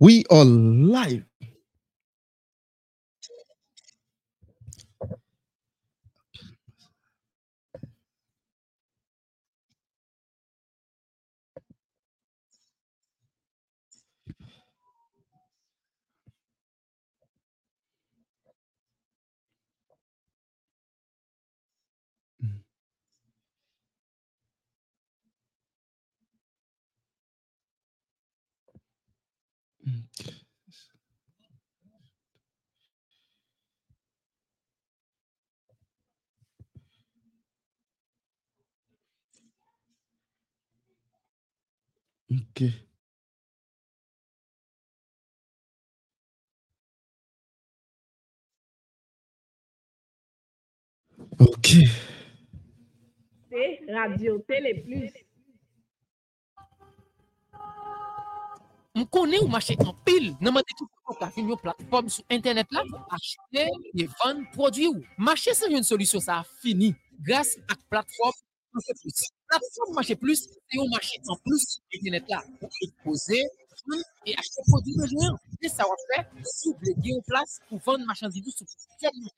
We are live. Ok. Ok. C'est Radio Télé Plus. M konen ou mache an pil, nan mande tout ka fin yon platform sou internet la pou achete e vande prodwi ou. Mache san yon solusyon sa fini, grase ak platform Mache Plus. Platform Mache Plus, se yon mache an plus internet la pou expose, vande e achete prodwi de jwen. E sa wap fe, souble gen yon plas pou vande machandidou sou platform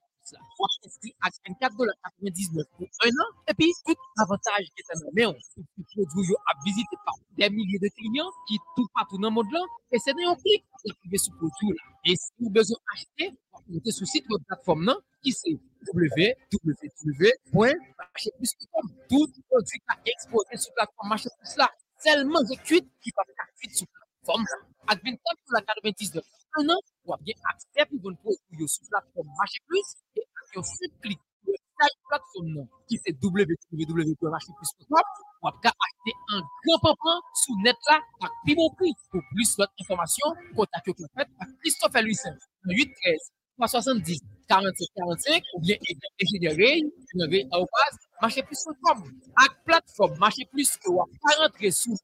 Wap eskri ak 24,99$ pou 1 an, epi tout avantaj ki sa nan men, pou prodjou yo ap vizite pa den milye de klinyan ki tout patou nan mod lan, e se nan yon klik, la pou ve sou prodjou la. E si pou bezon achete, wap mwote sou sit wap platform nan, ki se www.macheplus.com Tout prodjou ka ekspose sou platform Macheplus la, selman je kuit ki pa fe akfit sou platform la. Ak 24,99$ pou 1 an, wap gen aksep yon prodjou yo sou platform Macheplus, e ak yon sip klik pou yon platform nan, ki se www.macheplus.com, wap ka achete an gran papan sou net la ak pi bon pri. Pou plus lot informasyon, kontak yo konfet ak Christophe Louisen, 813 370 4745, ou bien engineering, engineering a opaz, macheplus.com. Ak platform Macheplus, ke wap ka rentre sou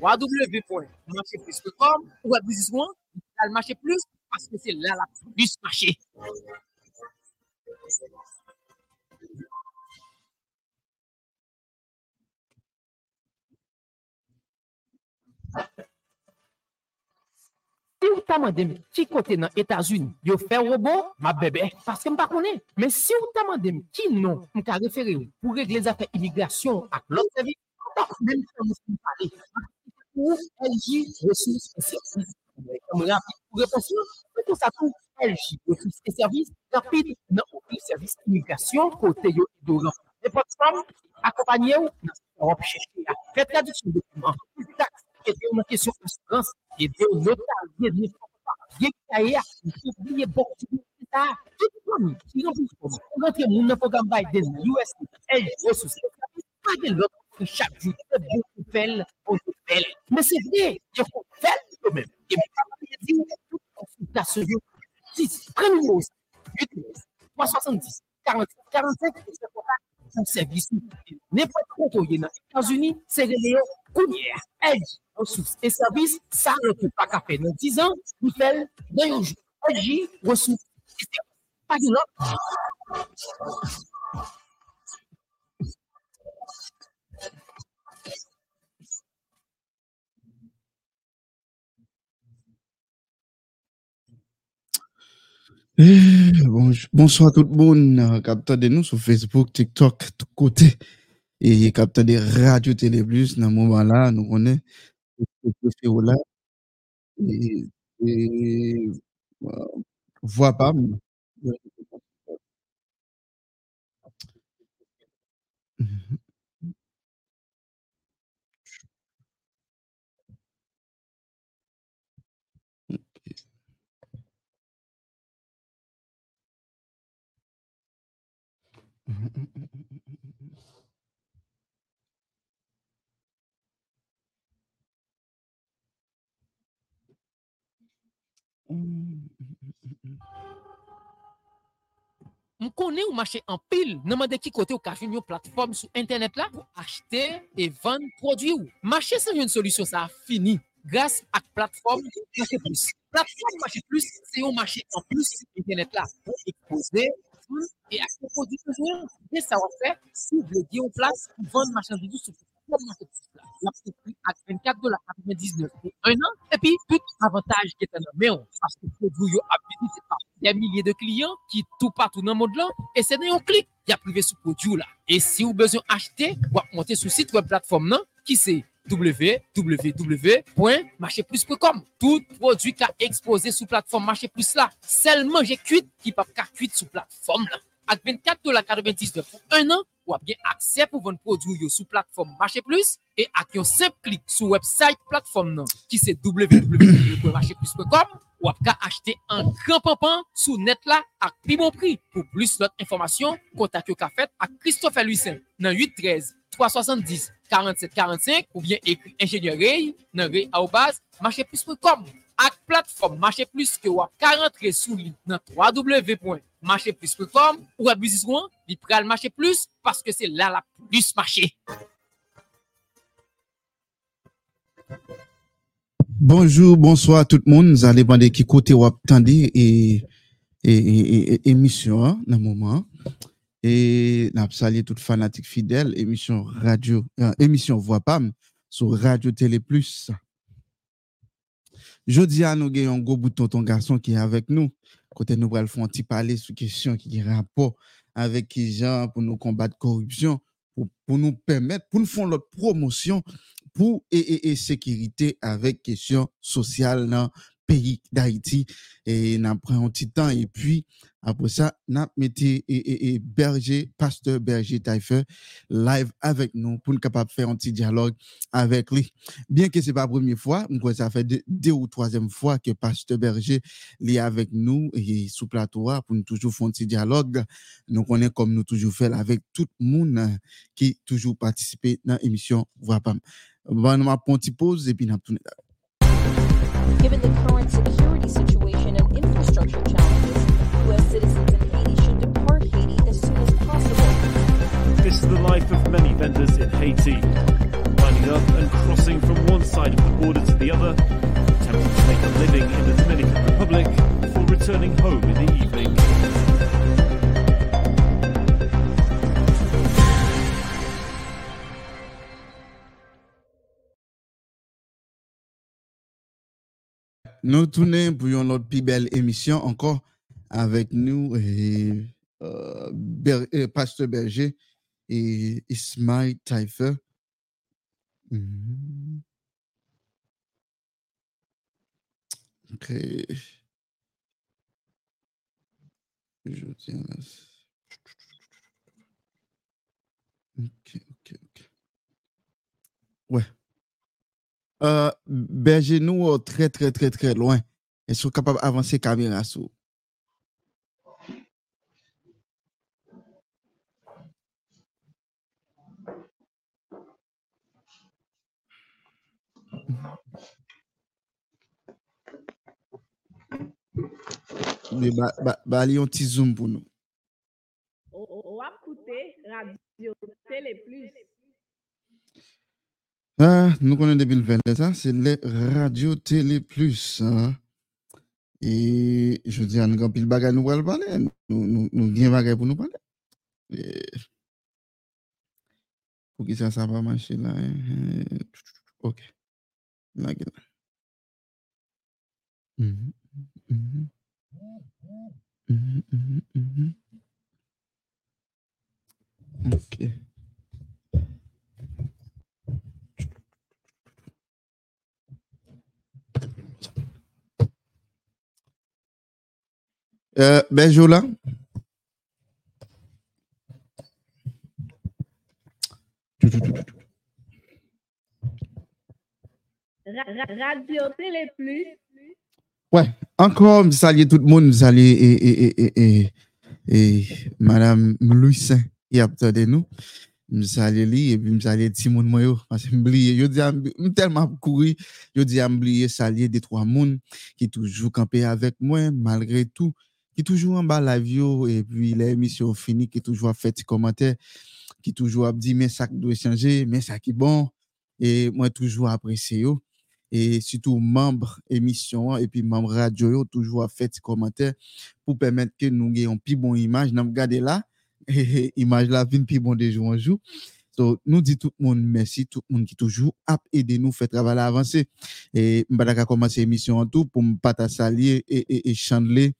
www.macheplus.com, ou wap biziswan, al Macheplus, paske se la la plus mache. Si ou ta mandem ki kote nan Etats-Unis, yo fè robot, ma bebe, paske m pa konen. Men si ou ta mandem ki non, m ka refere ou pou regle zafè imigrasyon ak lòt sevi, m. Ou LG Ressources et Services. M rapi pou reponsyon, pou tout sa tou LG Ressources et Services, rapide nan oupi servis imigrasyon kote yo. E pot sam, ou, nan taks, ete ou nan kesyon assurans, ete ou notal, ete ou notal, ete kaya, ete oubliye bok, ete tout komi, ki nan pou komi, pou rentre moun nan program Biden, US, LG, Ressources, pa de lot, chak jou, te bon pou fel, pou fel. Men se vre, yo pou fel, yo men, e mou kama liye di, tout konsultasyon yo, 6, premi mous, 8, 370, 40, 45, et se pou la, pou servis, ne pou konto ye nan Etats-Unis, se releyo, kounyer, LG, ressources et services, ça ne peut pas faire dans 10 ans, nous faisons dans un jour. Ressources et services. Eh, bonsoir tout le monde. Capteur de nous sur Facebook, TikTok, tout côté. Et capteur de Radio Télé Plus, dans ce moment-là, nous connaissons ce que là. Et, euh, voix pas. M konen ou mache an pil, nan mande ki kote ou fin yon platform sou internet la pou achete e vande prodwi ou. Mache san yon solusyon sa fini, grase ak platform Mache Plus. Platform Mache Plus, se yon mache an plus internet la pou expose, Amazon et acheter produits besoin. Et ça va faire si vous voulez en place pour vendre La prix à 24 dollars 99 pour un an. Et puis, tout avantage qui est en mais parce que le produit a visité par des milliers de clients qui tout partout dans le monde là. Et c'est un clic qui a privé ce produit là. Et si vous avez besoin d'acheter, vous monter sur le site web plateforme qui c'est www.marcheplus.com. Tout produit qui a exposé sur plateforme Marché Plus là, seulement j'ai cuit qui pas cuit sur plateforme là. ak 24,99$ pou 1 an, wap gen aksè pou voun prodjou yo sou platform Mache Plus e ak yon sep klik sou website platform nan ki se www.macheplus.com wap ka achete an gran papan sou net la ak pi bon pri pou plus lot informasyon kontak yo ka fet ak Christophe Louisen nan 813 370 4745 ou bien ekri enjenyerey nan rey a ou baz macheplus.com ak platform Mache Plus ke wap ka rentre sou li nan www.macheplus.com ou ap bizis gwen, li pral Mache Plus paske se la la plus mache. Bonjour, bonsoir tout moun, zale bande ki kote wap tande e emisyon nan mouman. E nap salye tout fanatik fidel, emisyon radio, euh, emisyon Voapam sou Radio Tele Plus. Jodi a nou gen yon go bouton ton garson ki avek nou. Kote nou pral fon ti pale sou kesyon ki gen rapor avek ki jan pou nou kombat korupsyon, pou, pou nou pemet, pou nou fon lot promosyon pou e e e sekirite avek kesyon sosyal nan pays d'Haïti. Et n'a pris un petit temps. Et puis après ça n'a mettez et, et, berger pasteur berger Taillefer live avec nous pour nous capable faire un petit dialogue avec lui. Bien que c'est pas la première fois ça fait deux, ou troisième fois que pasteur berger est avec nous et sous plateau pour nous toujours faire un petit dialogue. Nous connaissons comme nous toujours fait avec tout le monde qui toujours participé dans l'émission Voix Pam. On va prendre une pause et puis nous tourner Given the current security situation and infrastructure challenges, U.S. citizens in Haiti should depart Haiti as soon as possible. This is the life of many vendors in Haiti, lining up and crossing from one side of the border to the other, attempting to make a living in the Dominican Republic before returning home in the evening. Nous tournons pour une autre plus belle émission encore avec nous et, euh, et Pasteur Berger et Ismail Taifer. Mm -hmm. Ok. Je tiens là. Ok, ok, ok. Ouais. Euh, berger nous très très très très loin. Ils sont capables d'avancer caméra sous. Mais bah, bah, bah, un petit zoom pour nous. On. Ah, nou konen debil 20, sa, se le Radio Télé Plus. Hein? E, je di an, nou kan pil bagay nou wèl pale, nou gen bagay pou nou pale. E, pou ki sa sa pa manche la. Eh? Ok, la gen la. Mm-hmm, mm-hmm, mm-hmm, mm-hmm. Mmh, mmh. Ok. Euh, Benjola. Radio Télé Plus. Ouais, encore, je salue tout le monde, je salue et, et, et, et, et Madame Louis qui a de nous. Je salue lui et puis je salue Timon Moyo parce que je dis, je tellement couru, je dis, je saluer des trois monde qui toujours campé avec moi malgré tout qui toujours en bas la vie et puis l'émission finie qui toujours fait des commentaires qui toujours a dit mais ça doit changer mais ça qui bon et moi toujours apprécié et surtout membres émission et puis membres radio yo, toujours à faire des commentaires pour permettre que nous ayons plus bonne image. Nous regardez là, image là vient plus bon de jour en jour. Nous dit tout le monde merci, tout le monde qui toujours a aidé nous, fait travail à avancer. Et vais commencer l'émission en tout pour ne pas ta saluer et, et, et chandler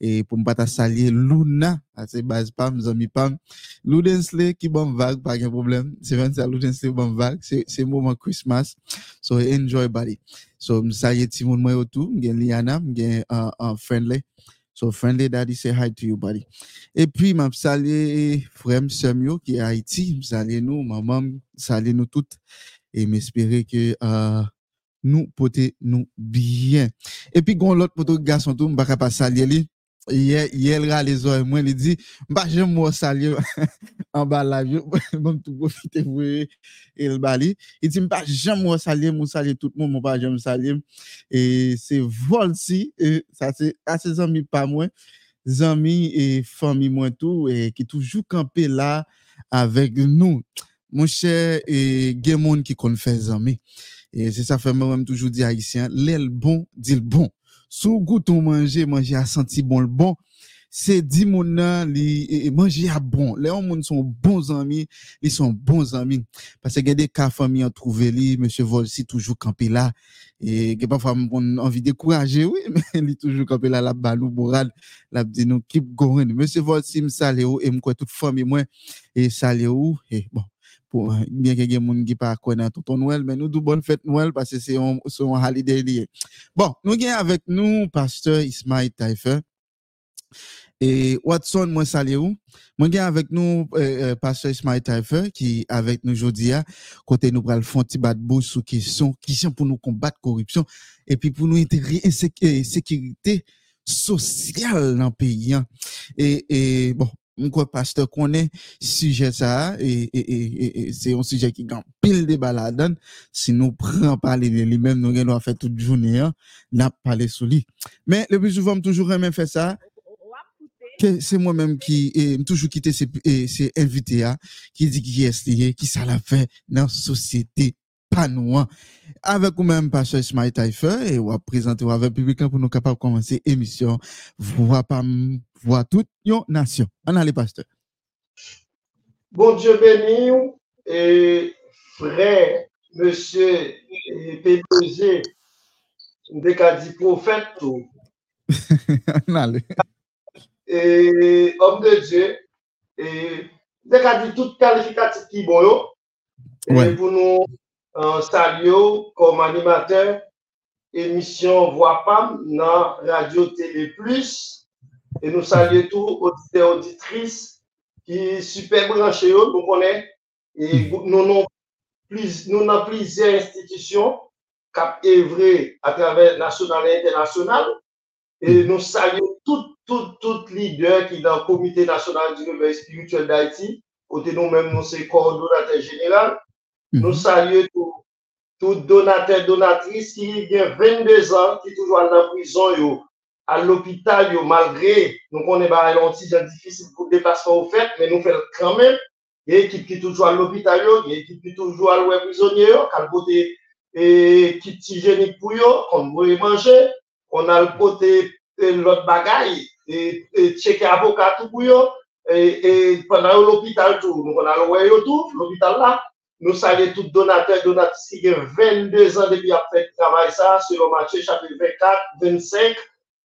et pour ne pas ta saluer Luna, à ses bases pam, zami pam. Ludensle qui bon vague, pas de problème. C'est vrai, ça, Ludensle bon vague, c'est, c'est moment Christmas. So, enjoy, buddy. So, tout le monde, moi, autour. Je Liana, je uh, uh, friendly. So, friendly daddy, say hi to you, buddy. Et puis, je salue frère Samuel qui est à Haïti. Salue nous, maman, salue nous toutes. Et m'espérer que euh, nous porter nous bien. Et puis, gon l'autre poto garçon tout, m'baka pas saluer lui. Hier, il les oreilles, moi, il dit, bah, j'aime moi saluer en bas je, bon, tout profiter pour et le bali. Il dit, bah, j'aime moi saluer, moi saluer tout le monde, moi, pas j'aime saluer. Et c'est Volsi, et ça, c'est, à ses amis, pas moi, amis et famille, moi, tout, et qui toujours campé là avec nous. Mon cher, et gen monde qui qu'on amis. Et c'est ça, fait moi-même toujours dire haïtien, l'aile bon, dit le bon. Sou goût on manger, manger a senti bon le bon. C'est dit mon li, et manger à bon. Les gens sont bons amis, ils sont bons amis. Parce que des cas famille en trouvé li, monsieur Volsi toujours campé là. Et a parfois on envie décourager, oui, mais il toujours campé là, la balou, bourrade, la dit nous, keep going. Monsieur Volsi, me salue ou, et me toute famille, moi, et salue ou, et bon. Pour, bien que y ait des gens qui pas connaître tonton Noël, mais nous, nous bonne fête Noël parce que c'est un, un holiday lié. Bon, nous avons avec nous pasteur Ismail Taifer. Et Watson, moi, salut ou. Moi, avons avec nous euh, euh, pasteur Ismail Taifer qui avec nous aujourd'hui, à côté nous pral font petit bat bouche sur question, question pour nous combattre corruption et puis pour nous intégrer inséc- euh, sociale dans le pays. hein. Et, et bon, quoi pasteur connaît sujet ça et, et, et, et- et c'est un sujet qui gagne pile de balades si nous prenons parler de lui-même nous allons faire toute journée hein, n'a parler sur lui mais le plus souvent faire ça Wap koute, que c'est moi-même qui eh, toujours quitté ces, eh, ces invités là, qui dit qui est lié, qui ça l'a fait dans la hein. Avec vous-même, Pasteur Ismail Taifer, et va présenter avec le public pour nous capables de commencer l'émission, voir pas, voir toute une nation. On allez, Pasteur. Bon Dieu béni et frère, monsieur, dès qu'a dit prophète, tout, On allez. et homme de Dieu, et qu'a dit tout qualificatif qui bon et Ouais. pour nous euh, saluer comme animateur, émission Voix PAM dans Radio Télé Plus, et nous saluons tous auditeurs auditrices qui super branchés, yo, nous connaissons, et nous avons plus, nous avons plusieurs institutions qui œuvré à travers national et international. Et nous saluons tout, tout, tout leader qui est dans le comité national du réveil spirituel d'Haïti. Côté nous-mêmes, nous sommes coordonnateurs général. Nous Mhm. saluons tout, tout donateur, donatrice qui a 22 ans, qui est toujours dans la prison, yo, à l'hôpital, malgré, nous connaissons pas un petit peu difficile pour le déplacement au fait, mais nous faisons quand même. Il y a une équipe qui est toujours à l'hôpital, il y a une équipe qui est toujours à l'ouest prisonnier, qui a le côté hygiénique pour yo, qu'on peut manger, on a le côté l'autre bagaille, et, et checker avocat tout pour yo, et, et pendant l'hôpital tout, nous on a yo tout, l'hôpital là, nous saluons tous donateurs, donatrices qui ont 22 ans depuis avoir fait travail ça, selon Matthieu chapitre 24, 25,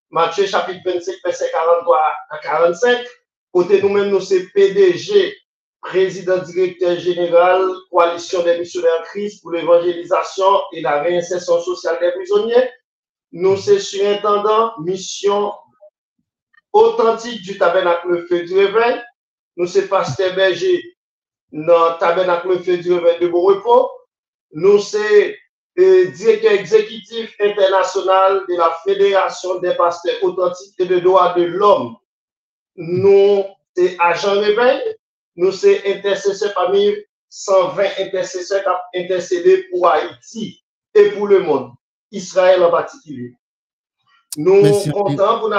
Matthieu chapitre 25, verset 43 à 45. Côté nous-mêmes, nous c'est PDG, président directeur général, coalition des missionnaires Christ pour l'évangélisation et la réinsertion sociale des prisonniers. Nous c'est surintendant, mission authentique du tabernacle Feu du Réveil. Nous c'est pasteur berger dans tabernacle Feu du Réveil de Bon Repos. Nous c'est euh, directeur exécutif international de la Fédération des pasteurs authentiques et de droits de l'homme. Nous c'est agent réveil. Nous c'est intercesseur parmi 120 intercesseurs qui ont intercédé pour Haïti et pour le monde, Israël en particulier. Nous Merci. comptons pour nous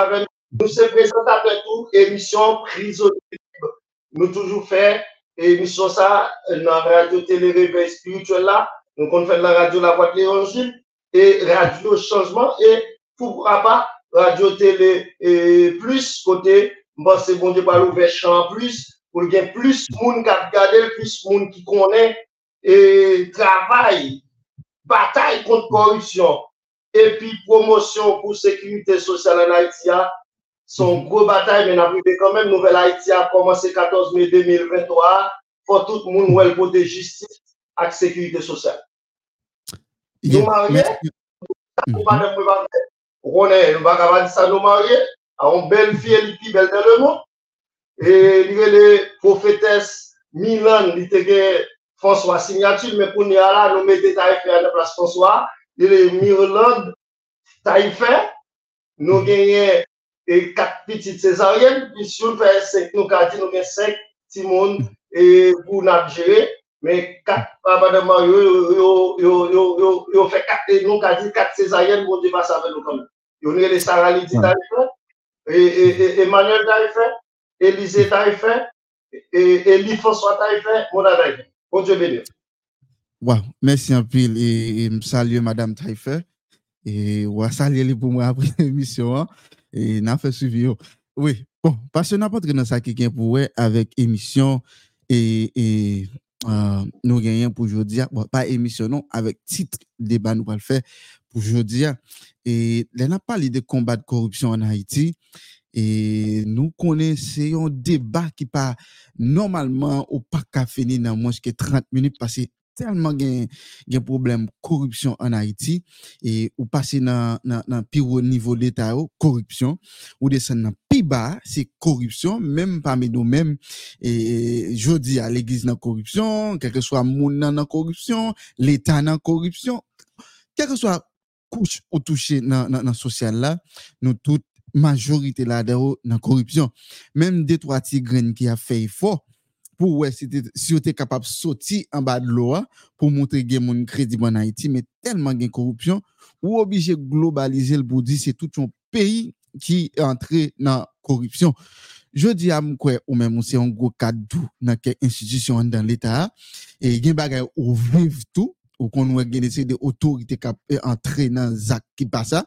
nous sommes tout émission prisonnier libre. Nous toujours fait émission ça dans radio télé réveil spirituel là. Nous on fait la radio La Voix de l'Évangile. et radio changement et pourquoi pas radio télé et plus côté bon c'est bon Dieu pas ouvert plus pour qu'il y ait plus monde qui regarde plus monde qui connaît et travail bataille contre corruption et puis promotion pour sécurité sociale en Haïti hein. Son gros bataille mais n'a quand même nouvelle Haïti a commencé 14 mai 2023 pour tout le monde où elle côté justice et sécurité sociale. Nous mariés nous pas on est nous pas ça nous mariés. À une belle fille elle est belle dans le monde. Et les prophétesses Milan il était François signature mais pour nous là nous mettons Taïfé à la place François. Il est Mirland Taïfé nous gagnons et quatre petites césariennes puis si on fait cinq nous avons dit nous avons cinq petits et pour nous gérer mais quatre yo yo yo fait quatre nous avons dit quatre césariennes pour Dieu avec nous quand même yo nous les Sarah Lydie. Taïfé et, Emmanuel Taïfé Élisée Taïfé et Élie François Taïfé mon Taïfé bon Dieu béni merci un pile et, salue Madame Taillefer. Et ouais, saluer les pour moi après l'émission. Et n'a fait suivi. yo. Oui, bon, parce que n'a pas dans ça qui est pour avec émission et, et euh, nous gagnons pour aujourd'hui. Bon, pas émission, non, avec titre débat nous va le faire pour aujourd'hui. Et là, on a parlé de combat de corruption en Haïti. Et nous connaissons un débat qui pas normalement au pas qu'à finir dans moins que 30 minutes parce que tellement gain gain problème corruption en Haïti et ou passer dans dans pire niveau d'état yo, corruption. Ou descendre dans plus bas c'est corruption même parmi nous mêmes et je dis à l'église dans corruption quel que soit monde dans corruption l'état dans corruption quel que soit couche ou touché dans dans social là nous toute majorité là dedans dans corruption. Même des trois graines qui a fait effort pour ouais si tu es capable de sortir en bas de l'eau hein, pour montrer que mon crédit en Haïti mais tellement de corruption ou obligé de globaliser le pour c'est tout un pays qui est entré dans la corruption. Je dis à moi ou même c'est un gros cadeau dans quelle institution dans l'état et gen bagay ou vive tout ou qu'on ouais gen essayer de autorité qui entrer dans zak qui passe ça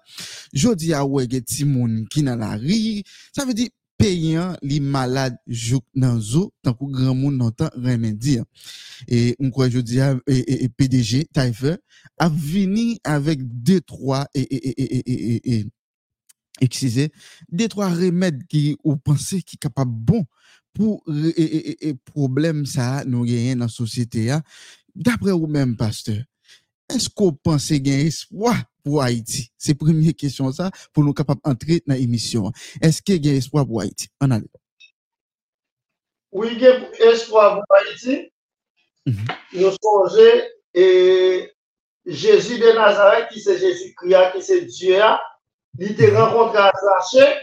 je dis à ouais ti moun qui dans la rue ça veut dire peyen li malade jouk nan zo, tankou gran moun nan tan remen di. E mkwa jodi a e, e, PDG, Taifer, ap vini avèk de troa e eksize, de troa remèd ki ou panse ki kapab bon pou e problem sa nou genyen nan sosyete ya, dapre ou men pasteur. D'après vous même pasteur est-ce qu'on pense qu'il y a espoir pour Haïti? C'est la première question ça pour nous capables d'entrer dans l'émission. Est-ce qu'il y a espoir pour Haïti? On a oui il y a espoir pour Haïti. Mhm. nous songeons et Jésus de Nazareth qui c'est Jésus-Christ qui c'est Dieu il était rencontré à Saché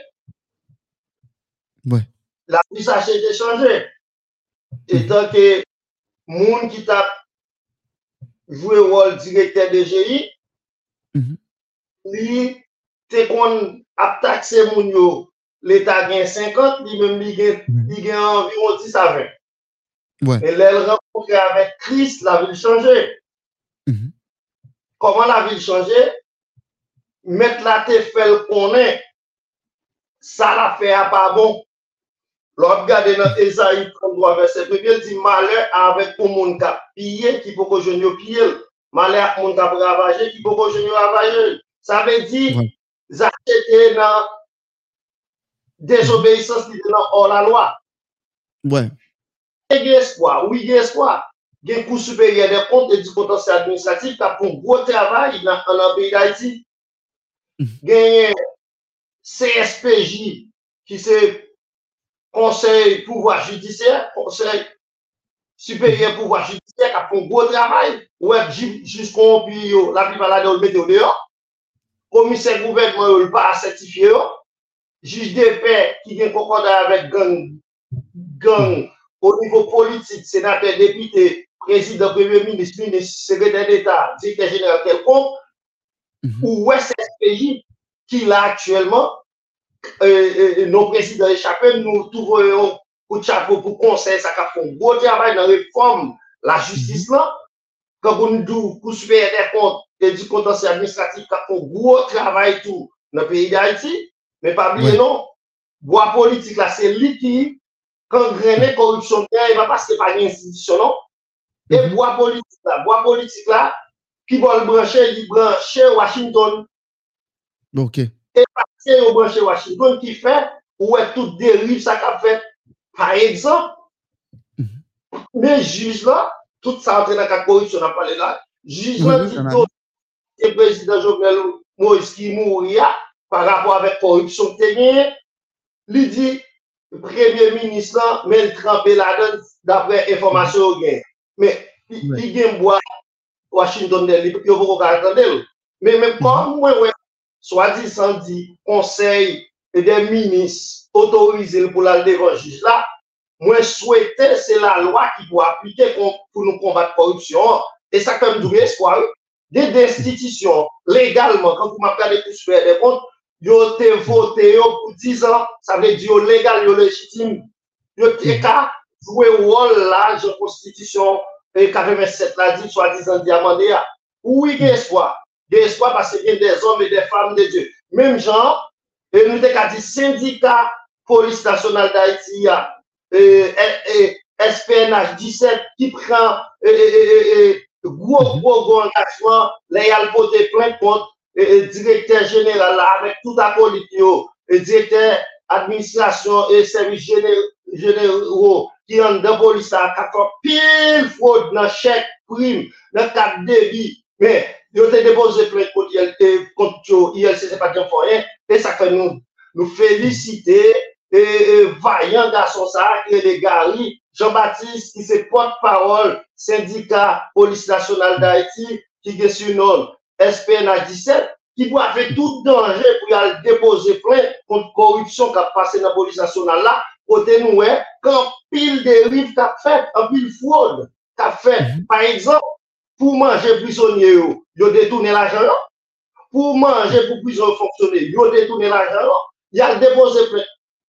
ouais. La vie Saché était changée et tant que monde qui t'a jwe wol direkter DGI, mm -hmm. li te kon ap takse moun yo l'Etat gen 50, li men li gen, mhm. li gen environ 10 a 20. Ouais. E lèl renkontre avèk Chris, la vil chanje. Mm -hmm. Koman la vil chanje? Met la te fel konè, sa la fe a pa bon. L'autre regarde dans Esaïe 33, verset 1, il dit malheur avec pour moun qui a pillé, qui peut que je ne piller. Malheur avec moun qui a ravagé, qui peut que je ne ravager. Ça veut dire, Ouais. Zaché dans désobéissance, qui est dans hors la loi. ouais Il y a espoir, oui, il y a espoir. Il y a un cours supérieur des comptes et du potentiel administratif qui a fait un gros travail dans le pays d'Haïti. Mhm. Il y a un CSPJ qui c'est Conseil pouvoir judiciaire, Conseil supérieur pouvoir judiciaire qui a fait un gros travail. Ju- jusqu'au puis la plupart là, on le met au dehors. Commissaire gouvernement, on le pas certifié. Juge de paix qui vient concordat avec gang, gang au niveau politique, sénateur, député, président, premier ministre, ministre, secrétaire d'État, directeur général quelconque, Mhm. ou SSPJ, qui là actuellement, euh, euh, nos présidents échappés, nous trouvons coup de chapeau pour conseil, ça a fait un gros travail dans la réforme, la justice là, quand on nous dit, pour des comptes, et du contentieux administratif qui font gros travail tout dans le pays d'Haïti. Mais pas oublier Ouais. non, bois politique là, c'est lui qui, quand grainer corruption, bien, il va passer par une institution, non? Et Mhm. bois politique là, bois politique là, qui va le brancher, il brancher Washington, Ok. et se yon branche Washington ki fè, ou wè tout derive sa ka fè. Par exemple, mm -hmm. men juj la, tout sa antre nan ka korupsyon nan pale la, juj la ki ton se prezident Jovenel Moïse ki mou ya, par rapport avèk korupsyon te genye, li di, premier ministre la, men trempè la den, d'apre informasyon gen. Men, li gen mwa Washington del, li pou yo vou kakande, men men kon mwen wè soi-disant dit, conseil et des ministres autorisés pour la juge là, moi souhaitais c'est la loi qui doit appliquer pour, nous combattre la corruption. Et ça comme du espoir. Des institutions, légalement, quand vous m'appelez pour faire des comptes, yo te voté pour 10 ans, ça veut dire légal, yo légitime. Te ka jouer rôle là, de constitution et 87 là, dit soi-disant diamandé. Oui, il y a espoir? Il y a espoir parce qu'il y a des hommes et des femmes de Dieu. Même et nous avons dit syndicat police nationale d'Haïti, et, et, et SPNH 17 qui prend et, et, et, gros, gros, gros engagement, les y a le porté plainte contre et, directeur général avec tout politique, et directeur administration et services généraux qui ont de police à qui fait pile fraude dans chèque prime, dans cadre débit. Mais ils ont déposé plainte contre contre ILC, c'est pas bien pour rien. Et ça fait nous, nous féliciter et, et vaillant garçon ça, qui est les Gary, Jean-Baptiste, qui c'est porte-parole syndicat police nationale d'Haïti, qui est sur nom SPNA 17, qui doit avec tout danger pour aller déposer plainte contre corruption qui a passé dans la police nationale là, côté nous, quand pile dérive qu'a fait, en pile fraude qu'a fait. Par exemple, pour manger prisonnier, ils ont détourné l'argent. Pour manger pour prisonnier fonctionner, ils ont détourné l'argent. Il a déposé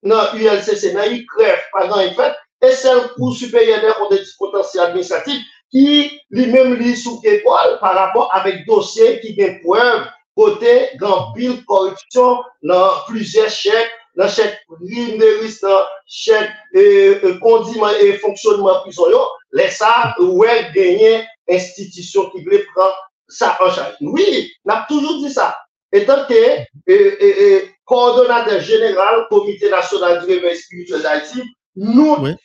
dans ULCC, dans ICREF, par exemple, fait, et c'est le cours supérieur des comptes potentiels administratifs qui lui-même lit sous école par rapport avec dossier qui des preuves côté grand pile corruption dans plusieurs chèques, dans chèque risque, dans chèque euh, euh, condiment et fonctionnement prison, les ça, ouais, gagner institisyon ki vle pran sa an chaj. Oui, nap toujou di sa. Etan ke e, euh, e, euh, e, euh, koordinater general komite nasyonal di remen spirituel d'Haïti, nou oui.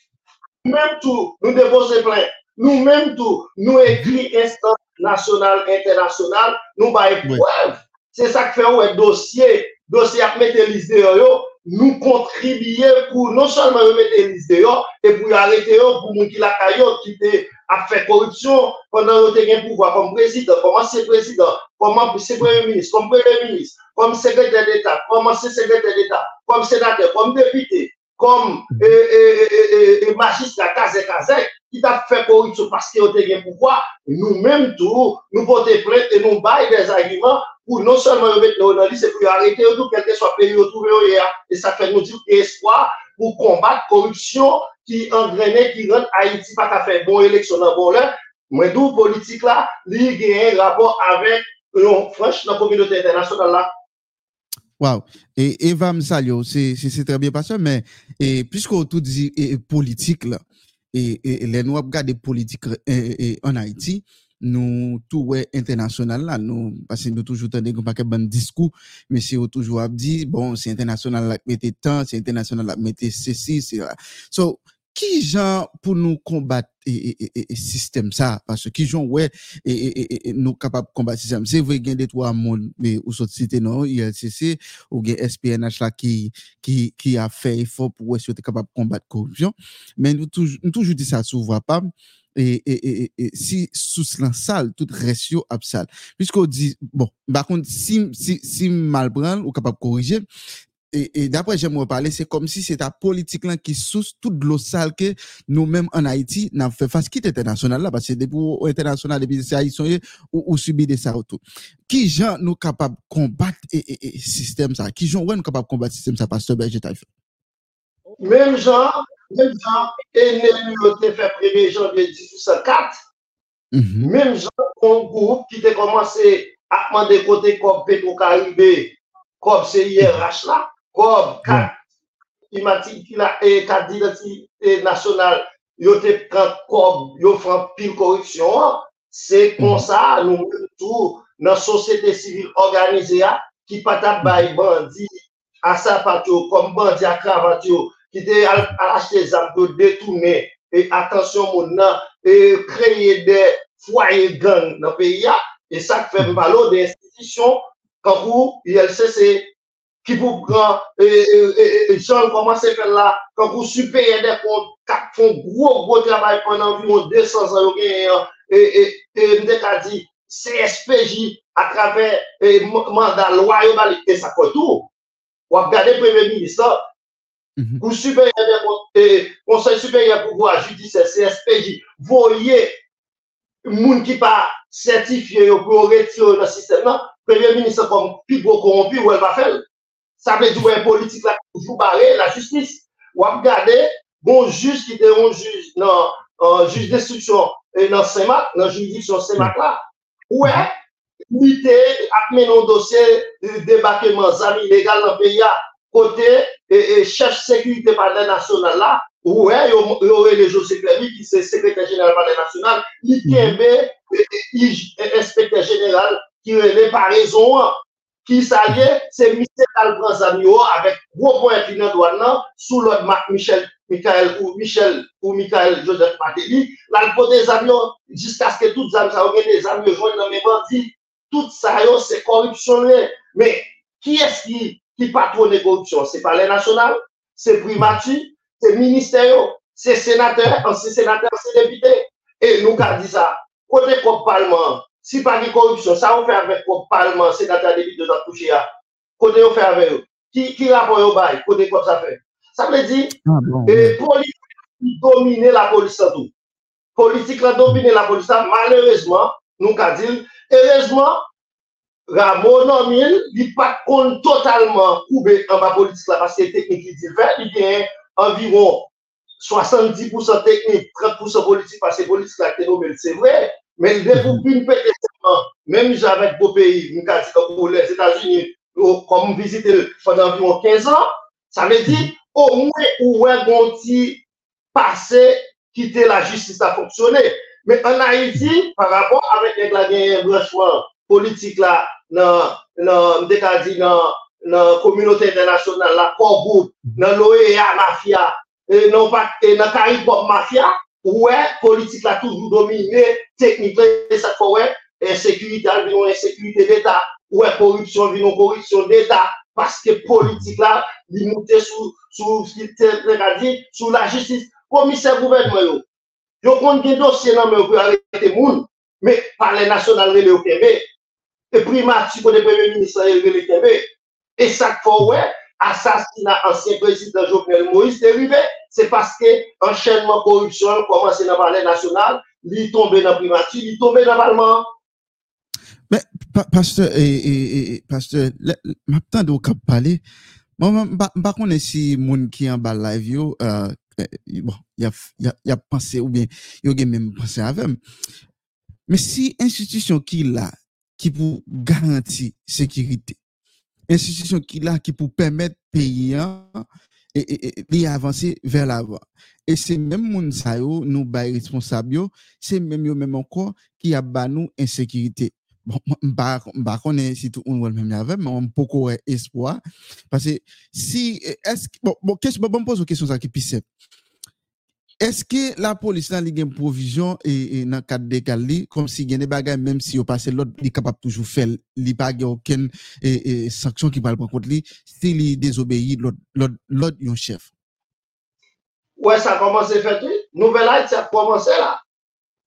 mèm tou, nou devons se plen, nou mèm tou, nou ekri instant nasyonal, internasyonal, nou ba e pouev. Oui. Se sa k fè ou e dosye, dosye ak metelise yo yo, nous contribuer pour non seulement remettre listes dehors, et pour arrêter pour nous qui la caillotte qui a fait corruption pendant que un pouvoir comme président, comme ancien président, comme ancien premier ministre, comme premier ministre, comme secrétaire d'État, comme ancien secrétaire d'État, comme sénateur, comme député, comme euh, euh, euh, magistrat, kazé, kazé, qui t'a fait corruption parce qu'il a un pouvoir, nous-mêmes tout, nous portons plainte et nous baillons des arguments pour non seulement le mettre dans liste, c'est pour arrêter tout, quel que soit le pays où trouver Et ça fait nous dire espoir pour combattre la corruption qui engraine, qui rend Haïti pas qu'à faire bon élection dans bon là. mais d'où politique là, il y a un rapport avec, non, franchement, la communauté internationale là. Wow. Et Eva Msalio, c'est très bien passé, mais et, puisqu'on tout dit et, politique là, et, et les Noirs regardent politique et, et, en Haïti, nous tout ouais international là, nous parce que nous toujours tendez qu'on pas bon discours, mais c'est toujours a dit bon, c'est international là mettait temps, c'est international là mettait ceci, c'est là. So qui genre pour nous combattre et, et, et, et, système ça parce que qui genre ouais et, et, et, et nous capables de combattre système c'est vrai a des trois monde mais ou sorte cité non ILCC ou bien SPNH là qui qui qui a fait effort pour être capable de combattre corruption mais nous toujours nous toujours dit ça pas et, et, et, E, e, e, e si sous lan sal, tout res yo ap sal. Pisko di, bon, bakon, si, si, si mal pran ou kapap korije, e dapre jem wè pale, se kom si se ta politik lan ki sous tout lo sal ke nou menm an Haiti nan fe fas kit internasyonal la, parce depou ou internasyonal depi se Haitson ye, ou, ou subi de sa wotou. Ki jan nou kapab kombat e, e, e sistem sa? Ki jan wè nou kapab kombat sistem sa pas sebe jeta yon? Mem jan, Mèm jan, enèm yo te fè premye janvye 1804, mèm jan kon goup ki te komanse akman de kote kob Petro Karibé, kob CIRH la, kob kat imatik ki la e kat dinatite nasyonal, yo te pran kob, yo fran pil korupsyon an, se kon sa nou mèm tou nan sosyete sivil organize a, ki pata bay bandi, asa patyo, kom bandi akravatyo, ki te al achete zanko detoune, e atensyon moun nan, e kreye de fwaye gang nan peyi ya, e sak fe mbalo de institisyon, kankou, ILCC, ki pou pran, e jan koman se fen la, kankou supeye de kont, kak fon gro gro trabay pon nan vi moun 200 an yo gen, e mdek a di, CSPJ, akrave mandat lwa yo bali, e sa kotou, wap gade preve minister, kou supeye de kont, konsey supeye pou vwa judise CSPJ, voye moun ki pa sertifiye yo pou retiro nan sistem nan, preve minister kom pi go korompi, wè va fel, sa ve di wè politik la koujou bare, la justis, wap gade, bon juj ki te yon juj nan juj destruksyon nan semak, nan judiksyon semak la, wè, mwite akmen yon dosye debakeman zami legal peya, kote, chef sekwite paden nasyonal la, wè, yon wè le jose klervi ki se sekretè genel paden nasyonal, li kembe, inspektè genel, ki wè le pa rezon an, ki sa liye, se Michel Albran Zamio, avek wou pou enfinan douan nan, sou lòd Michel Mikael ou Michel ou Mikael Joseph Mateli, lal pote Zamio, jiska skè tout Zamio, sa ou gen de Zamio jwen nan mè bandi, tout sa yo se korupsyon lè. Me, ki eski ki patrone korupsyon? Se pale nasyonal, se primati, se ministeryo, se senatèr, se senatèr, se depite. E nou ka di sa, kote kop palman, Si pa di korupsyon, sa ou fe avèk pou palman senatèr debit de zan touche ya. Kote ou fe avèk yo. Ki rapon yo bay, kote kop sa fe. Sa ple di, politik domine la polisa tou. Politik la domine la polisa, malèrezman, nou ka dil, erezman, Ramon Nomil, li pat kon totalman koube an ba politik la, paske teknik li di ver, li gen environ 70% teknik, 30% politik, paske politik la te nomel, se vre, men li devou bin pete seman, menm javek bo peyi, mou ka di kakou les Etats-Unis, kom mou vizite fwanda environ 15 an, sa me di, ou mwen ou wè gonti pase, kite la justice a fonksyonè. Men an a yi di, par rapport avèk ek la gen yon brechouan politik la, nan dekadi nan kominote internasyonal, la Korbou, nan l'OEA mafya, nan Karibop mafya, Ouè, politik la toujou domine, teknik la sa fò wè, ensekurite al vinon ensekurite d'Etat, ouè, korupsyon vinon korupsyon d'Etat, paske politik la li moutè sou, sou, sou la jistis. Komise gouvernement yo, yo kon gen dosye nan mè ou pou arrete moun, mè pale nasyonal rele ou kembe, e primati konen premye ministran yon vele tebe, e sak fò wè, asasina ansyen prezident Jovenel Moïse derive, se paske enchenman korupsyon komanse nan valè nasyonal, li tombe nan primati, li tombe nan valman. Mè, pasteur, pasteur, mè ap tan do kap pale, mè konen si moun ki an ba live yo, euh, eh, bon, ya panse ou bien, yo gen men panse avèm, mè si institisyon ki la, ki pou garanti sekirite, institisyon ki la ki pou pèmèt peyi li avansi ver la vwa. E se mèm moun sa yo nou bay responsab yo, se mèm yo mèm anko ki ap ba nou ensekirite. Mba konen si tou un wèl mèm yave, mèm mpoko wè espwa. Pase si, esk, bon, bon, bon mpose ou kesyon sa ki pisep. Eske la polis nan li gen provision e nan kat dekal li, kom si gen e bagay, menm si yo pase lot li kapap toujou fel, li bagay oken sanksyon ki pal prekot li, si li dezobeyi lot yon chef? Ouè, sa komanse fète, nouvel ayt sa komanse la.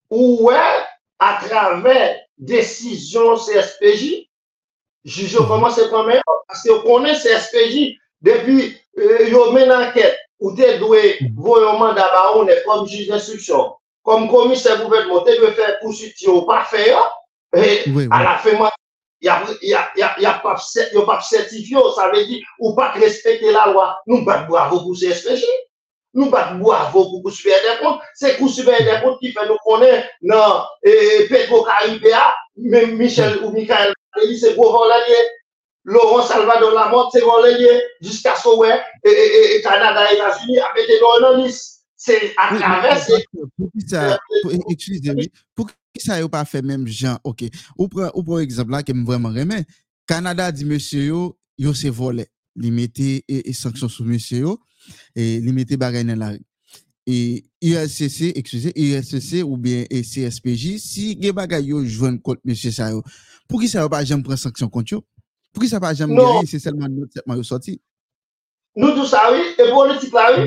Ouè, a travè desisyon CSPJ, jujou komanse komanse, aske yo konen CSPJ, depi yo men anket, ou te dwe voyon manda ba ou ne kom juj d'instruksyon, kom komise gouvernement, te dwe fè kousit yo pa fè yo, e a la fè man, yo pa certifyo, sa ve di, ou pa respekte la lwa, nou bat bo avou pou se espèche, nou bat bo avou pou kousi fè de kont, se kousi fè de kont ki fè nou konè nan Petro Karibéa, Michel ou Mikael, se gouvan la liye, Laurent Salvador Lamotte, c'est volé, jusqu'à ce que et, Canada et États-Unis a mis dans liste. C'est à travers. Pour qui ça, excusez-moi, pour qui ça n'a pas fait même gens, ok. Ou pour, ou pour exemple là, qui me vraiment remet, Canada dit monsieur yo, yo c'est volé. Il mettait et, et sanctions sur monsieur yo, et il mettait bagay dans la rue. Et IRCC, excusez, IRCC ou bien et CSPJ, si gen bagay yo jouen contre monsieur ça yo, pour qui ça va pas jamais prendre sanction contre Pou ki sa pa jam gèri, se selman nou sepman yo soti? Nou tou sa wè, e politik la wè.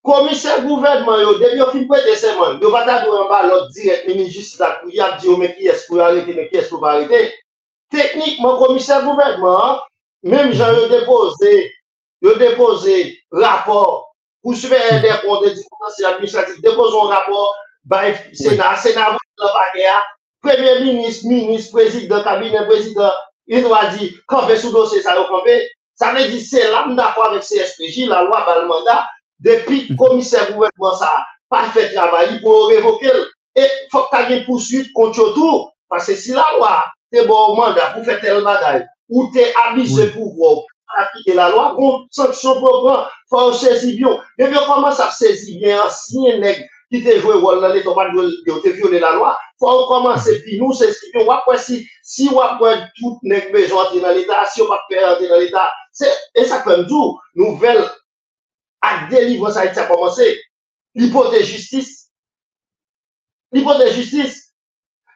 Komise gouvernement yo, debi yo fin pou ete seman, yo vata dou an ba lot direk meni jistis la kou yap di yo men ki es pou arete, men ki es pou arete. Teknikman, komise gouvernement, menm jan yo depose, yo depose rapor, pou souveren de konde di finansi administratif, depose rapor, bay sena, sena vante la bagè a, premier ministre, ministre, prezident, kabinet prezident, il doit dire, quand fait sous dossier, ça camper. Ça veut dire, c'est là, d'accord avec CSPJ, la loi, par le mandat, depuis le commissaire gouvernement, ça pas fait travail pour révoquer. Et il faut que tu aies une poursuite contre tout. Parce que si la loi, t'es bon mandat pour faire tel bagage, ou t'es abusé pour pouvoir appliquer la loi, on sanction pour prendre, faut saisir bien. Et puis, on commence à saisir bien, ancien nègre? Qui te joué rôle dans l'état, pas de te violer la loi, faut commencer, puis nous, c'est ce qu'on va si, si on prendre tout nègre besoin dans l'état, si on va faire dans l'état, c'est, et ça comme tout, nouvelle, à délivrance Haïti a commencé, l'hypothèse justice, l'hypothèse justice,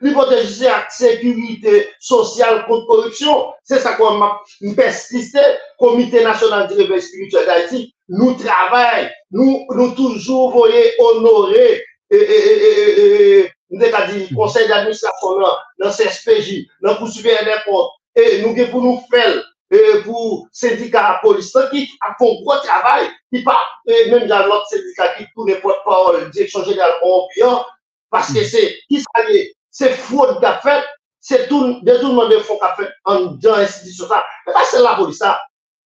l'hypothèse justice à sécurité sociale contre corruption, c'est ça qu'on m'a persisté, Comité national du réveil spirituel d'Haïti, nous travaillons, nous, nous toujours voyons honorer, et, nous dit, conseil d'administration, dans, CSPJ, dans pour des et nous pour nous faire, pour syndicat police, qui fait un gros travail, qui pas, même dans l'autre syndicat qui tourne porte-parole, direction générale corrompue, parce que c'est, qui ça c'est fraude fait, c'est tout, détournement de fonds qu'a fait en dans l'institution ça. Mais c'est la police ça.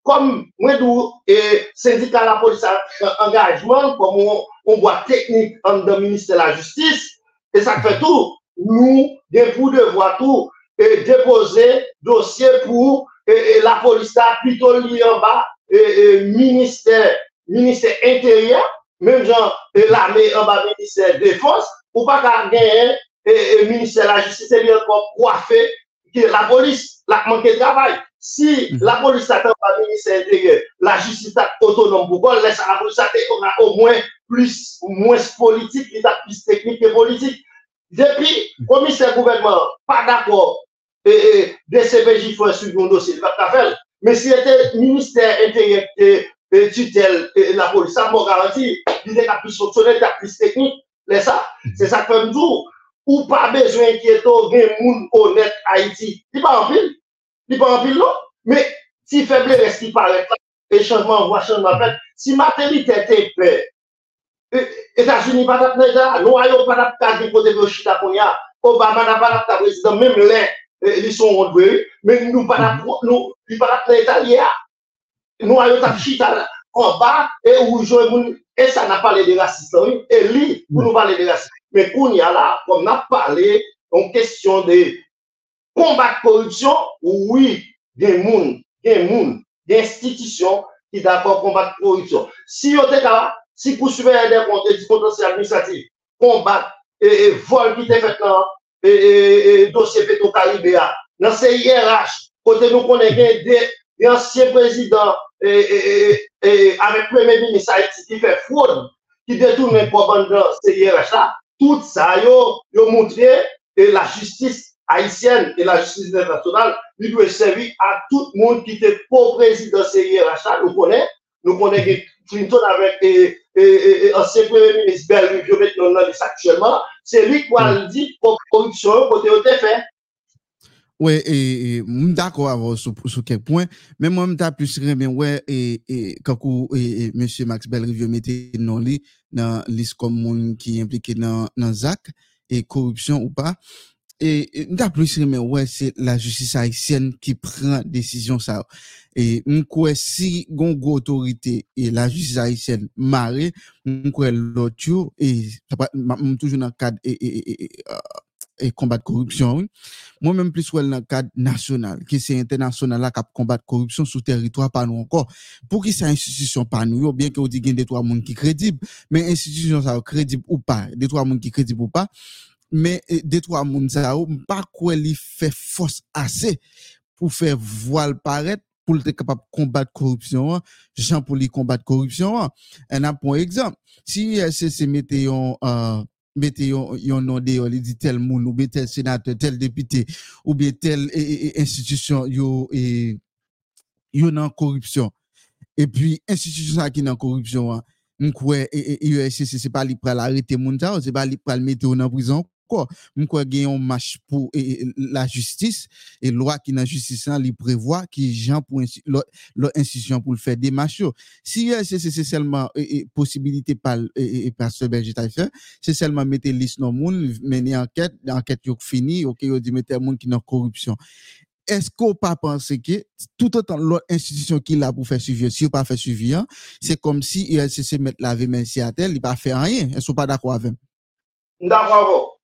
kom mwen dou e, syndika la polis engajman, kom mwen gwa teknik an dan minister la justis, e sak fe tou, nou gen pou devwa tou e, depose dosye pou e, e la polis ta pito li an ba e, e, minister, minister interior, menm jan la me an ba minister defos, ou pa ka gen minister la justis, e li an kon kwa fe ki la polis lak manke travay. Si Mhm. la police attend pas le ministère intérieur, la justice est autonome pour qu'on laisse la police on a au moins plus, moins politique, il a plus technique que politique. Depuis, commissaire gouvernement, pas d'accord, et, et DCPJ faut suivre un dossier, il va faire. Mais si c'était ministère intérieur et, et tutelle et la police, ça m'a garanti, il est plus fonctionnel, il est plus technique, c'est ça. C'est ça que je jour ou pas besoin d'inquiéter gen moun honnête Haïti. Il pas en pile. Il pas en pile, non. Mais si faiblesse qui paraît là, et changement, voie changement fait, si là, nous ayons pas d'apte à dire côté de Chita Obama n'a pas d'apte à président, même les, ils sont rondoués, mais nous pas d'apte, nous, pas d'apte italien. Nous ayons d'apte Chita en bas, et où jouer moun, et ça n'a pas parlé de racisme, oui, et lui, pour nous parler de racisme. Mais qu'on y a là, comme on a parlé en question de combat de corruption, oui, des moun, des moun, des institutions qui d'accord combattre corruption. Si on était là, si des comptes du potentiel administratif, combattre et, vol qui était fait dans et, dossier Petro-Caribéa, dans CIRH, côté nous connaissons des, anciens présidents et, avec le premier ministre qui fait fraude, qui détourne les dans CIRH là, tout ça, yo, yo montré la justice haïtienne et la justice internationale, lui doit servir à tout le monde qui était co-président CIRHA, nous connaissons, nous connaissons Clinton avec et, et, et, ancien premier ministre Berlin, maintenant dans actuellement, c'est lui qui a dit corruption côté au fait. Oui, et, je suis d'accord avec sur, sur quelques points, mais moi, je plus remen ouais, et, et, quand et, M. Max Belrivio mette non li, dans liste comme moun qui impliqué dans, dans ZAC, et corruption ou pas, et, m'ta plus remen, ouais, c'est la justice haïtienne qui prend décision ça. Et m'kwe si gon go autorité et la justice haïtienne marre, m'kwe l'autre yo, et, ça toujours dans le cadre, et, et, et, et, euh, et corruption, oui. Moi-même, plus dans le cadre national, qui c'est international là, qui combattre corruption sous territoire, pas nous encore. Pour qui c'est institution pas nous, bien que vous dites des trois monde qui crédible, mais institution ça crédible ou pas, mais eh, des trois monde ça, pas quoi il fait force assez pour faire voile paraître pour être capable de combattre corruption, Jean pour lui combattre corruption. Un pour exemple, si c'est mettez un euh, mettez un nom de il dit tel monde ou bien tel sénateur, tel député ou bien telle institution yo et yo dans corruption. Et puis institution qui dans corruption, m'kwe USCC c'est pas li pral arrêter moun ça, c'est pas li pral mettre en prison quoi? M'kwe gen un match pour la justice et loi qui dans justice li prévoit qui gens pour l'institution pour le faire des matchs si c'est seulement possibilité par et pasteur Berger fait c'est seulement mettre liste non moun mener enquête enquête yo fini OK yo dit mettre moun qui dans corruption est-ce qu'on pas penser que tout autant l'autre institution qui l'a pour faire suivi, si on pas fait suivi, hein, c'est comme si ILCC met la si à tel, il pas fait rien. Est-ce qu'on pas d'accord avec? D'accord.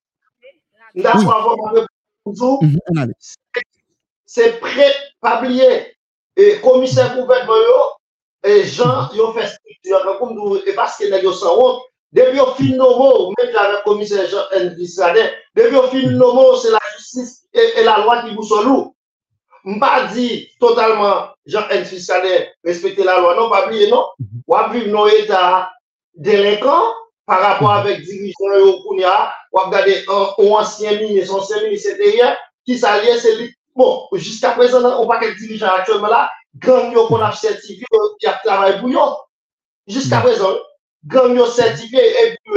Mhm, on allait. C'est prêt, pas oublier, et commissaire gouvernement, et gens, ils ont fait structure, comme nous, et parce que nous sont honte, depuis au fin nomo, même avec commissaire Jean-Henri Sadet, depuis au fin nomo, c'est la justice et, et la loi qui vous sont lourds. Mpa di totalman jan en fiskade respekte la lwa. Non, pa bliye, non. Wap viv nou etat delinkan par rapport avek dirijon yo kounya, wap gade ou ansyen mini, son ansyen mini se derye, ki sa liye se li. Bon, jiska prezant, ou pa kel dirijon aktyonman la, gang yo kon ap sertifi, ki ap travay pou yo. Jiska prezant, gang e yo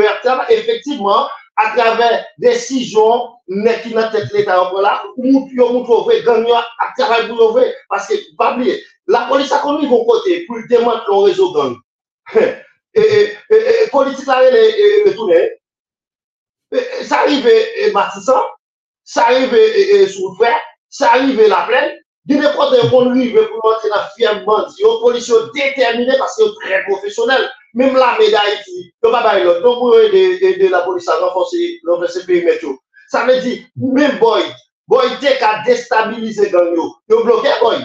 ap travay, efektivman, à travers décision mais qui n'a tête l'état là ou yo moun trouver gagnant à travers pour vrai parce que pas oublier la police a connu vos côté pour démanteler le réseau gang E, e, e, politik la re retounen. Sa arrive Matisan, sa arrive Soufè, sa arrive La Plaine, di ne kote yon rive pou mante nan fiyanman, yon polisyon determine paske yon pre profesyonel, mem la meday ki, yon babay lot, yon pou yon de la polisa renfonsi, renfonsi peyi metyo. Sa me di, mem boy, boy te ka destabilize gang yo, yo bloke boy,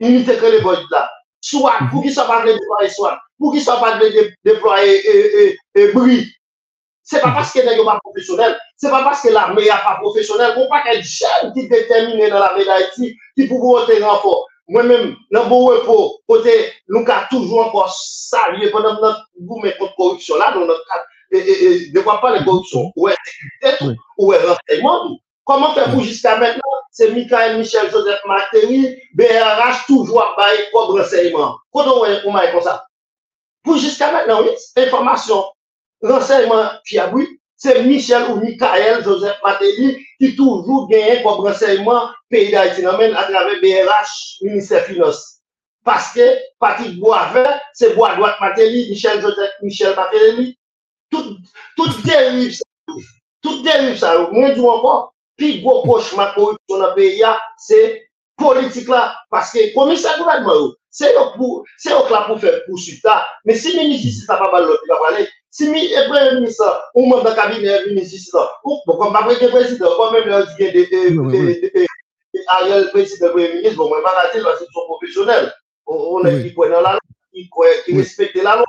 imite ke le boy la. Souan, pou ki sa parle de pari souan, Pou ki sa pa deploye e, e, e bri. Se pa paske nan yo pa profesyonel, se pa paske l'armè ya pa profesyonel, pou pa ke jen ki detemine nan la meday ti, ki pou pou wote renfor. Mwen men, nan bo wè pou, kote nou ka toujou anpo salye, pou nan pou men kont korupsyon la, nou nan ka, e, ne wap pa le korupsyon, ou e sekwite tou, ou e renseigman tou. Koman fè pou jiska mètnen, se Mikael Michel Joseph Martelly, BRH toujou ap baye kob renseigman. Koto wè pou maye kon sa? Pour jusqu'à maintenant, oui, information, renseignement fiable, c'est Michel ou Michael Joseph Matéry qui toujours gagne comme renseignement pays d'Haïti à travers BRH, ministère des Finances. Parce que Patrick Boisvert, c'est Bois droite Matéli, Michel Joseph, Michel Matéli. Tout, tout dérive. Tout dérive ça. Moi, je encore, puis gros cauchemar le pays, c'est politique là. Parce que commissaire gouvernement, Se yo la pou fè pou chita, men si minisi si ta pa bal loti la pale, si mi e pre-ministre, ou mwen da kabine e minisi si ta, ou bon kon pa preke prezident, kon men lò di gen de non, ariel prezident pre-ministre, bon mwen pa nati lò se son profesyonel, ou ne ki kwen nan la lò, ki respekte la lò,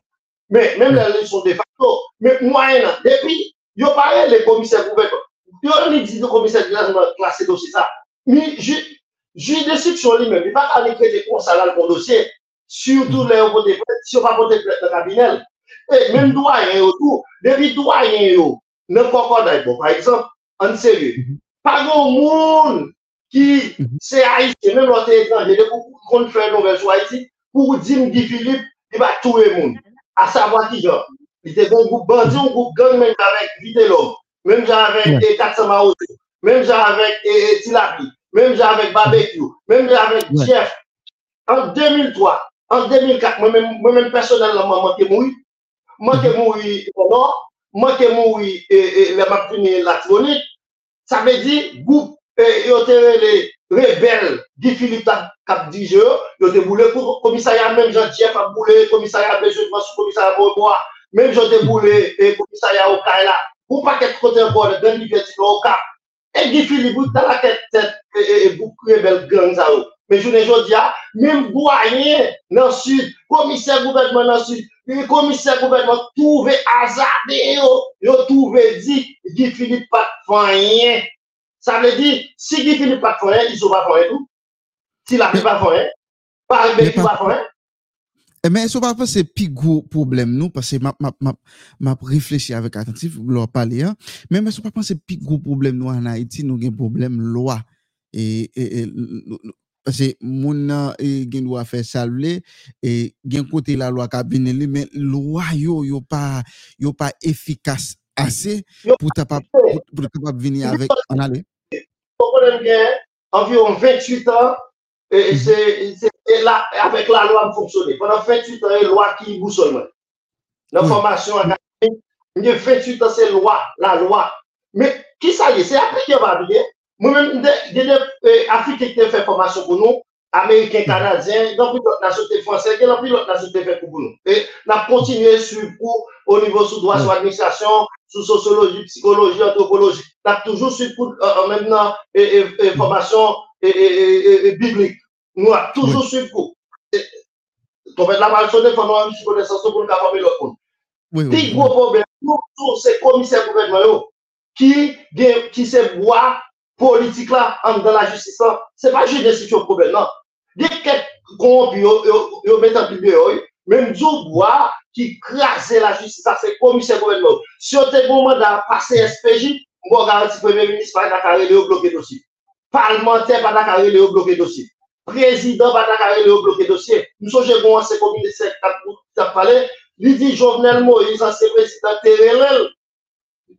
men men lò son de facto, men mwen nan, depi, yo pare le komiser pou vek, yo ni di de komiser klasè dosi sa, mi jit, Juridisdiksyon li men, li pa kan ekre de konsalal kon dosye, surtout le yo kote plet, si yo pa kote plet nan kabinel. E men douayen yo tou, debi douayen yo, nan kokoday bo, par exemple, an serye, pagon moun ki se Haiti, men lote etranje, de pou kontre nou versou Haiti, pou di mdi Filip, li ba touwe moun. A sa vati jan, li te gon goup bandi, ou goup gang men javek Vitelov, men javek 400 Maoto, men javek Tilapi, même avec Barbecue, même avec Jeff. En 2003, en 2004, moi-même personnellement, moi, je suis moi qui mourir non, moi qui mourir et la mapine latronite, ça veut dire groupe et les rebelles Guy Philippe cap Dijon, yo te boulé pour commissariat même Jean-Pierre a boulé commissariat de sous commissariat Bois, même Jean te boulé et commissariat au Kaila. Pour pas qu'être côté de Liberté au Cap. Et Guy Philippe, dans la tête, tête, et de belles gangs, ça, yo. Mais je ne dis pas, même doyen dans le sud, commissaire gouvernement dans le sud, le commissaire gouvernement trouvé hasardé, yo, yo trouvé dit, Guy Philippe pas de rien. Ça veut dire, si Guy Philippe pas de rien, ils sont pas de rien tout. Si la pas de rien, pas de Mais pas Men, sou pa pa se pi gwo problem nou, pase map, map, map, map reflechi avèk atentif, lor pale ya, men, men sou pa pa se pi gwo problem nou an Haiti, nou gen problem lwa. E, e, e, pase moun nan gen lwa fè salvele, gen kote la lwa kabine li, men lwa yo yo pa, yo pa efikas ase pou ta pa, pou ta pa vini avèk an ale. Poko nan gen, avyon 28 an, et Mhm. c'est là, avec la loi fonctionner. Pendant 28 ans, une loi qui boussole. la formation académique, il y a 28 ans, c'est loi, la loi. Mais qui ça y est, c'est après qui va appliquer. Moi-même, j'ai des euh, Africains qui ont fait formation pour nous, Américains, Canadiens, dans plus d'autres nationalités françaises, dans plus d'autres nationalités fait pour nous. Et on a continué sur cours au niveau sous droit, sur administration, sous sociologie, psychologie, anthropologie. On a toujours sur cours, maintenant, et formation biblik. Nou a toujou suiv kou. Tope la malsone fwa nou an misi konesanso pou nou ka fami lòt moun. Ti gwo problem nou sou se komise gouvernement yo ki se vwa politik la an dan la justis la. Se pa ju desisyon problem nan. Di ket konp yo metan pi biyo yo, menm djou vwa ki krasè la justis la se komise gouvernement yo. Si yo te gouman da pase SPJ, mwen garanti premier ministre pa yon akare le yo bloke dosi. Parlementaire pas d'accord le bloquer dossier. Président pas d'accord le bloquer dossier. Nous sommes bon c'est commissaire qui a parlé. Il dit Jovenel Moïse, ancien président Terrell,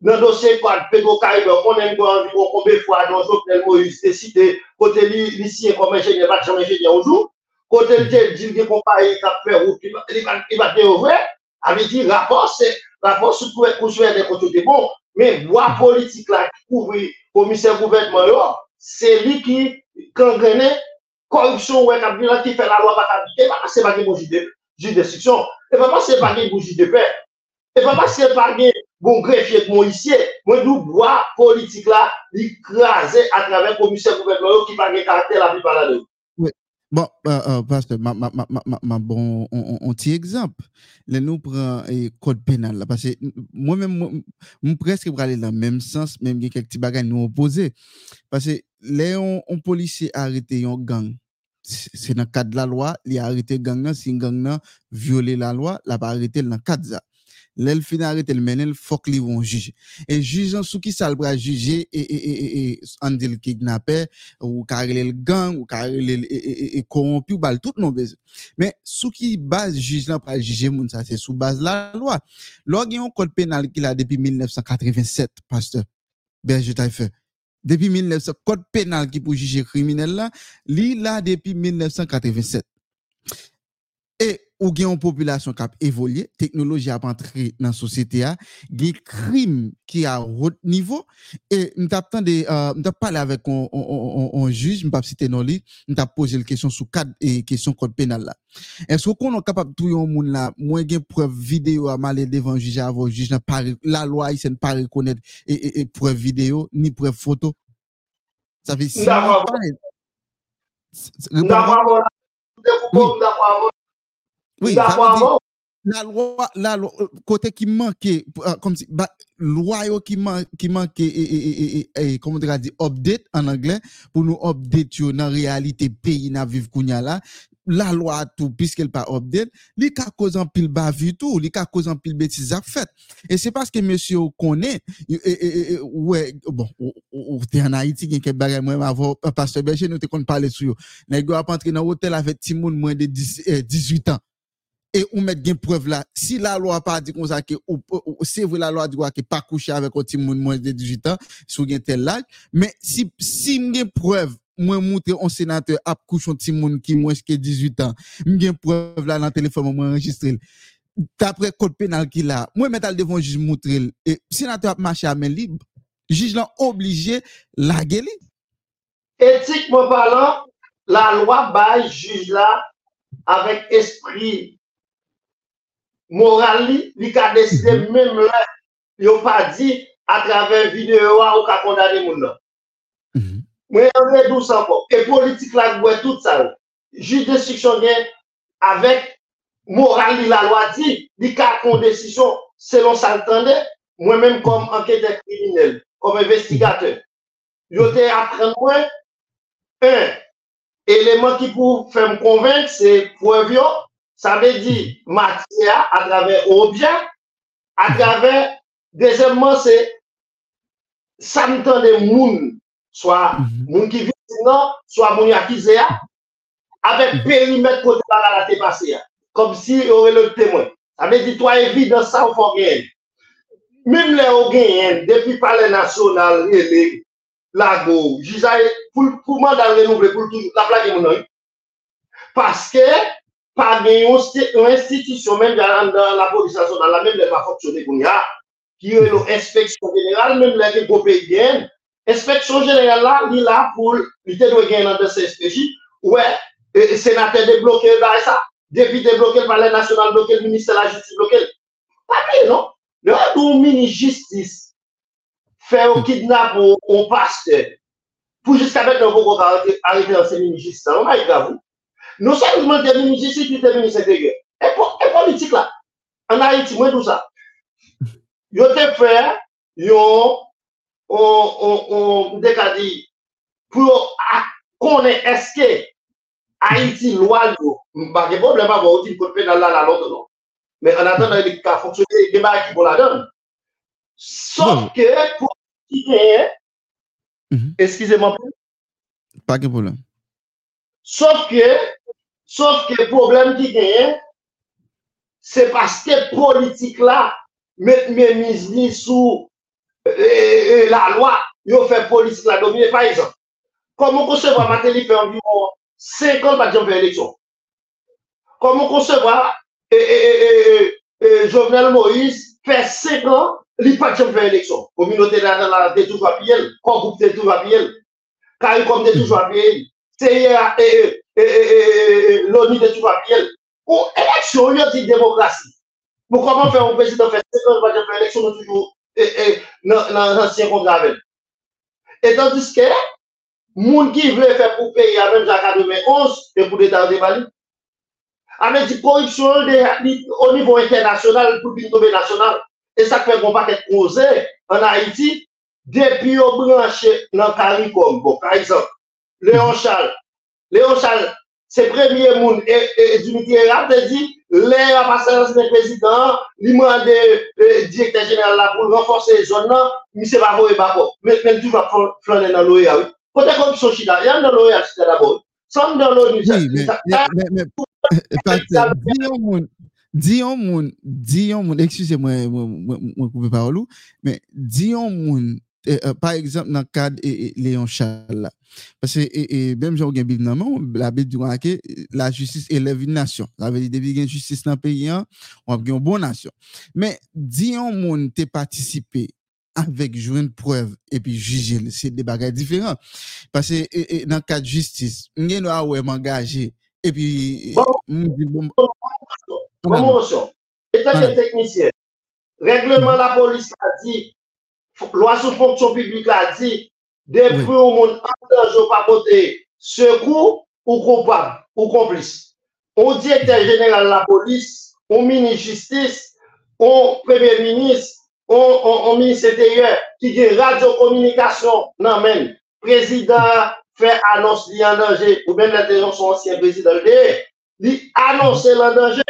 dans le dossier quoi, Pedro Caribe, on aime combien de fois dans Jovenel Moïse décidé, côté signé comme ingénieur, pas jamais ingénieur un jour, côté lui, dit qu'il compagnie qui a fait route, il va- il va vrai, avait dit rapport, c'est, rapport sur quoi construire des côtés bon, mais loi politique là, couvre commissaire gouvernement, c'est lui qui, gangrène, corruption, qui a- qui fait la loi, pas appliquer, c'est pas qu'il juge juge d'instruction. Et pas c'est pas qu'il bougie de paix. Et pas c'est pas qu'il bon greffier que ici. Moi, nous, bois politique là, à travers commissaire gouvernement qui pas caractère la plupart là-dedans. Bon, euh, euh, pasteur, ma, ma, ma, ma, bon, on, on, on petit exemple. Nous prenons le code pénal parce que moi-même, moi, moi, presque aller dans le même sens, même il y a quelques nous opposés. Parce que là, on, on policier arrêté un gang. C'est dans le cadre de la loi, il a arrêté gang si gang là violer la loi, il a arrêté dans le cadre. Là, il finit arrêter le menel, il faut qu'ils vont juger. Et jugeant sous qui ça le bras juger et, et, et, on dit le kidnappeur, ou carré le gang, ou carré le corrompu, ou bal tout non besoin. Mais sous qui base juge là pour juger moun ça, c'est sous base la loi. Lors y a un code pénal qui a depuis 1987, pasteur. Berger Taillefer. Depuis 1900, code pénal qui pour juger criminel là, li là depuis 1987. Et ou gen yon populasyon kap evolye, teknoloji ap antre nan sosyete a, gen krim ki a rot nivou, e mtap tande, uh, mtap pale avek on juj, mpap site nan li, mtap pose l kesyon sou kad e kesyon kod penal la. Esko konon kapap tou yon moun la, mwen gen preuve video a male devan juj avon juj, pare, la lwa yi sen pa rekonet e, e, e preuve video, ni preuve foto. Sa fe si... Mda pa avon la, mda pa avon la, Oui, la loi, la loi, euh, côté qui manquait, euh, comme si, bah, loi qui man, qui manquait, et, et, et, et, et, comment on dit, update en anglais, pour nous update dans réalité pays na kounya là, la loi tout, puisqu'elle pas update, li ka cause en pile bavu tout, li ka cause en pile à fait. Et c'est parce que monsieur connaît, ouais, bon, ou, t'es en Haïti, quelques bagages, moi, avant, euh, pasteur Berger, nous te parler sur yo. A pas entrer dans hôtel avec ti moun moins de 10, euh, 18 ans et on met des preuve là. Si la loi pas dit comme ça que c'est vrai la loi dit que pas coucher avec un petit monde moins de 18 ans sous un tel âge, mais si si m'gen preuve moi montrer un sénateur a couché un petit monde qui moins que 18 ans, m'gen preuve là dans téléphone moi enregistré. D'après code pénal qu'il a, moi mettre devant juge montrer et sénateur a marché à main libre, juge là obligé la gueule. éthiquement parlant, la loi bail juge là avec esprit moral li, li ka deside mm -hmm. mèm la, yo pa di a travè videyo a ou ka kondane moun nan. Mm -hmm. Mwen yon lè dou san pou. E politik la gwe tout sa ou. Jus destriksyon gen avèk moral li la lwa di, li ka kondesisyon selon sa l'tande, mwen mèm kom anketè kriminelle, kom investigatè. Yo te apren mwen, un, eleman ki pou fèm konvenk, se pou evyon, Ça veut dire matière à travers objet, à travers, deuxièmement, c'est ça des mounes, soit mm-hmm. moun qui vit sinon, soit moun yakizé, avec mm-hmm. périmètre côté la la passé, comme si y aurait le témoin. Ça veut dire, toi, évidence, ça, on faut rien. Même les Ogéens, depuis palais national, les lagos, pour le mandat renouveler, pour la plaque, mon Parce que, gen yon institisyon men jan la polis nasyonal la men le pa foksyone koun ya, ki yon yon inspeksyon general men le gen gope gen, inspeksyon general la li la pou li te dwe gen nan de se espeji. Ouè, senate de bloke da e sa, depi de bloke l palè nasyonal bloke, l minister la justice bloke, pa pe non, Le an tou mini justice, fè ou kidnap ou paste, pou jiska bet nan pou kou arite an se mini justice, an wè yi gavou, Non sèlman devini jisi ki devini segregè. E, e politik la. An a iti mwen dousa. Yo te fè, yo on dekadi pou konè eske a iti lwa yo. Mbake problema vwa outi kote penal la la lote non. Men an atan nan yon ka fonksyonè yon deba ki pou la don. Sòf bon. ke pou ki genye, mhm. eskize mwen pou. Pa ke pou la. Sòf ke Sauf ke problem ki genyen, se paske politik la, met men mizli sou e, e, la lwa, yo fe politik la domine. Par exemple, komon konsevwa Mateli fe anviron 50 patyon fe eleksyon. Komon konsevwa e, Jovenel Moïse fe 5 an, li patyon fe eleksyon. Kominote nan la detou vapyel, kon goup detou vapyel, kari kon detou vapyel, seye a e e, E, e, e, l'ONU de Souvapil, ou eleksyon, yon di demokrasi. Mou koman fè ou prezident fè, se kon vajan fè eleksyon nou toujou nan ansyen kontravel. E tandis ke, moun ki vle fè pou peyi avèm jaka 2011, te pou detan de Mali, avè di korupsyon o nivou internasyonal pou bin tobe nasyonal, e sa kwen kon pa ket koze an Haiti, depi yo branche nan Karikom, bon, par exemple, Léon Charles, Léon Charles, se premye moun, e, e, e Dimitri Erap te di, lè apasanans de prezident, li mwande direktè genel la pou renforse zon nan, mi se bavo e bavo. Men tou va flanen nan loya. Kote kon sou chida, yan nan loya chida dabo. San nan loya ni chida. Diyon moun, diyon moun, diyon moun, eksuse mwen koupe parolou, men diyon moun, euh, euh, par exemple nan kad Léon Charles la, Parce que, même si on a Bible dans la Bible dit la justice élève une nation. Ça veut dire, depuis qu'il y a justice dans le pays, on a une bonne nation. Mais, disons, on t'es participé avec jouer une preuve et puis juger, c'est des bagages différents. Parce que, dans le cas de justice, on a engagé et puis, bon, Promotion. État de technicien. Règlement la police a dit, loi sur fonction publique a dit, depuis Oui. au monde en danger pas porter secours ou coupable ou complice. On directeur général de la police, on ministre justice, on premier ministre, on, on, on ministre intérieur qui a radio-communication, non même, président fait annonce li en danger, ou même l'intervention ancien président de li annonce en danger,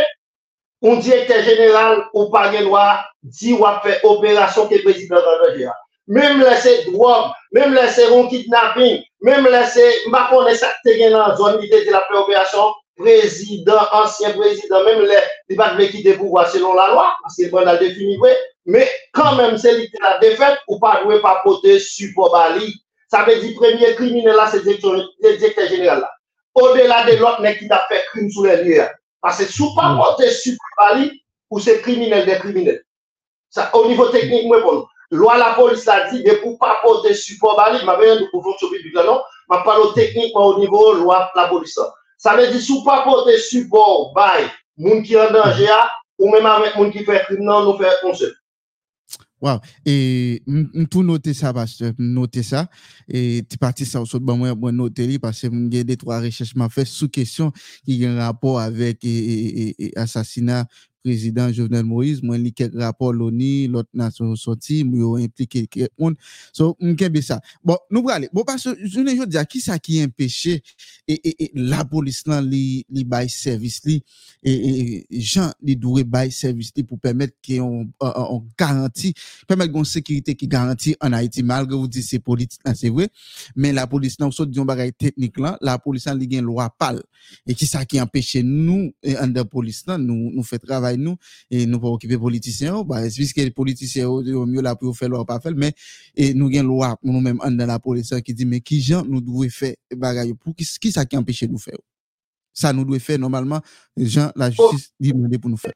un directeur général ou pas de loi dit ou a fait opération que le président en danger. A. Même laisser drogue, même laisser un kidnapping, même laisser, ma connaît ça te gen dans la zone de la fait opération, président, ancien président, même les, il va pas quitter pouvoir selon la loi, parce qu'il le définir, oui. mais quand même, c'est la défaite, ou pas jouer par côté support bali. Ça veut dire, premier criminel là, c'est le directeur général là. Au-delà de l'autre, nèg qui t'a fait crime sous les lieux. Parce que sous pas Mm. porter support bali, ou c'est criminel des criminels. Ça, au niveau technique, moi, bon. Loi la police l'a dit, mais pour pas porter support bali, ma rien de fonction publique, non, ma parle technique, au niveau loi la police. Ça veut dire, sous pas porter support bali, moun qui en danger, a, ou même avec moun qui fait crime, non, nous fait on seul. Wow. Et tout noter ça, pasteur, noter ça. Et tu parti ça au bon moi, noter parce que j'ai des trois recherches m'a fait sous question qui a un rapport avec et, et, et, assassinat président Jovenel Moïse, moi, li quelques rapports l'ONU, l'autre nation sorti, moi, impliqué quelqu'un. So, m'kebe ça. Bon, nous allons Bon, parce que, je ne dire, qui ça qui empêché, et, et, et, la police, là, li, li bail service, li, et, et, gens, li doit bail service, li, pour permettre qu'on, on garantit, permettre une sécurité qui garantit en Haïti, malgré vous dites c'est politique, c'est vrai, mais la police, là, on dit un bagage technique, là, la police, là, li gen loi pâle. Et qui ça qui empêche nous, et en de police, là, nous, nous fait travail nous et nous pas occuper politiciens bah puisque les politiciens au mieux là pour faire leur pas faire mais et nous gain loi pour nous même dans la police qui dit mais qui gens nous devons faire bagaille pour qui qui ça qui empêche nous faire? Ça nous devons faire normalement gens la justice demande pour nous faire.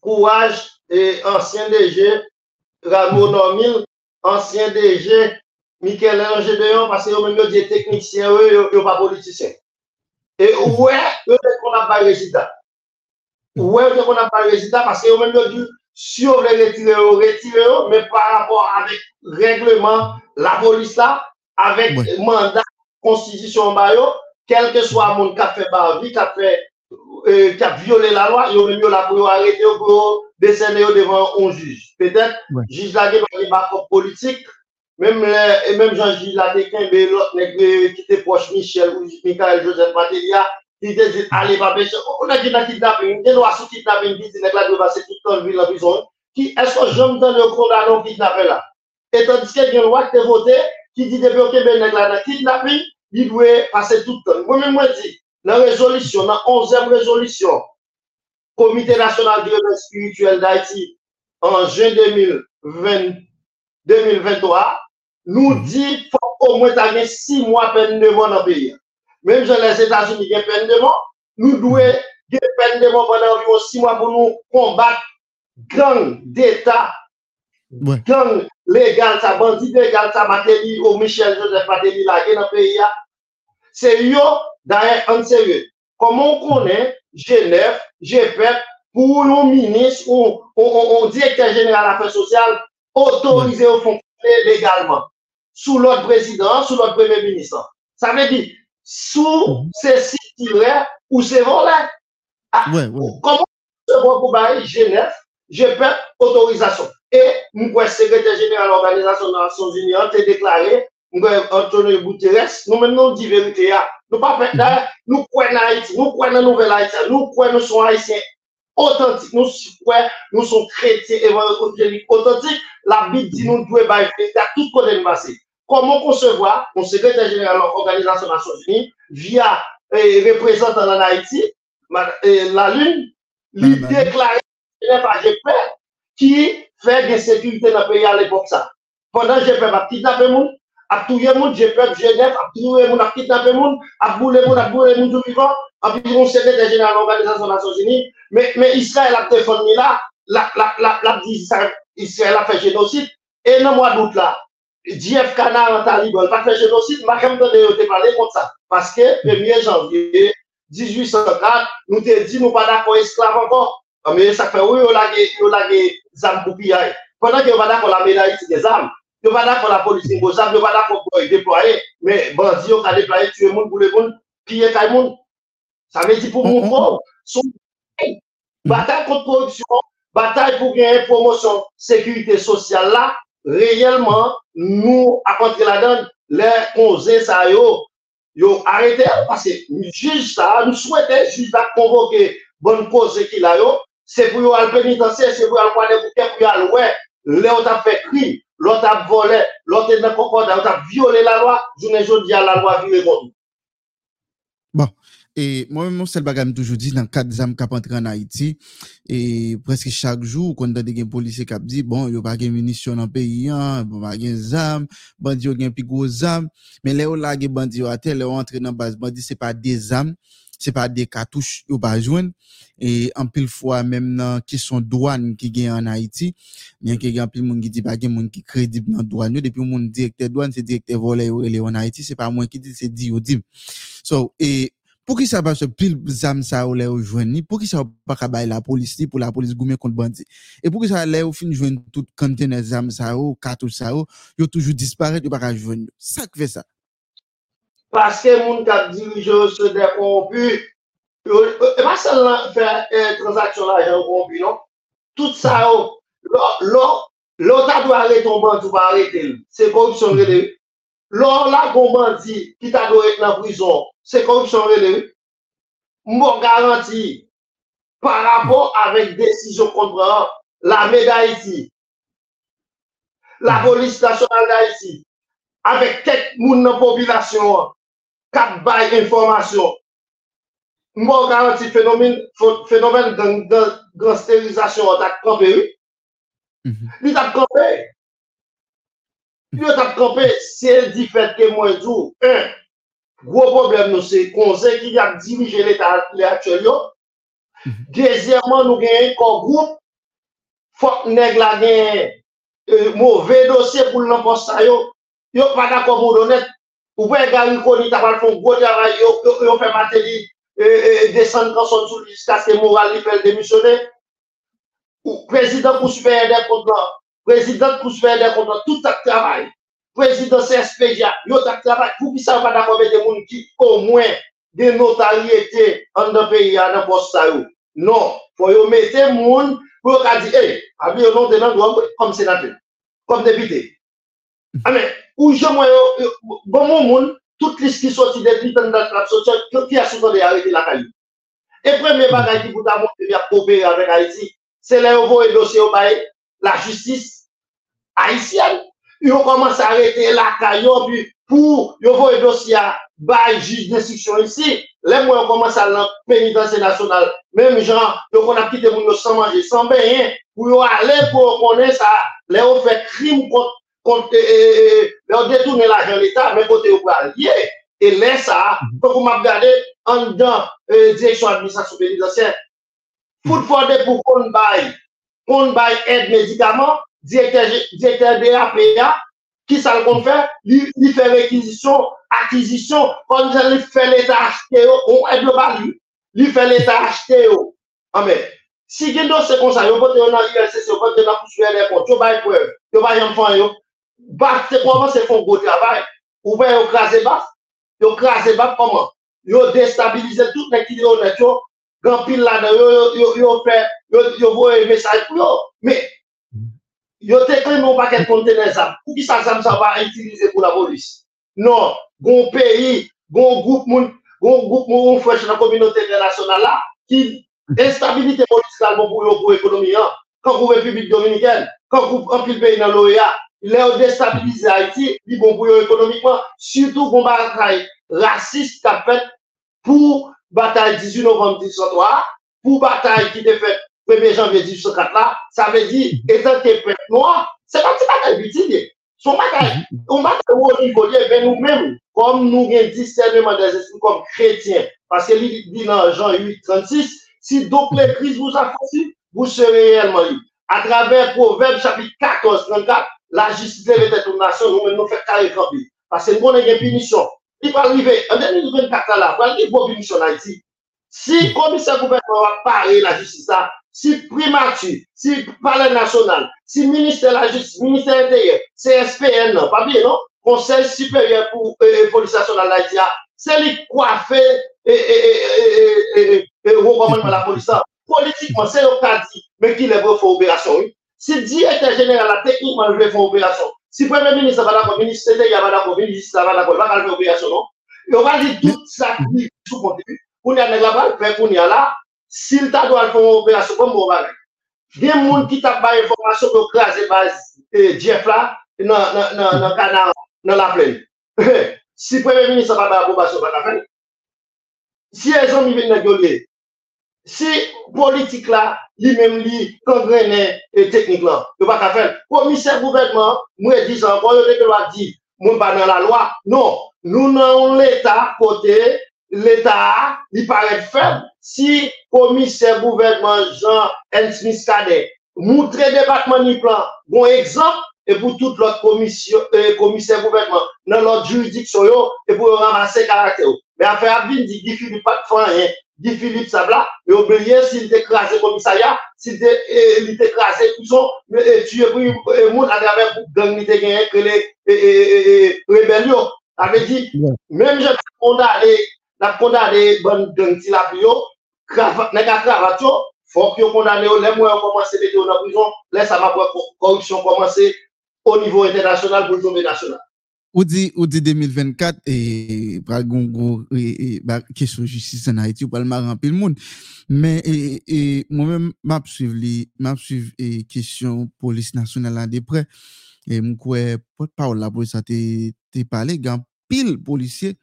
Courage et ancien DG Ramon mm-hmm. Normil ancien DG Michel Ange Deyon parce que même des techniciens eux pas politiciens. Et ouais eux qu'on a pas résultat Ouais, on n'a pas de résultat parce qu'on même dit si on veut retirer, on retire, mais par rapport avec règlement, la police là, avec Ouais. mandat, constitution, quel que soit mon qui a fait qui a fait, euh, qui a violé la loi, il y aurait mieux là pour arrêter, pour descendre devant un juge. Peut-être, Ouais. juge là, il pas comme politique, même les, et même Jean-Gilles Latéquin, l'autre nègre qui était proche Michel ou Michael Joseph Matelia, il dit, allez, pas. On a dit, dans kidnapping, des lois sur kidnapping, dit, nègre là, doit passer tout le temps, ville en prison. Qui, est-ce que j'aime dans le condamné au kidnappé là? Et tandis qu'il y a une loi qui est votée, qui dit, depuis que ben là, dans kidnapping, il doit passer tout le temps. Moi-même, moi, je dis, dans la résolution, dans la 11e résolution, Comité national de développement spirituel d'Haïti, en juin 2020, 2023, nous dit faut au moins six mois peine de mort dans le pays. Même dans les États-Unis, il y a peine de mort. Nous devons peine de mort pendant environ six mois pour nous combattre gang d'État, Ouais. gang légal, ça, bandit légal, ça, Matéli, au Michel Joseph Matéli, là, dans le pays. C'est yo, d'ailleurs, en sérieux. Comment on connaît Genève, GPEP, pour un ministre ou un directeur général d'affaires sociales autorisé au fonctionner légalement? Sous l'autre président, sous l'autre premier ministre. Ça veut dire, sous ces sites ou ces volets. Ah, Ouais, ouais. Comment se pour bailler Genève, GPEP, autorisation. Et nous, le secrétaire général de l'Organisation des Nations Unies, a déclaré, nous, Antonio Guterres, nous maintenant dit vérité. là. Nous pas fait d'ailleurs, nous Haïti, croyons en Nouvelle Haïti, nous sommes haïtiens authentiques, nous nous sommes chrétiens évangéliques authentiques. La Bible dit nous devons à tout côté de passé. Comment concevoir un secrétaire général de l'Organisation des Nations Unies via eh, représentant en Haïti, eh, la Lune, lui déclarer par GP qui fait de sécurité dans le pays à l'époque ça. Pendant GP a kidnappé moun, a tué moun, GP Genève, a tué a kidnappé a boulé moun, a boulé tout vivant, a puis mon secrétaire général de l'Organisation des Nations Unies, mais, mais Israël a téléphoné là, la, la, la, Israël, Israël a fait génocide, et dans le mois d'août là, JF Kanar an talibol, pa fe genosid, ma kem dene yo te pale kont sa. Paske, 1er janvye, 1804, nou te di nou pa da kon esklav ankon. Ame, sa fe ou yo lage, yo lage zam koupiyay. Pendan ki yo pa da kon la menayit de zam, yo pa da kon la polisi mbo zam, yo pa da kon boy deploye, me bandi yo ka deploye, tue moun, boule moun, piye kay moun. Sa me di pou mm, moun kon, mm. sou batay kont korupsyon, batay pou genye promosyon, sekurite sosyal la, réellement, nous, à contre la donne, les conseils, ça, yo, parce que juge ça, nous souhaitons, juge va convoquer bonne cause qu'il a yo, c'est pour yo al pénitentiaire, c'est pour yo al quoi pour yo ouais, l'autre a fait crime, l'autre a volé, l'autre est dans l'autre a violé la loi, je ne dis à la loi vire contre. Et moi-même, c'est le je toujours dit dans des âmes qui entré en Haïti. Et presque chaque jour, quand on a des policiers qui dit, bon, il n'y a pas de munitions dans le pays, hein, bon, pas de armes, bandits ont plus gros armes. Mais là, on a des bandits à terre, là, on entre dans la base bandits, c'est pas des armes, c'est pas des cartouches, ils pas joindre. Et en pile fois, même dans qui sont douane qui gagne en Haïti, bien qu'il y a pile monde qui dit pas de monde qui crédible dans douane, depuis mon directeur douane, c'est directeur volé, il en Haïti, c'est pas moi qui dit, c'est dit, dit. So, et, Pour qui ça va se pile zam ça ou ou jwenni, pour qui ça pas ka bay la police li, pour la police goumen contre bandi. Et pour qui ça lè ou fin jwenn tout conteneur zam ça ou, cartouche ça ou, yo toujours disparaître, pas jwenn. Ça qui fait ça. Parce que moun kap dirije se dekorompu, yo, e pa sel lan fè eh, transaksyon la jen korompu, non? Tout lò ta dwa arrêter ton bandi ou pa arrêter. C'est corruption rele. Lor la gomban di ki ta do et nan prizon, se korupsyon rele, mbo garanti par rapport avèk desisyon kontra la mè d'Haïti, la polis nasyonal d'Haïti, avèk ket moun nan popilasyon, kat bay informasyon, mbo garanti fenomen, fenomen gangsterizasyon tak kampè, mm -hmm. li tak kampè, Yo tap kampe, se di fet ke mwen djou, un, gwo problem nou se konzen ki yak dirije le atchel yo, dezyeman nou genye kon goup, fok neg la genye e, mouve dosye pou nan posta yo, yo pa da komodonet, ou pou e gari koni tapal fon gwo travay yo, yo, yo fe materi, e, e, e desen kan son sou liska se moral li fel demisyone, ou prezident pou superen de kontran, Prezident Kousferde kontan tout tak travay. Prezident CSPJ, yo tak travay. Pou ki sa pa da kome de moun ki au mwen de notaryete an de peyi an da post sa yo. Non, fò yo mette moun pou yo ka di, eh, hey, avi yo non tenan do an kom senate, kom depite. Ame, ou je mwen yo, bon moun moun, tout lis ki soti de plitan dan trap soti, yo ki soutan de arete la kayo. E premye bagay ki pou ta moun ki a apopere avèk Haiti, se le yo vo e dosye yo baye, la justice haïtienne. Ils ont commencé à arrêter la caillou pour ils ont un dossier bail juge d'instruction ici. Les mois ont commencé à la pénitence nationale. Même gens, ils ont quitté pour sans manger, sans baigner, pour aller pour connaître ça. Les ont fait crime contre, contre les ont détourné l'argent de l'État, mais côté au allié. Et là, ça, quand vous m'avez en dedans, euh, direction administration pénitentiaire, pour faire pour qu'on bail kon bay ed medikaman, direkter BAPA, ki sa l kon fè, li, li fè rekizisyon, akizisyon, kon li fè l'Etat achete yo, oh, kon oh, ed eh, le bali, li fè l'Etat achete yo. Oh. Amè, ah, si gen do se konsa, yo pote yo nan ILCC, yo pote yo nan kousouye lè kont, yo bay kwe, yo bay yon fan yo, bak se koman se fon go travay, ou ben yo krasè bak, yo krasè bak koman, yo destabilize tout nek ki de yo net yo, la de yo, yo yo vo e mesaj pou yo, me, yo tekle moun paket kontene zam, pou ki sa zam sa va itilize pou la polis. Non, goun peyi, goun goup moun, goun goup moun kominote internasyonal la, ki instabilite poliskal moun pou yo pou ekonomi an, kan kou republik dominiken, kan kou anpil peyi nan l'OEA, lè ou destabilize Haiti, li bon pou yo ekonomikman, sütou kon batay raciste ka fèt pou batay 18 novembre 1803, pou batay ki te fèt 1er janvier 1804 la, sa ve di, etan te fèt noa, se pa ti batay bitide. Son batay, kon batay ou ou nivou liye, ben nou mèm, kom nou gen discernement des esprits kom chrétien, paske li di nan Jean 8, 36, si donk le kriz vous a fossi, vous serez réellement libre. A travers Proverbe chapitre 14, 34, la justice de l'état-nation, nous menons fait carré. Parce que nous avons une punition. Il va arriver, en 2024 là, il va en Haïti. Si le commissaire gouvernement va parler la justice là, si primature, si palais national, si ministère de la justice, ministère intérieur, CSPN, non, pas bien, non? Conseil supérieur pour euh, police nationale d'Haïti, c'est lui coiffé et, et, et, et, de la police. Politiquement, c'est le cas dit, mais qui pour opération. Si directeur général techniquement opération, Si premier ministre va la comme ministre, c'était va la comme ministre, va la comme, va calmer l'opération, non? Et on va dire tout ça qui sous contribue. On y a pas fait, on y a là. S'il t'a doit faire une opération bon, comme on va Il y a des gens qui t'a pas information pour craser eh, Jeff là, dans le canal, dans la plaine. Si premier ministre va pas l'approbation, va la plaine. Si les hommes viennent gueuler, si politique là, lui-même lui, gangrené et technique là, il va pas faire. Commissaire gouvernement, moi dis encore, il va dire, moi pas dans la loi. Non, nous avons l'État côté, l'État, il paraît faible. Si commissaire gouvernement Jean N. Smith Cadet, montrer département du plan, bon exemple, et pour toute l'autre commission, euh, commissaire gouvernement, dans l'autre juridiction, et pour ramasser caractère. Mais affaire a vin dit Guy Philippe pas de rien. Guy Philippe ça là, mais oublié s'il était écrasé commissariat, s'il était écrasé prison, mais tué pour eh, monde à travers gang était gagné que les rébellions. Ça dire Ouais. même j'ai condamné, la condamné bonne gang ti la cravate, nèg a cravate faut que condamné les mois commencé mettre dans la prison, là ça m'a corruption commencé au niveau international pour le national. Ou di, ou di 2024, e pral gongo, e, e ba kesyon justice an Haiti, ou pral maran pil moun. Men, e, e mwen men map suiv li, map suiv e kesyon polis nasyonal an depre, e mwen kwe pot pa ou la polis an te, te pale, gan pil polisye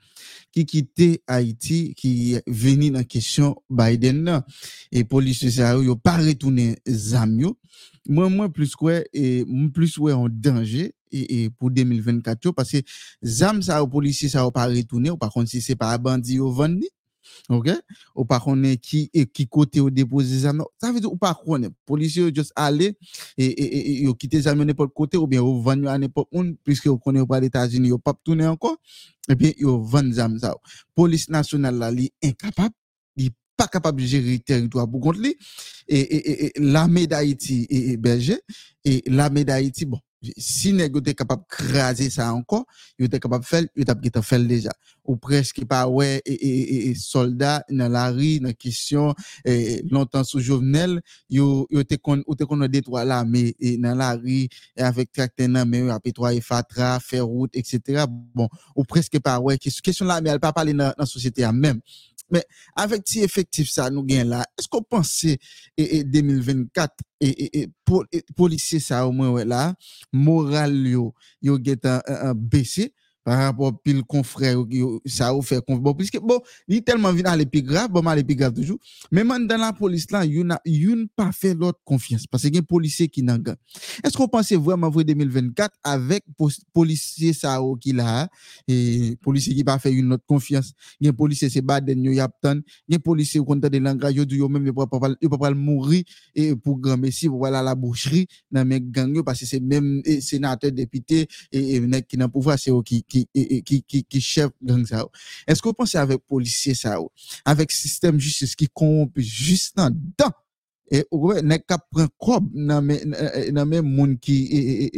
ki kite Haiti, ki veni nan kesyon Biden nan. E polisye sa yo, yo pa retounen zam yo. Mwen mwen plus kwe, e mwen plus kwe an denje, et, et pour 2024 yo, parce que zam ça, au policier ça, ou pas retourné, ou par contre, si c'est pas bandit ou vendre, ok? Ou par contre, qui, et qui côté ou déposer zam, ça veut dire, ou pas connaître, policier yo juste aller, et, et, et, quitter zam n'importe côté, ou bien ou vendre yo à n'importe où, puisque vous connaissez pas les États-Unis, yo pas tourner encore, et bien, yo vendre zam ça. Police nationale là, li incapable, pas capable de gérer le territoire pour contre lui, et, et, et, l'armée d'Haïti est hébergée, et l'armée d'Haïti, bon, si nèg te capable craser ça encore, yo te capable faire, yo t'a peut faire déjà. Ou presque pas ouais, et, et, et, soldats dans la rue, dans question, et longtemps sous Jovenel, yo, yo te kon, te kon détruire l'armée, et dans la rue, et avec tracteur après toi, et fatra, faire route, etc. Bon, ou presque pas ouais, question, là, mais elle pas parler dans la société à même. Men, avek ti efektif sa nou gen la, esko panse e, e 2024 e, e, polisye sa ou mwen wè la, moral yo, yo get an besi, par rapport pile confrère ça ou fait bon puisque bon il tellement vient aller plus grave bon aller plus grave toujours. Mais man dans la police là n'a you pas fait l'autre confiance. Parce que y a policier qui nan gang est-ce qu'on pensait vraiment vrai 2024 avec policier ça qui là et policier qui pas fait une autre confiance? Il y a policier c'est Baden yo il y a policier qui de langage yo yo même pas pas pas pas mourir et pour grand messie pour aller à la boucherie dans mes gang parce que c'est même sénateur député et, qui dans pouvoir c'est qui qui qui qui chef gang ça. Est-ce que vous pensez avec policier ça avec système justice qui corrompu juste dans dedans et ouais nèg ka prend cob dans mes dans mes monde qui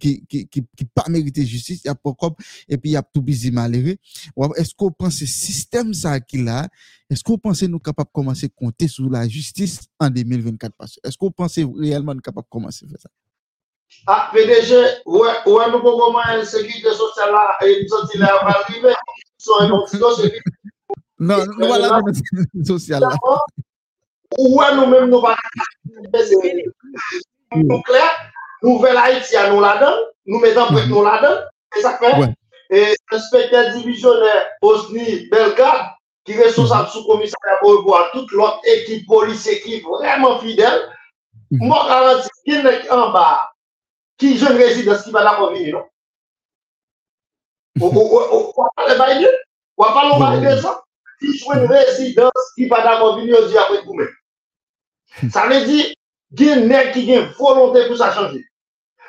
qui qui qui pas mérité justice y a pas cob et puis y a tout busy malheureux. Est-ce que vous pensez système ça qui là est-ce que vous pensez nous capables de commencer à compter sur la justice en 2024 parce que Est-ce que vous pensez réellement nous capables Ah, PDG, ouais, ouais, nous pouvons comment une sécurité sociale là, et nous sommes là, on va arriver. Non, nous Mais voilà là- dans notre social là. Ouais, nous-mêmes, nous va nous clair, nouvelle Haïti à nous là-dedans, nous mettons prête nous là-dedans, et ça fait. Et inspecteur divisionnaire Osni Belgrade, qui est responsable sous commissariat pour voir toute l'autre équipe policière qui est vraiment fidèle, Mhm. moi, garantis, qui est en bas, qui jeune résidence qui va d'abord venir, non? On on- on va parler Biden, on va parler Ouais. de ça. Si je une résidence qui va d'abord venir, on dit après vous Ça veut dire, il y a un nègre qui a une volonté pour ça changer.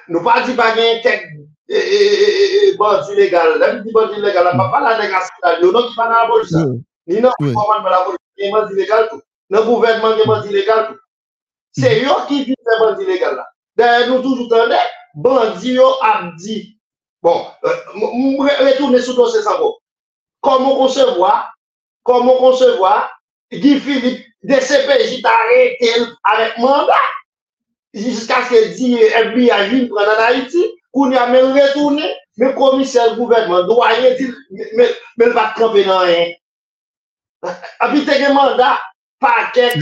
Nous pas dire pas qu'il y a quelques eh, eh, bandits légal. Là, dit bandits légal, on va pas la non, qui pas dans la. Ni la le gouvernement, il y a un bandit légal tout. C'est eux qui vivent ces bandits légal là. D'ailleurs, bandi yo ap di, bon, euh, mwen retourne sou dosye sa bo, komon konsevwa, komon konsevwa, Guy Philippe de CPJ ta retel avèk mandat, jiska se di euh, FBI vin pran an Haiti, koun ya men retourne, men komiser gouvernement, doye di, men vat krompe nan ren. Api te gen mandat, paquet,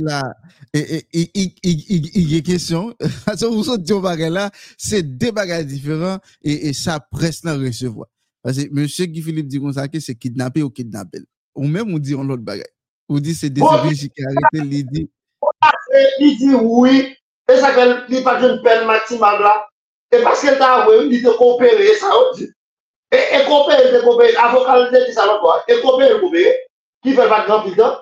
là. Et, et, et, et, il y a question. Ça, vous là, c'est deux bagages différents et, ça presse à recevoir. Parce que monsieur Guy Philippe dit comme ça que c'est kidnappé ou kidnappé. Ou même on dit on l'autre bagage. Ou dit c'est des qui arrêté, il dit, Et il dit oui, et ça fait il pas une peine maximale là. Et parce qu'elle t'a avoué, il dit coopérer, ça on. Et, avocat dit ça l'autre qui fait pas grand temps.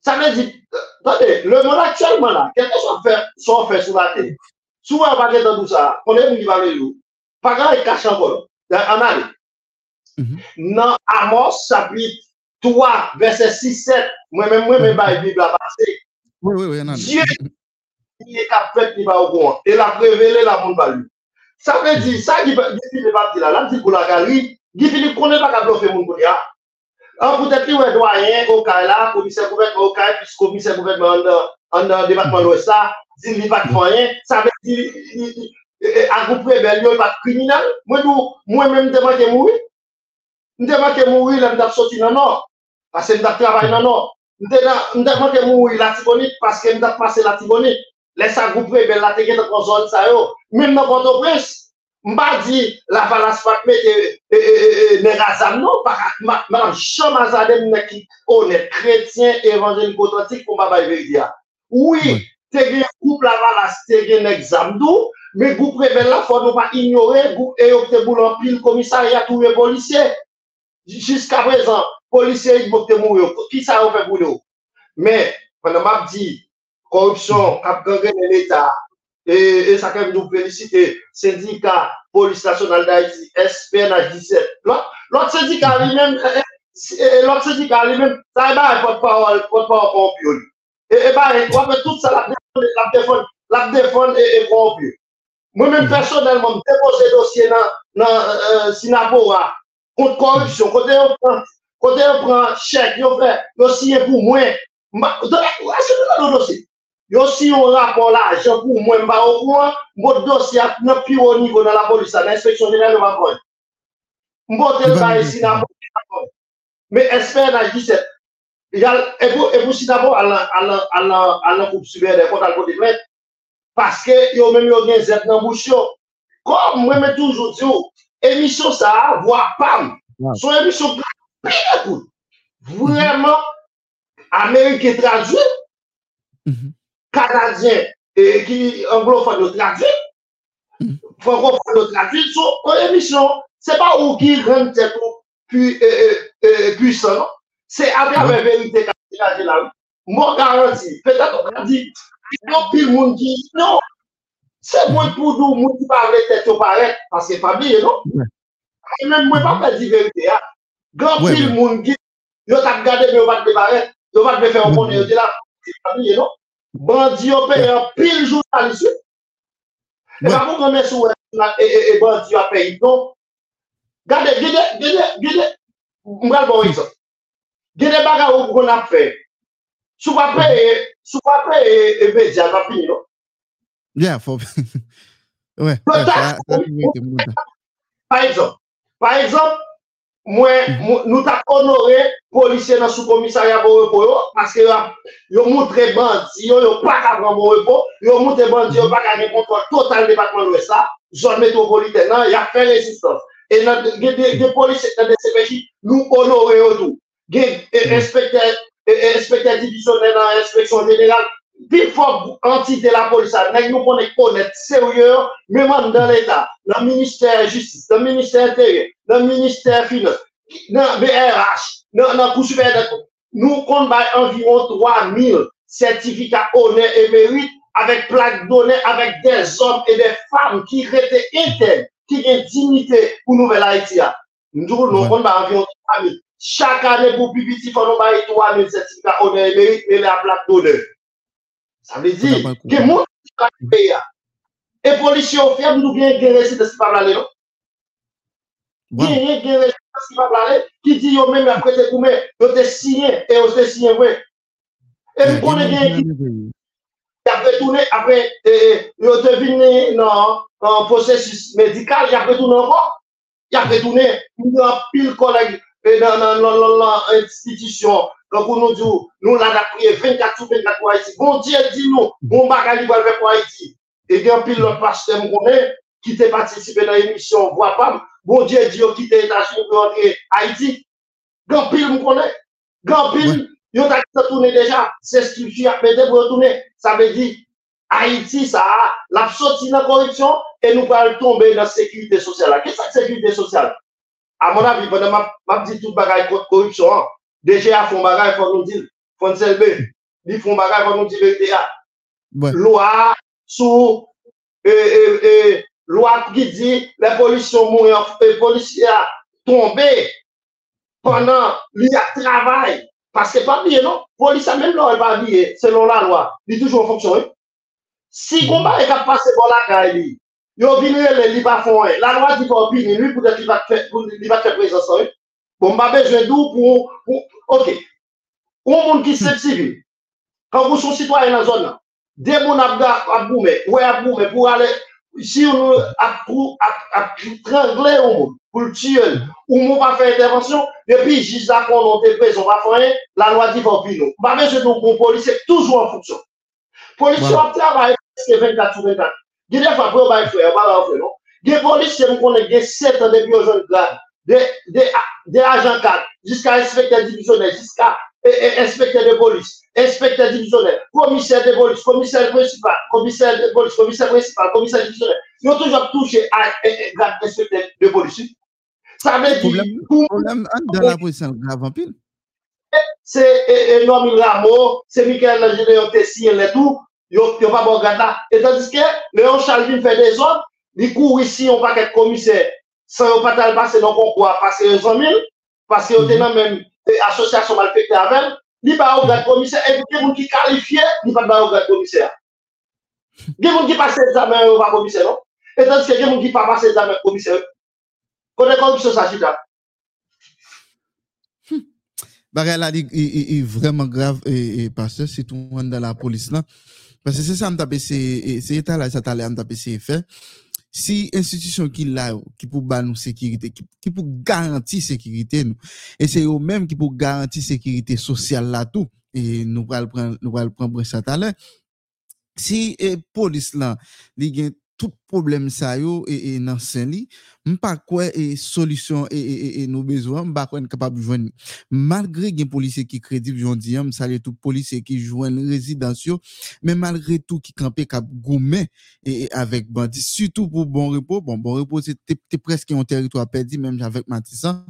Ça veut dire, euh, attendez, le monde actuellement là, quelque chose fait, soit fait sur la télé. Souvent, on va dire dans tout ça, on est venu de nous. Pas grand, il cache encore, en. Mhm. Dans Amos, chapitre 3, verset 6-7, moi-même, moi-même, la Bible a passé. Oui, oui, oui, non. Dieu qui est fait, qui va au courant. Et l'a révélé la monde pas lui. Ça veut dire, ça, Guy Philippe pas dit là, là, dit pour la galerie, Guy Philippe connaît pas qu'à bluffer mon An pou tèt li wè doyen okay la, komisè gouvernement okay, pis komisè gouvernement an debatman wè sa, zil li pat fanyen, sa vè zil agoupre bel yo pat kriminal, mwen nou, mwen mè mdèman ke moui, mdèman ke moui la mdap soti nan or, pase mdap travay nan or, mdèman ke moui la tibonik, paske mdap pase la tibonik, lè sa agoupre bel la teke te kon zon sa yo, mèm nan konto pres, Mba di la falas fatme e, e, e, e negazam nou, man chanm azadem ne ki oh, onet kretien evanjelik otantik pou mba bay veridia. Oui, te gen goup la falas, te gen negzam nou, me goup rebel la fò nou pa ignore, goup e yok te boulan pil komisaryat ou yon polisye. Jiska prezan, polisye yon mok te mou yo, ki sa yon fe boulou. Me, pwè nan map di, korupsyon, kap gengen en l'Etat, et, et ça quand même nous féliciter, syndicat police nationale d'Haïti, SPNH 17. L'autre syndicat lui-même, l'autre syndicat lui-même, ça e, e, e, n'est pas un porte-parole, porte-parole corrompu. Et, et pareil, on fait tout ça, la défendre, la défendre et, et corrompu. Moi-même, personnellement, je dépose dossier dans, dans euh, euh Sinapora contre corruption, côté on prend, côté on prend chèque, on fait dossier pour moi. Est-ce que nous avons dossier? Yo si yon rapor la, jen pou mwen ba ou mwen, mwen dosya nan pi ou nivou nan la polisa, nan inspeksyon jenel yon bakon. Mwen tel sa yon sinabon, bakon. Men esper nan jisep, yon sinabon al nan koup subè de kont al kote klet, paske yon men yon gen zet nan bouchyon. Kom mwen men toujou diyo, emisyon sa, vwa pam, son emisyon plan, pire kout. Vreman, Amerike traduit. Kanadyen eh, ki anglofan yo traduit, francofan yo traduit, sou kon emisyon. Se pa ou ki ren tè pou pwisan, se akrave verite kanadyen la. Mwen garanti, petè kon kanadyen, yon pi moun ki, non, se mwen pou nou moun ki pale tè tè pare, paske famiye, non? Mwen mwen pa pè di verite ya. Gran pil moun ki, yo tak gade mwen vat de pare, yo vat me fè anpon, yo te la, se famiye, non? Bandi yo pe yon pil jounalist. E pa moun kome sou e bandi yo pe yon don. Gade, gede, gede, gede, mwen bon yon. Gede baga ou kon ap fe. Sou pa pe, sou pa pe e bedi al pa pin yo. Ya, fo. Wè. Par exemple, par exemple, Mwen, nou ta konore polisye nan sou komisarya bo repo yo, paske yo, yo moutre bandi yo, yo pa ka pran bo repo, yo moutre bandi yo pa ka gen kontrol total debatman lwes la, zon metropolite nan, ya fe rezistans. E nan gen de, de polisye nan de sepeji, nou konore yo tou. Gen, e, inspektè, e, e inspektè divisionè nan inspeksyon general, bifok entite la polisa, nèk nou konen konet seryor, mèman dan l'Etat, nan Ministère Justice, nan Ministère Intérieur, nan Ministère Finance, nan BRH, nan, nan Koussoufère d'Atou, nou kon bay environ 3000 sertifikat honè et mérite avèk plak donè, avèk des om et des fam ki rete eten, ki gen dignité pou nouvel Haïtia. Nou ouais. kon bay environ 3000. Chak anè pou publiti fò nou bay 3000 sertifikat honè et mérite et la plak donè. Ça veut dire que moun bien guérir c'est de c'est de ce qui va parler, qui dit yo même après te coumé, yo te signé, et yo te signé, ouais. Et Yeah, nous connaissons il bien m'a qui dit, après tourné, après, eh, yo te venu dans un processus médical, il a retourné encore, il a retourné, il a pile collègue eh, dans dans- dans- dans- dans l'institution, donc nous dit, nous l'avons prié 24 sur 24 pour Haïti. Bon Dieu dit nous, bon bagage il va faire pour Haïti. Et il y a un pile l'autre pasteur connaît, qui t'a participé dans l'émission Voix Pam, bon Dieu dit quitte les États-Unis pour entrer Haïti. Grand pile me connaît, grand pile, t'a tourné déjà, c'est structure à péter pour retourner. Ça veut dire, Haïti, ça a la sortie de la corruption et nous allons tomber dans la sécurité sociale. Qu'est-ce que c'est la sécurité sociale? À mon avis, pendant ma, ma dit tout bagaille contre corruption, Deje a fon bagay fon nou dil, fon selbe, li fon bagay fon nou dil vekte ya. Lwa sou, e, e, e, lwa ki di, le polisyon moun, le polisyon a tombe, konan li a travay, paske pa biye non, polisyon men lor e pa biye, selon la lwa, li toujou fonksyon e. Si mm. gomba e ka pase bon la ka e li, yo binu e le li pa fon e, la lwa di kon binu, li pou de li va te prezansan e, Bon, m'a besoin d'où pour, pour OK. Un monde qui c'est civil. Quand vous êtes citoyen dans la zone, là, des gens à boumé, ouais à boumé pour aller si on a pour à trangler un monde pour le tuer ou on va faire intervention depuis juste là qu'on te pèse on va faire rien, la loi dit pas opinion. Pas besoin de bon policier toujours en fonction. Policier Voilà. a travaillé presque 24 sur 24. Il y a des fois, pour pas faire, pas faire, non? Des policiers, nous connaissons des 7 ans depuis aux jeunes grades, des, des, des agents 4, jusqu'à inspecteur divisionnaire, jusqu'à inspecteur de police, inspecteur divisionnaire, commissaire de police, commissaire principal, commissaire de police, commissaire principal, commissaire divisionnaire. Ils ont toujours touché à eh, eh, grade inspecteur de police. Ça veut dire, Problème, dans la police, c'est grave en pile. c'est Normil Rameau, c'est Michael Angéléon Tessier, et tout, yo yo pas bon là. Et tandis que Léon Chalvin fait des ordres, il court ici, on va être commissaire, sans yo pas tal passer passer 100 000, parce que dans même association malfectée avec, il pas commissaire, et puis qui il pas des gens qui passent pas commissaire, non? Et tandis que qui pas commissaire. Ça, c'est là. Vraiment grave et, parce que c'est tout le monde dans la police là. Parce que c'est ça c'est c'est ça c'est fait. Si institusyon ki la yo, ki pou ban nou sekirite, ki, ki pou garanti sekirite nou, e se yo menm ki pou garanti sekirite sosyal la tou, e nou pral pran, pran bre sa talè, si e, polis lan, li gen tout problème ça yo et, et dans Saint-Louis, m'pa quoi et solution et, et, et, et nous besoin m'pa quoi capable joindre malgré gen policier qui crédible jondi am salue tout policier qui joignent résidence yo, mais malgré tout qui campé cap gourmet et, et avec bandit surtout pour bon repos bon bon repos t'es presque un territoire perdu même avec Matissan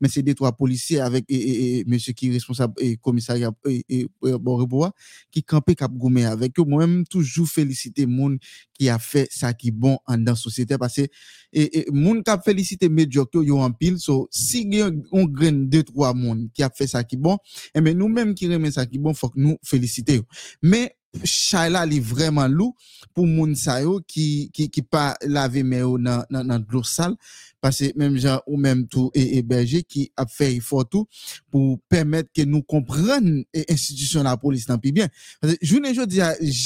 mais c'est des trois policiers avec et, et, et monsieur qui est responsable et commissariat et, et, bon repos qui campé cap gourmet avec eux moi même toujours féliciter moun qui a fait ça qui bon en dans société parce que et, et moun qui a félicité médiocre yo, en pile. So si on graine deux trois moun qui a fait ça qui bon et mais nous même qui remet ça qui bon faut que nous féliciter. Mais Chayla li vraiment lourd pour moun sa yo qui qui qui pas laver mais dans dans dans l'eau sale parce que même gens ou même tout et, et qui a fait effort tout pour permettre que nous comprenions institution de la police dans plus bien. Parce que je ne je dis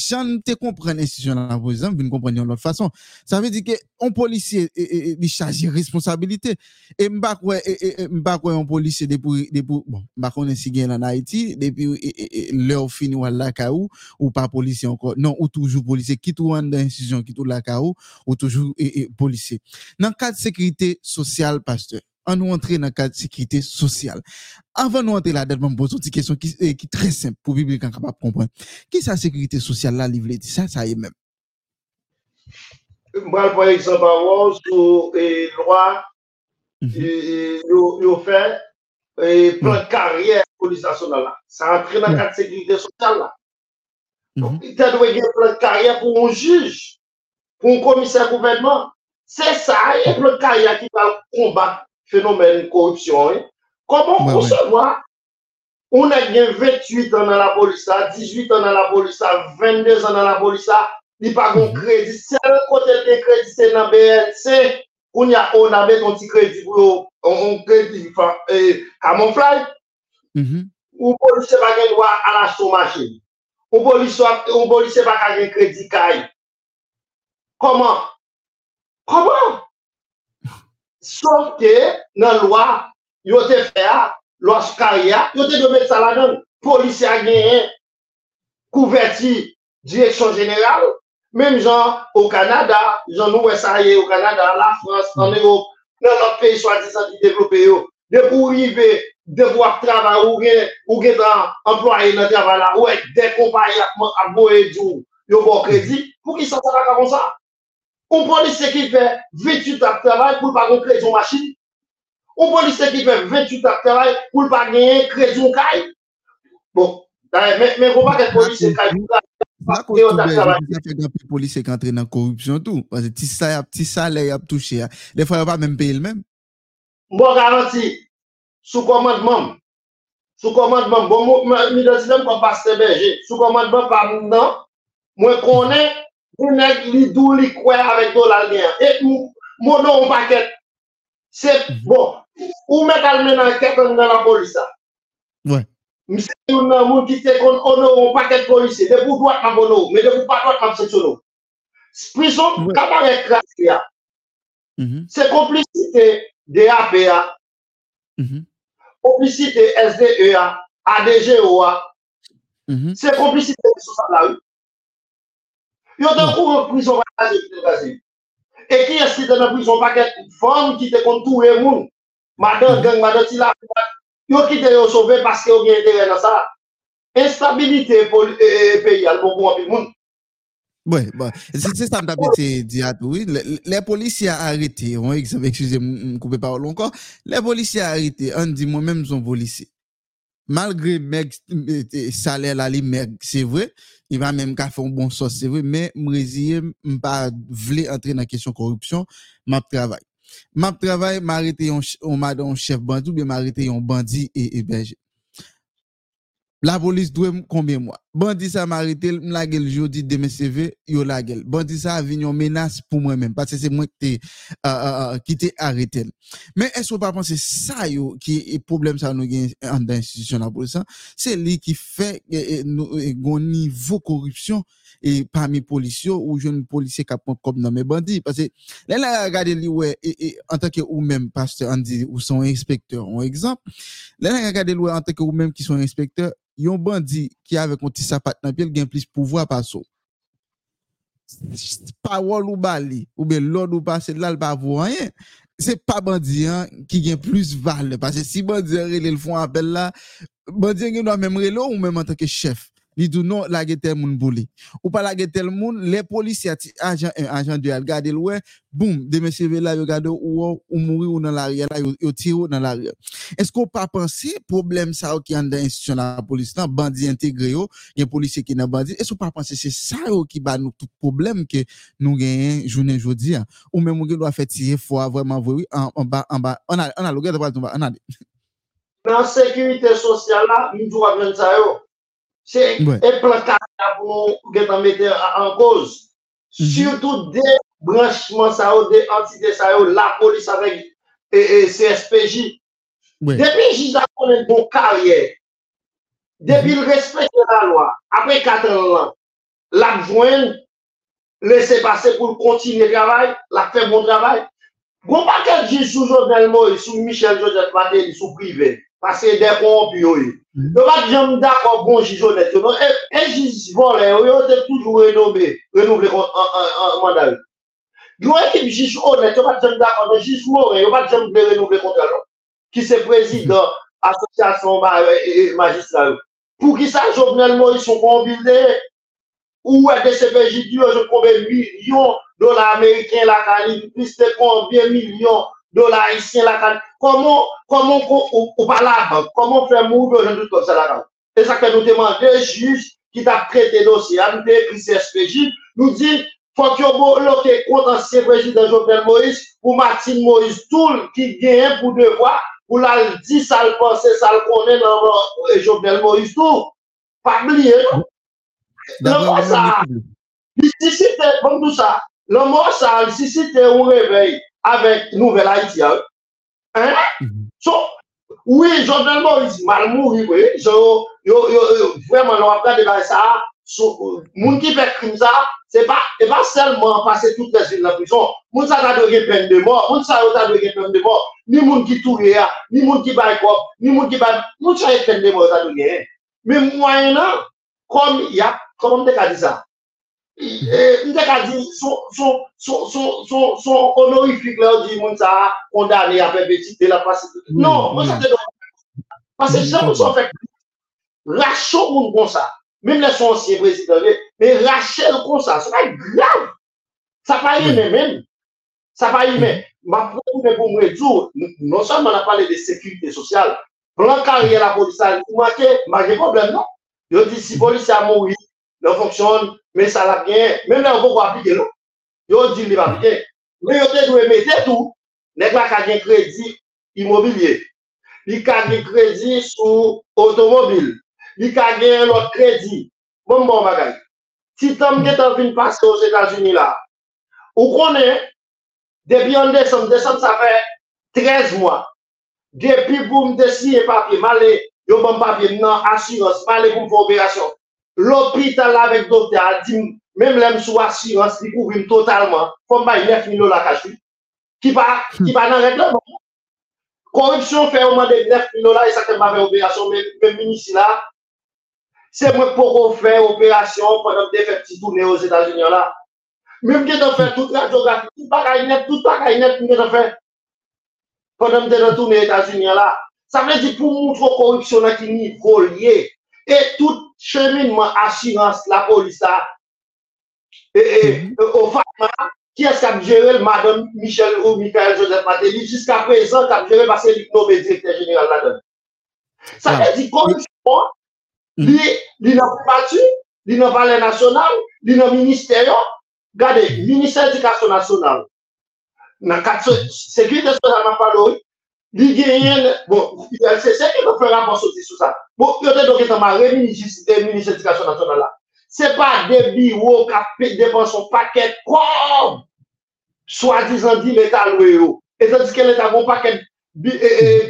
j'en te comprendre institution de la police vous ne comprenez de l'autre façon. Ça veut dire que un policier il charge responsabilité. Et et, et m'ba quoi un policier depuis depuis bon m'ba connaît si gen en Haïti depuis l'heure fini ou la kaou ou pas policier encore. Non ou toujours policier qui tout dans institution qui tout la kaou ou toujours et, policier. Dans le cadre de sécurité sociale pasteur on nous entrer dans le cadre de sécurité sociale avant de nous entrer là-dedans, je me pose une question qui, eh, qui est très simple pour le public capable de comprendre. Qui est la sécurité sociale là, livre ça, ça y est même. Moi, par exemple, avant, sur la loi, Mhm. ils fait et plan de carrière police nationale là. Ça entre dans le cadre de sécurité sociale là. Mhm. Il doit y avoir un plan de carrière pour un juge, pour un commissaire gouvernement. Se sa, ek le kaya ki pal kombat fenomen korupsyon, koman pou se vwa, on a gen 28 an nan la polisa, 18 an nan la polisa, 22 an nan la polisa, li pa kon kredi, sel kote te kredi se nan BNC, on ya on abe ton ti kredi pou yo, on kredi kamonflaj, ou polise pa gen dwa ala somache, ou polise pa gen kredi kaye. Koman? Comment? Sauf que, dans la loi, yo te fait, yo te de mettre ça là-dedans. Policier a gagné couverture direction générale, même genre au Canada, genre nous, ça y au Canada, la France, en Europe, dans notre pays soi-disant développé, de pour arriver, devoir travailler ou ou dans employé dans le travail là, ouais, des compagnies à boire du, yo bon crédit, pour qui ça ça va comme ça? On policier qui fait 28 ans de travail pour ne pas créer son machine. On policier qui fait 28 ans de travail pour ne pas gagner créer son caille. Bon, mais mais on va que policier caille parce que on a travaillé. policier qui entre dans corruption tout parce que petit ça petit salaire y a touché. Des fois pas même payer le même. Bon garanti sous commandement sous commandement bon mi dans comme pasteur berger sous commandement par non moi connais Ou nèk li dou li kwe avèk do la liyan. E ou monon ou paket. Se bon. Ou mèk al menan ketan nan la polisa. Ouais. Mse yon nan moun ki te kon oh ono ou paket polisi. De pou doat nan bono. Me de pou pa doat nan seksono. Prison ouais. kabarek kras ya. Mm -hmm. Se komplicite DAPA. Mm -hmm. Komplicite SDEA. ADGOA. Mm -hmm. Se komplicite sou sa la ou. Yo te kou an prison pa kaze ki te kaze. E ki eski te nan prison pa ket fòm ki te kontou e moun. Madan hmm. gang, madan ti la. Yo ki te yo sove paske yo gen tere nan sa. Instabilite pou e, e, e peyi al pou pou an pi moun. Bon, bon. Oui, bon, c'est ça que j'ai dit à tout. Les policiers arrêtés, on excusez-moi, je ne coupe pas encore. Les policiers arrêtés, on dit moi-même, sont policiers. Malgré meg euh, salaire c'est vrai, il va même qu'à faire un bon sens, c'est vrai, mais m'résiller, m'pas vle entrer dans la question corruption, m'a travail. M'a travail, m'a arrêté un, chef bandit, ou bien m'a arrêté un bandit et hébergé. La police doit combien mois? Bandit ça m'a arrêté, m la gueule jeudi demain CV, yo la gueule. Bandit ça a venu une menace pour moi-même parce que c'est moi qui t'ai arrêté. Mais est-ce qu'on pas penser ça yo qui est problème ça nous en la police hein? c'est lui qui fait eh, eh, nous eh, niveau corruption et parmi policiers ou jeune policier qui prend comme dans mes bandits parce que là là regarder lui ouais et, en tant que ou même pasteur on dit ou son inspecteur un exemple là regarder lui en tant que ou même qui sont inspecteur yon bandit qui avec un petit sapat dans pied gagne plus pouvoir ça parole ou bali ou bien l'ordre ou pas c'est là le pas rien c'est pas bandit hein, qui gagne plus valeur. Parce que si bandit le font appel là bandit doit même relè ou même en tant que chef Li dou non lage tel moun boule. Ou pa lage tel moun, le polisi ati ajan 1, ajan 2 al gade lwe, boum, deme seve la yo gade ou ou, ou mouri ou nan la rye la, yo, yo tiro nan la rye. Esko pa pansi problem sa ou ki an dan institisyon la polisi nan, bandi integre yo, yon polisi ki nan bandi, esko pa pansi se sa yo ki ba nou tout problem ke nou genyen jounen jodi an. Ou men moun gen do a fetiye fwa vweman vwewi an, an ba, an ba, an ale, an ale, an ale, an ale. Nan sekurite sosyal la, mou djou avlen sa yo. Se Ouais. e plan kata pou nou gen tan mette an koz. Mhm. Surtout de branchement sa yo, de entité sa yo, la polis avek e, e, CSPJ. ouais Depi Jiza konen bon karye, depi l respekte la loi, apre 4 an lan, la jwen lese pase pou l kontine travay, la fe bon travay. Gon pa ket jiz sou Jovenel Moïse, sou Michel Joseph Maté, sou privé, de korompi yo yi. Mhm. Yo bat jom d'akon bon jizonet yo. Non, e, e jizvon le, yo te toujou renome, renouble an mandat yo. E yo ekip jizonet, yo bat jom d'akon, yo jizvon le, yo bat jom de renouble kontra yo. Ki se prezident, asosyasyon e, magistral yo. Pou ki sa Jovenel Moïse son kombine, ou e DCPJ diyo, yo konbe milyon dola Ameriken la kalim, piste konbe milyon dola haïtien la kan, koman, koman kon ou, ou pa la bank, koman fè mou do jen dout kon sa la kan. E sa ke nou temande, juz ki ta prete dosye, an de prises pejit, nou di, fòk yo bo loke kontansye pejit de Jovenel Moïse, ou Martin Moïse, tout ki gen pou devwa, ou la di sal pense, sal konen nan Jovenel Moïse, tout, pa bliye, non? Lèmò sa, disisite, bon tout sa, lèmò sa, disisite ou revey, avec Nouvelle Haïti. Hein? hein? Mm -hmm. so, oui, Jovenel Moïse mal mouri, oui. So, yo, yo, yo, vraiment, on va regarder ça. So, moun ki fait crime ça, c'est pas, et pas seulement passer toutes les villes en prison. Moun sa ta de peine de mort, moun sa ta de peine de mort. Ni moun ki touye, ni moun ki baye kop, ni moun ki baye, moun sa peine de mort ça de Mais moyen là, comme il y a, comment on te dit ça? E, Mte ka di, son honorifik lè, di moun sa kondane apè beti de la pasi. Non, mwen sa te don. Pase jan moun son fèk. Rache moun kon sa. Mèm lè son siye prezident lè, mè rache l kon sa. Sa pa yi grav. Sa pa yi mè mèm. Sa pa yi mè. Ma pou mè pou mwen djou, non san mè la pale de sekurite sosyal. Plan karye la polisa, mwen ke, mwen ke problem nan. Yo di si polisa moun yi, nan fonksyon, men sa la gen, men nan vok wapike nou. Yo di li wapike. Men yo te dwe mette tou, nek la ka gen kredi imobilye. Li ka gen kredi sou otomobil. Li ka gen lot kredi. Bon bon bagay. ti tam gen tan vin pase ou Etats-Unis la, ou konen, depi an desom, desom sa fe 13 mwa. Depi pou m desi e papye, male, yo bon papye nan asyros, male pou m fò operasyon. L'hôpital la vek dokte a di, mèm lèm sou asyrans, li kouvrim totalman, fòm bay 9 milo la kajou. Ki pa, ki pa nan regleman. Korupsyon fè ouman de 9 milo la, e sakèm pa fè operasyon, mèm minisi la, se mwen poko fè operasyon, pwè nan te fè pti toune os Etats-Unis la. Mèm gen te fè tout la geografi, tout pa kainet, tout pa kainet, mèm gen te fè. Pwè nan te toune Etats-Unis la. Sa mè di pou moun fò korupsyon nan ki ni volye. E tout cheminman assurans la polisa e, e o fatman ki es kap jere madame Michel ou Michael Joseph Mateli jiska prezant kap jere basen li knobe direkter jeneral la ah. don sa te di konjouan mhm. li nan pati li nan valen nasyonal li nan ministeryon gade minister edikasyon nasyonal nan kat sekwite sonan nan palori Li genyen, bon, se se ke nou fè rapon soti sou sa. Bon, yo te doke tanman Ministre Edikasyon Nasyonal la. Se pa debi ou ka depan son paket kom, swa dizan di metal we yo. E zan diske ke bon paket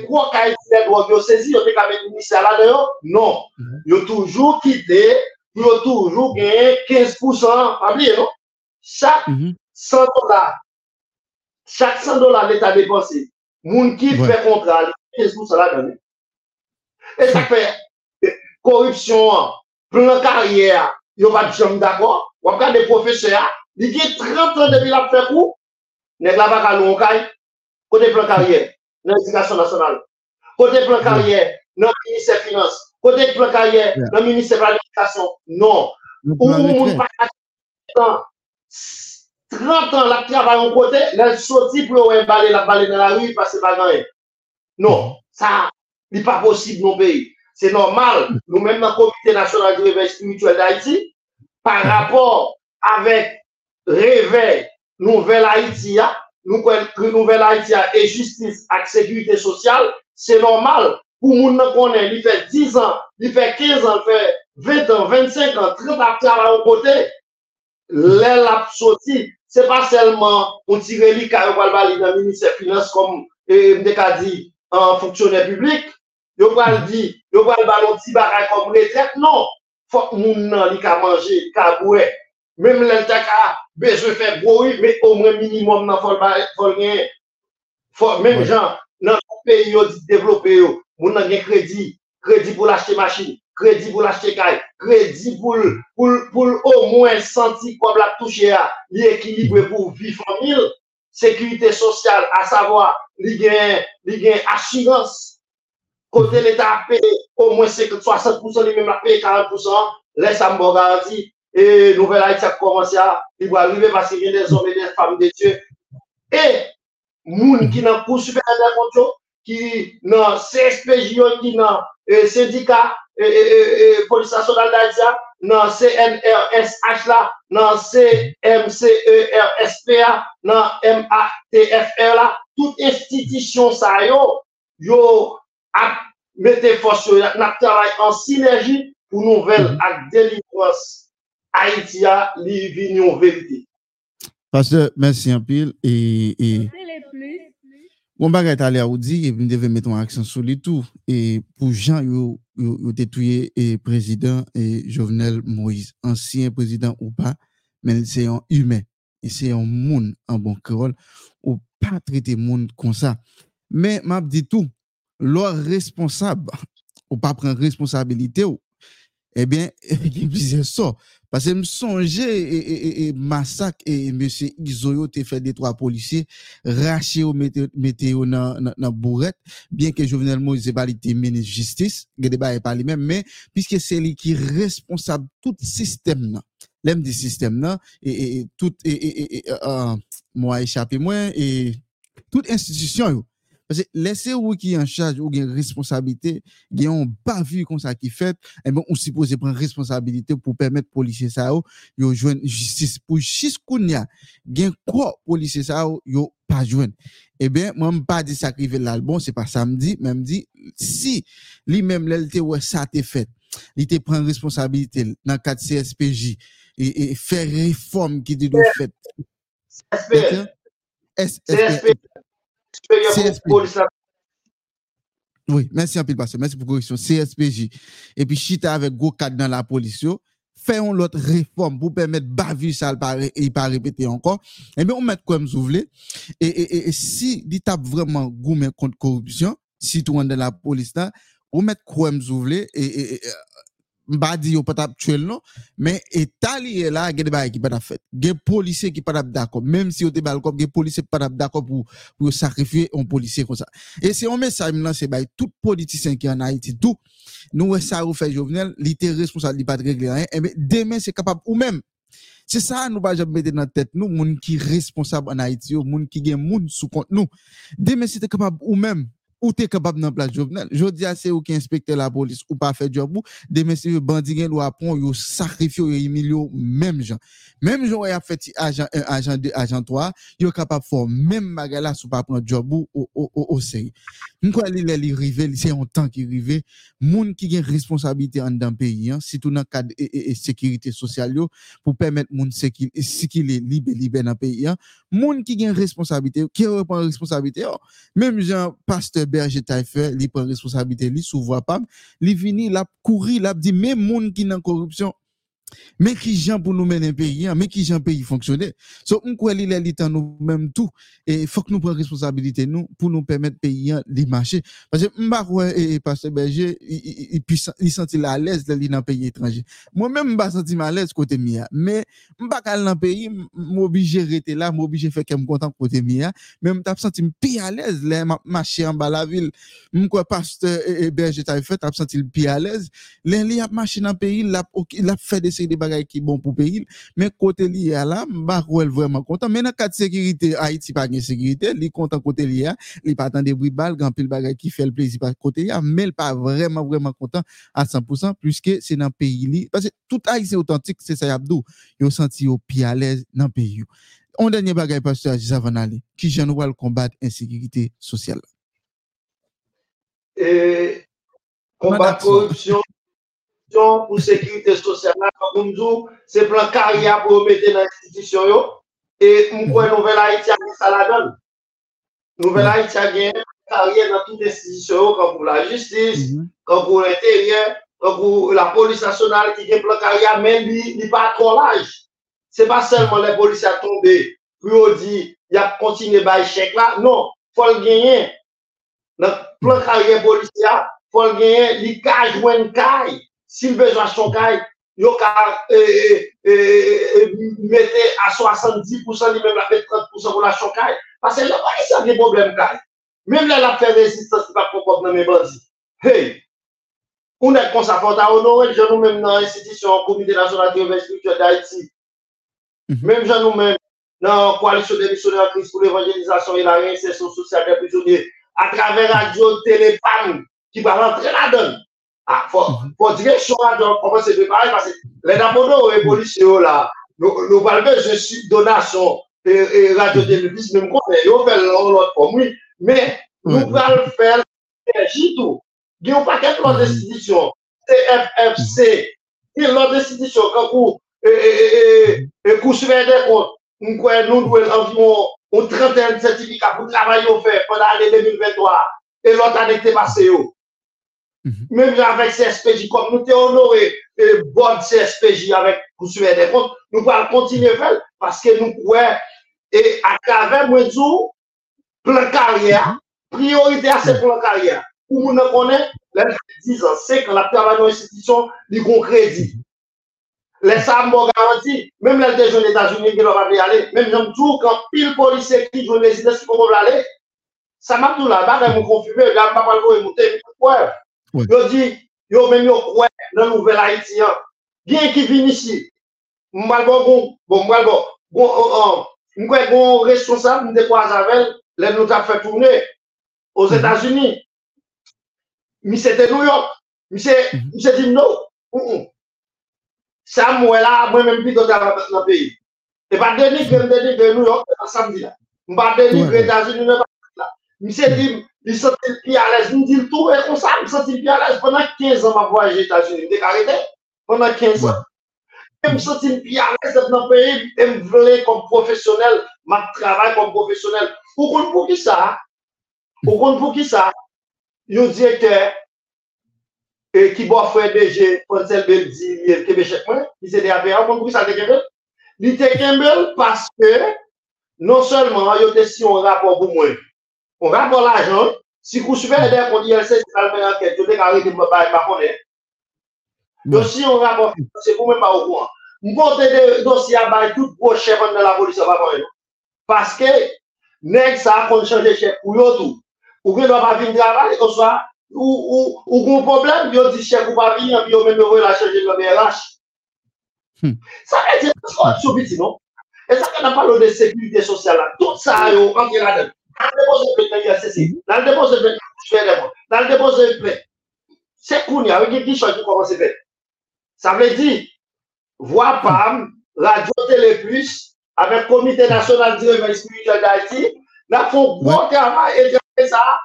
kwa ka etilet wak yo sezi, yo te ka men misa la de yo, non. Yo toujou kite, yo toujou genyen 15%, pabli no, chak 100 dola, chak 100 dola letan depansi. Moun ki fè kontra li, kèskou sa la gane. E sa fè, korupsyon, plan karyè, yo pa di jom d'akwa, wap ka de profeseur, li ki 30 an depi la fè kou, nek la baka loun kaj, kote plan nan edikasyon nasyonal, kote plan karyè, nan minister finance, kote plan karyè, nan minister planifikasyon, non. Ou moun pa 30 an la travay an kote, lèl soti pou yo wè balè la balè nan la rü, pasè bagan e. Non, sa, li pa posib nou peyi. Se normal, nou men nan komite nasyonal di revej spirituel d'Haïti, par rapport avèk revej nouvel Haïti ya, nou kwen nouvel Haïti ya e justice ak sekwite sosyal, se normal pou moun nan konen li fè 10 an, li fè 15 an, li fè 20 an, 25 an, 30 an travay an kote, lèl ap soti, se pa selman ou tire li ka yo pal bali nan minister finance kom mde ka di an fonksyonel publik, yo pal di, yo pal balon ti baray kom retret, non, fok moun nan li ka manje, li ka bouè, mèm lèl te ka bezwe fè broui, mè omre minimum nan fol gen, mèm jan, nan peyi yo di devlopè yo, moun nan gen kredi, kredi pou lache machini, kredi pou lache kay, kredi pou l'au mwen santi kwa blak touche a, li ekilibre pou vi famil, sekwite sosyal, a savoa, li gen asyans, kote l'Etat pe, au mwen 60% li men la pe 40%, lè sa mbo garanti, e nouvel a iti a komanse a, li bo a rive basi gen de zome de fam de tue, e moun kou super ender kontyo, ki nan CSPJ ki nan E syndika e, e, polis nasyonal da di nan CNRSH la, nan CMCERSPA, nan MATFR la, tout institisyon sa yo, yo ap mette fos yo, nap taray an sinerji pou nouvel mhm. ak delikwans Haitia li vinyon verite. Pastor, mersi an pil. Et, et... Gon bagay talè a ou di, e vin devè meton aksyon sou li tou. E pou jan yo te touye e prezident e Jovenel Moïse, ansyen prezident ou pa, men se yon humen, se yon moun an bon ou pa trite moun kon sa. Men map di tou, lò responsab, ou pa pren responsabilite ou, e ben, e gen pise so, Parce que me songer et, et, et, e, massacre et monsieur Isoyo te fait des trois policiers raché au météo dans dans bourrette bien que Jovenel Moïse pas été ministre justice, débat est pas lui-même mais puisque c'est lui qui responsable tout système là. L'aime du système là et, tout et, euh, moi échappé moi et toute institution yo Pase lese ou ki an chaj ou gen responsabilite, gen yon bavi kon eh sa ki fet, e bon ou sipose pren responsabilite pou permet polisye sa ou oh, yo jwen justice. Pou jis koun ya, gen kwa polisye sa ou oh, yo pa jwen. E eh ben, mwen mpa di sakrive l'albon, se pa samdi, mwen mdi, si li menm lel te wè sa te fet, li te pren responsabilite nan kat CSPJ, e, e fè reform ki di do fet. CSPJ. CSPJ. Oui, merci un peu, pasteur. Merci pour la correction. CSPJ. Et puis, chita avec gros cadre dans la police. Faisons l'autre réforme pour permettre bavu ça et pas répéter encore. Eh bien, on met comme vous voulez. Et, et, et, si tape vraiment gourmet contre corruption, si tout dans la police là, on met comme vous voulez et, et, et mba di yo pas tuer non mais état lié là il y a des bail qui pas fait des policiers qui pas d'accord même si on te bal comme des policiers pas d'accord pour pour sacrifier un policier comme ça et c'est un message là c'est bail tout politicien qui en Haïti tout nous ça vous fait Jovenel il était responsable il pas de régler rien et mais demain c'est capable ou même c'est ça nous pas jamais mettre dans tête nous moun qui responsable en Haïti moun qui gagne moun sous compte nous demain c'était capable ou même ou t'es capable dans place Jovenel. Je dis à c'est ou qui inspecte la police ou pas fait job ou des messieurs bandits gen loi pon yo sacrifié yo humilié même gens. Même gens a fait agent 1 agent 2 agent 3 yo capable faire même bagala sous pas prendre job ou au sérieux. M'kwa li li rive c'est un temps qui rive moun qui gen responsabilité en dans pays hein, surtout dans cadre et, sécurité sociale pour permettre moun sécurité sécurité libre libre dans pays hein. Moun qui gen responsabilité qui reprend responsabilité même gens pasteur berje taife, li pren responsabilite li, sou vwa pam, li vini, la kouri, la di, men moun ki nan korupsyon, Men ki jan pou nou menen peyi an, men ki jan peyi fonksyonè. So, mkwen li lè li tan nou mèm tou, e fòk nou pren responsabilite nou pou nou pèmèt peyi an li mâche. Pase mba kwen e Pache Berger, li senti la lèz lè li nan peyi etranje. Mwen mèm mba senti ma lèz kote mi an. Men mba kal nan peyi, m'obije rete la, m'obije fèk m kontan kote mi an. Men mtap senti m pi a lèz lè mâche an ba la vil. Mkwen Pache Berger ta fèt, tap senti l pi a lèz. Lè li ap mâche nan peyi, l ap fè de se se de bagay ki bon pou peyi, men kote li ya la, bako el vwèman kontan. Men nan kat sekirite, Haiti pa gen sekirite, li kontan kote li ya, li pa tan de bri bal, gampil bagay ki fel plezi pa kote li ya, men el pa vwèman vwèman kontan a 100%, pluske se nan peyi li. Pase tout Haiti autentik, se sa yabdou, yo santi yo pi alèz nan peyi yo. On denye bagay pastor Aziz Avanali, ki jan wal kombat insekirite sosyal la. E... Combattre corruption, pour sécurité sociale, comme nous c'est plan carrière pour mettre dans l'institution. Et nous voyons Nouvelle Haïti a ça la donne. Nouvelle Haïti a gagné carrière dans toutes les institutions, comme pour la justice, comme pour l'intérieur, comme pour la police nationale qui a plan carrière, mais il n'y a pas trop l'âge. Ce n'est pas seulement les policiers à tomber, puis on dit, il y a continué à chèque là. Non, il faut le gagner. Dans le plan carrière policier, il faut le gagner, il joué une caille. S'il besoin son caille, il mettre à 70%, il même la fait 30% pour la chocaille. Parce que là, il y a des problèmes caille. Même là, la fait résistance, il va pas dans mes bandits. Hey! On est comme ça, pour honorer, je nous même dans l'institution, comité national de l'investiture d'Haïti. Même je nous même dans la coalition des missionnaires Christ pour l'évangélisation et la réinsertion sociale des prisonniers, à travers radio, téléphone, qui va rentrer là-dedans. Ah, for direksyon an do komanse depare, pase le naponon ou evolisyon la, nou valbe je si donasyon e radyotelibis, mèm kon, yo fel lò lò komwi, mè nou valbe fel jitou, gen ou paket lò destisyon, TFFC, gen lò destisyon, kakou, e kousve de kon, mkwen nou dwen anvyon, ou 31 sertifika pou travay yo fe, pwè la ane 2023, e lò tanek te pase yo. Même avec CSPJ, comme nous t'es honoré et bon CSPJ avec pour suivre des comptes, nous allons continuer à faire parce que nous pouvons, et à travers moi, plan carrière, priorité à ce plan carrière. Pour nous connaître, les 10 ans, c'est quand la travail dans l'institution, ils ont crédit. Les femmes m'ont garanti, même les deux jeunes États-Unis qui doivent aller, même j'aime tout quand pile policier qui joue les résidence qui vont aller. Ça m'a tout là-bas, ils m'ont confirmé, pas le Ouais. Yo di, yo men yo kwe nan nouvel Haitien. Gen ki vin isi. Mwen bon bon, bon mwen oh, bon. Oh, bon, oh. an, an. Mwen kwe bon responsable mwen dekwa zavel, lè nou ta fè tourne. Os mhm. Etats-Unis. Mi se te New York. Mi se, mhm. mi se di nou. Ou ou. Sa mwen la, mwen men pi do ta nan peyi. E pa deni kwen deni de New York, an samdi la. Mwen pa deni kwen Etats-Unis, mwen pa dit, il se sentit plus à l'aise. Il me dit tout est comme ça, il se sentit plus à l'aise. Pendant 15 ans, je voyagé aux États-Unis. Je arrêté. Pendant 15 ans. Je me sentis plus à l'aise d'être dans le pays. Et me voulais comme professionnel, je travaille comme professionnel. Pour qu'on- pour qui ça? Pour qu'on- pour qui ça? Un directeur et qui doit faire DG, Francel Beldi, il est Québec, moi, qui c'est des APA, pour qui ça te Kembel? Il était Kembel parce que non seulement il y a si On va pour l'argent. Si vous suivez des qu'on dit, c'est pas le enquête. Je vais arrêter de me parler, pas connaître. Dossier, bon. on va c'est vous-même pas au courant. Vous portez des dossiers à bail tout gros chef de la police, on va connaître. Parce que, nèg ça qu'on change de chef pour eux tout. Ou bien, doit pas venir travailler, ou soit, ou, ou, ou, gros problème, ils dit chef, ou pas venir, puis on même le la changer de BRH. Ça veut dire, c'est non? Et ça, on a parlé de sécurité sociale, tout ça, on rentre là-dedans. Dans le dépôt de plainte, il y a ceci. Dans le dépôt de plainte, je fais des mots. Dans le dépôt de plainte, c'est Kounia, avec qui chose qui commence à faire. Ça veut dire, voix PAM, Radio Télé Plus, avec Comité national spirituel d'Haïti, ça,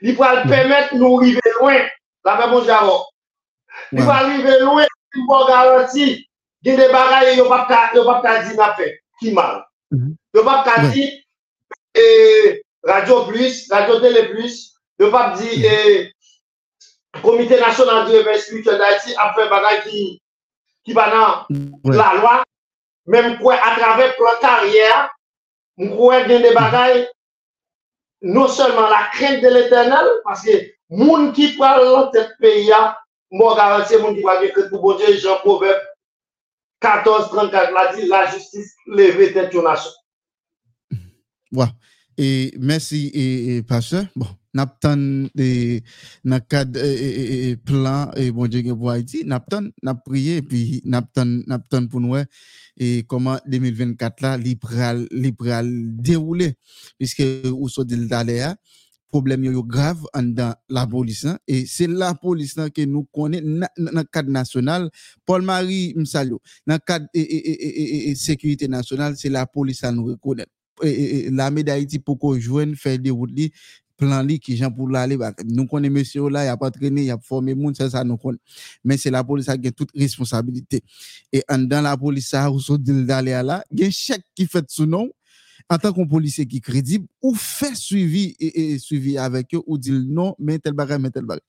il va Mhm. permettre de nous arriver loin. La. Il va arriver loin, il va garantir. Il y a des bagailles, il n'y a pas de- il y a pas de dire n'a fait. Qui mal. Mhm. De eh, Radio Plus, Radio Télé Plus, a pas de dire eh, Comité national du réveil spirituel d'Haïti a fait bagaille qui, qui va dans Ouais. la loi, même quoi à travers plan carrière, y a des bagailles, non seulement la crainte de l'éternel, parce que moun qui parle dans tête pays, moi garantis moun qui parle que tout bon Dieu, Jean Proverbe 14, 34, l'a dit, la justice levée tête aux nations. Ouais. Et merci, et, et pasteur. Bon, n'aptan de dans cadre eh, eh, plan et bon Dieu pour Haïti, n'aptan n'a prié et puis n'aptan n'aptan pour nous et comment 2024 là libéral libéral déroulé puisque ou so dit d'aller problème yo grave dans la police hein, et c'est la police là que nous na- dans le cadre national Paul Marie Msalo dans le cadre et, et, et, et, et, et sécurité nationale c'est la police à nous reconnaître et, et, et, l'armée d'Haïti pour qu'on joigne faire des routes plan li qui gens pour l'aller bah, nous connaît monsieur là il a pas traîné il a formé monde ça ça nous connaît. Mais c'est la police qui a toute responsabilité. Et en dans la police ça so il y a un chèque qui fait sous nom. En tant qu'on policier qui est crédible ou fait suivi suivi avec eux ou dit non mais tel bagage mais tel bagage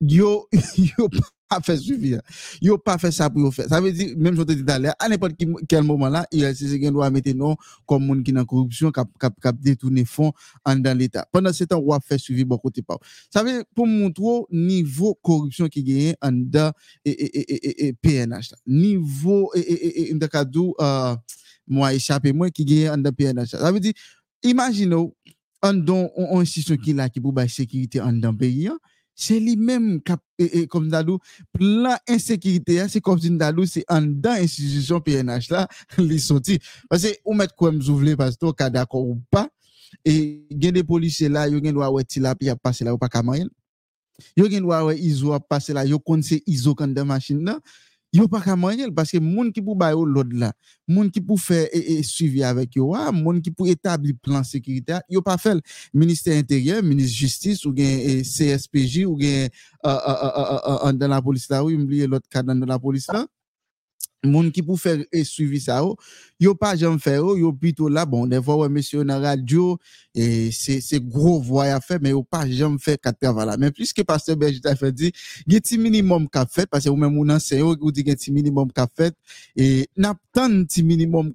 yo yo pas fait suivi hein. yo pas fait ça pour faire. Ça veut dire même je te dis d'aller à n'importe qui- quel moment là il c'est qui doit mettre non comme monde qui dans corruption cap cap détourner fonds dans l'état. Pendant ce temps on va faire suivi bon côté pas. Ça veut dire pour montrer niveau corruption qui gagne en dans et, PNH là. niveau et et et cadre euh moi échappé moi qui gagne en dans PNH ça veut dire imaginez en don on institution qui là qui pour la sécurité en dans pays Se li menm kap, e, e, kom dadou, plan insekirite ya, se kom sin dadou, se an dan institusyon PNH la, li soti. Pase, ou met kouem zouvle, pase to, ka d'akor ou pa, e gen de polise la, yo gen wawe ti la, pi ap pase la, ou pa kamayel. Yo gen wawe izo ap pase la, yo kon se izo kan de machin nan, Yo pas kamayel parce que moun qui pour bailler l'autre là, moun qui pour faire et, et suivi avec yo, ah, moun qui pour établir plan sécurité, yo pas fait ministère intérieur, ministre justice ou bien eh, CSPJ ou bien euh, euh, euh, dans la police là, oui, oublié l'autre cadre dans la police là. Moun qui pour faire et suivi oh, yo pas jamais faire, oh, yo plutôt là, bon, ouais, monsieur, dans la radio, et c'est, c'est gros voix à faire, mais yo pas jamais fait quatre travail là. Mais puisque pasteur Berger t'a fait dit, il y a petit minimum parce que ou ou enseignant, ou minimum qu'a fait, et n'a pas un petit minimum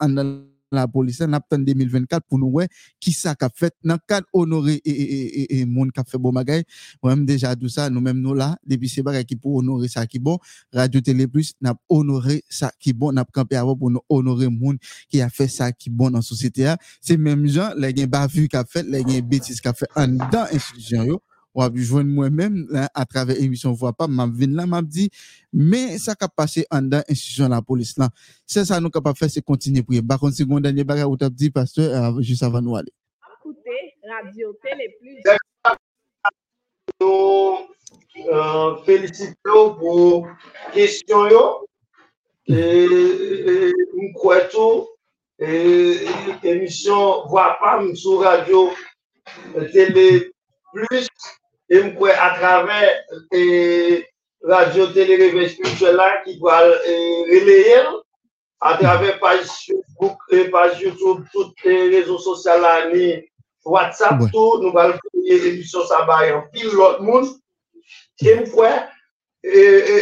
en dans la police, n'a pas 2024 pour nous, ouais, qui ça qu'a fait, dans cadre honorer et, et, et, et, monde qu'a fait bon bagay, moi-même déjà tout ça, nous-mêmes nous là, depuis c'est bagay qui pour honorer ça qui bon, Radio Télé Plus n'a honoré ça qui bon, n'a campé avant pour nous honorer monde qui a fait ça qui bon dans société. hein. C'est même gens, les gens bavu qu'a fait, les gens bêtises qu'a fait en dans institution yo. wap jwen mwen men a travè emisyon vwa pa, map vin la map di, men sa kap pase an dan instisyon la polis lan. Se sa nou kap ap fè se kontine priye. Bakon se gwen danye bagay wot ap di, pastor, euh, jis avan nou ale. Akoute, radio tele plus. Euh, nou felisite yo pou kesyon yo. Mwen kwe tou, emisyon Vwapam sou radio Tele Plus e m kwe atrave e, radio Télé Réveil Spirituel la ki kwa releye atrave page Facebook, e page YouTube, tout rezo sosyal la ni WhatsApp tout, nou val fouye emisyon sa bayan pil lot moun. E m kwe, e, e,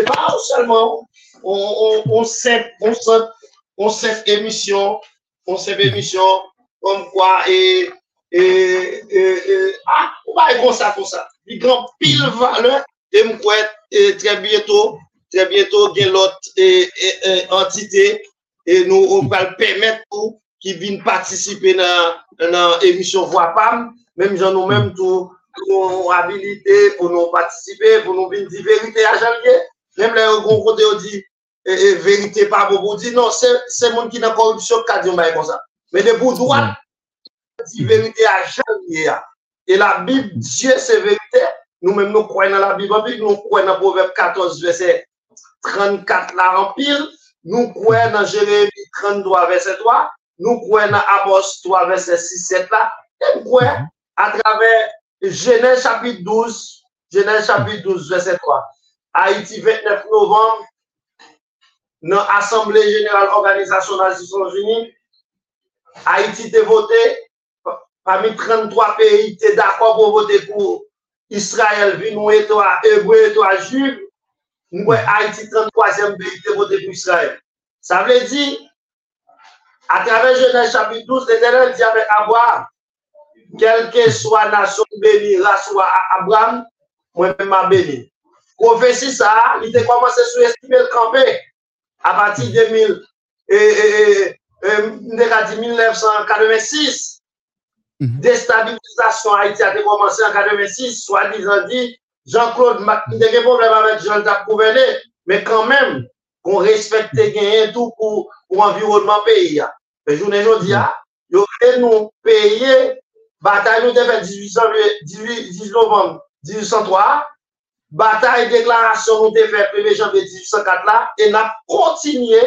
e pa ou selman, on, on, on sep, on sep, on sep emisyon, on sep emisyon, kom kwa, e, e, e, e, a, ou ba e kon sa kon sa, Li gran pil vale, e mkwe, e tre bieto, tre bieto gen lot e, e e, entite, e nou ou pal pemet pou ki vin patisipe nan, nan emisyon Voapam, menm jan nou menm tou, nou habilite pou nou patisipe, pou nou vin di verite a janvye, menm le yon kon kote yo di, e, e verite pa pou pou di, non, se, se moun ki nan korupsyon ka di yon baye kon sa. Men de pou douan, mm. Verite a jan liye a. E la Bib, Dieu se verite, nou menm nou kwen nan la Bib anpil, nou kwen nan Proverbe 14, verset 34 la anpil, nou kwen nan Jérémie 33, verset 3, nou kwen nan Amos 3, verset 6, 7 la, e nou kwen a travers Genèse chapitre 12, Genèse chapitre 12, verset 3. Haïti 29 novembre, nan Assemblée Générale Organisation Nations Unies, Haïti te voté, parmi 33 pays, te d'accord pour voter pour Israël, vi nou eto a Hébreu, eto a Jules, nou kwen Haïti 33e pays te voté pour Israël. Ça veut dire, à travers Genèse chapitre 12, l'Éternel dit avec Abraham, quelle que soit nation bénie, race ou Abraham, moi-même m'a béni. Prophétie ça, il a commencé à sous-estimer le campé à partir de 1000, et, et, et, et, 1986. Mhm. Destabilisasyon Haiti a te komanse an 86, swa dizan di, Jean-Claude Mac, de gen problem avèk Jean-Jacques Couvenet, men kan men, kon respekte gen yon tou pou, pou environman peyi ya. Pe jounen joun mhm. di ya, yo kre nou peye, batay nou tepe 18 novem 1803, batay deklarasyon nou tepe preve janve 1804 la, e nap kontinye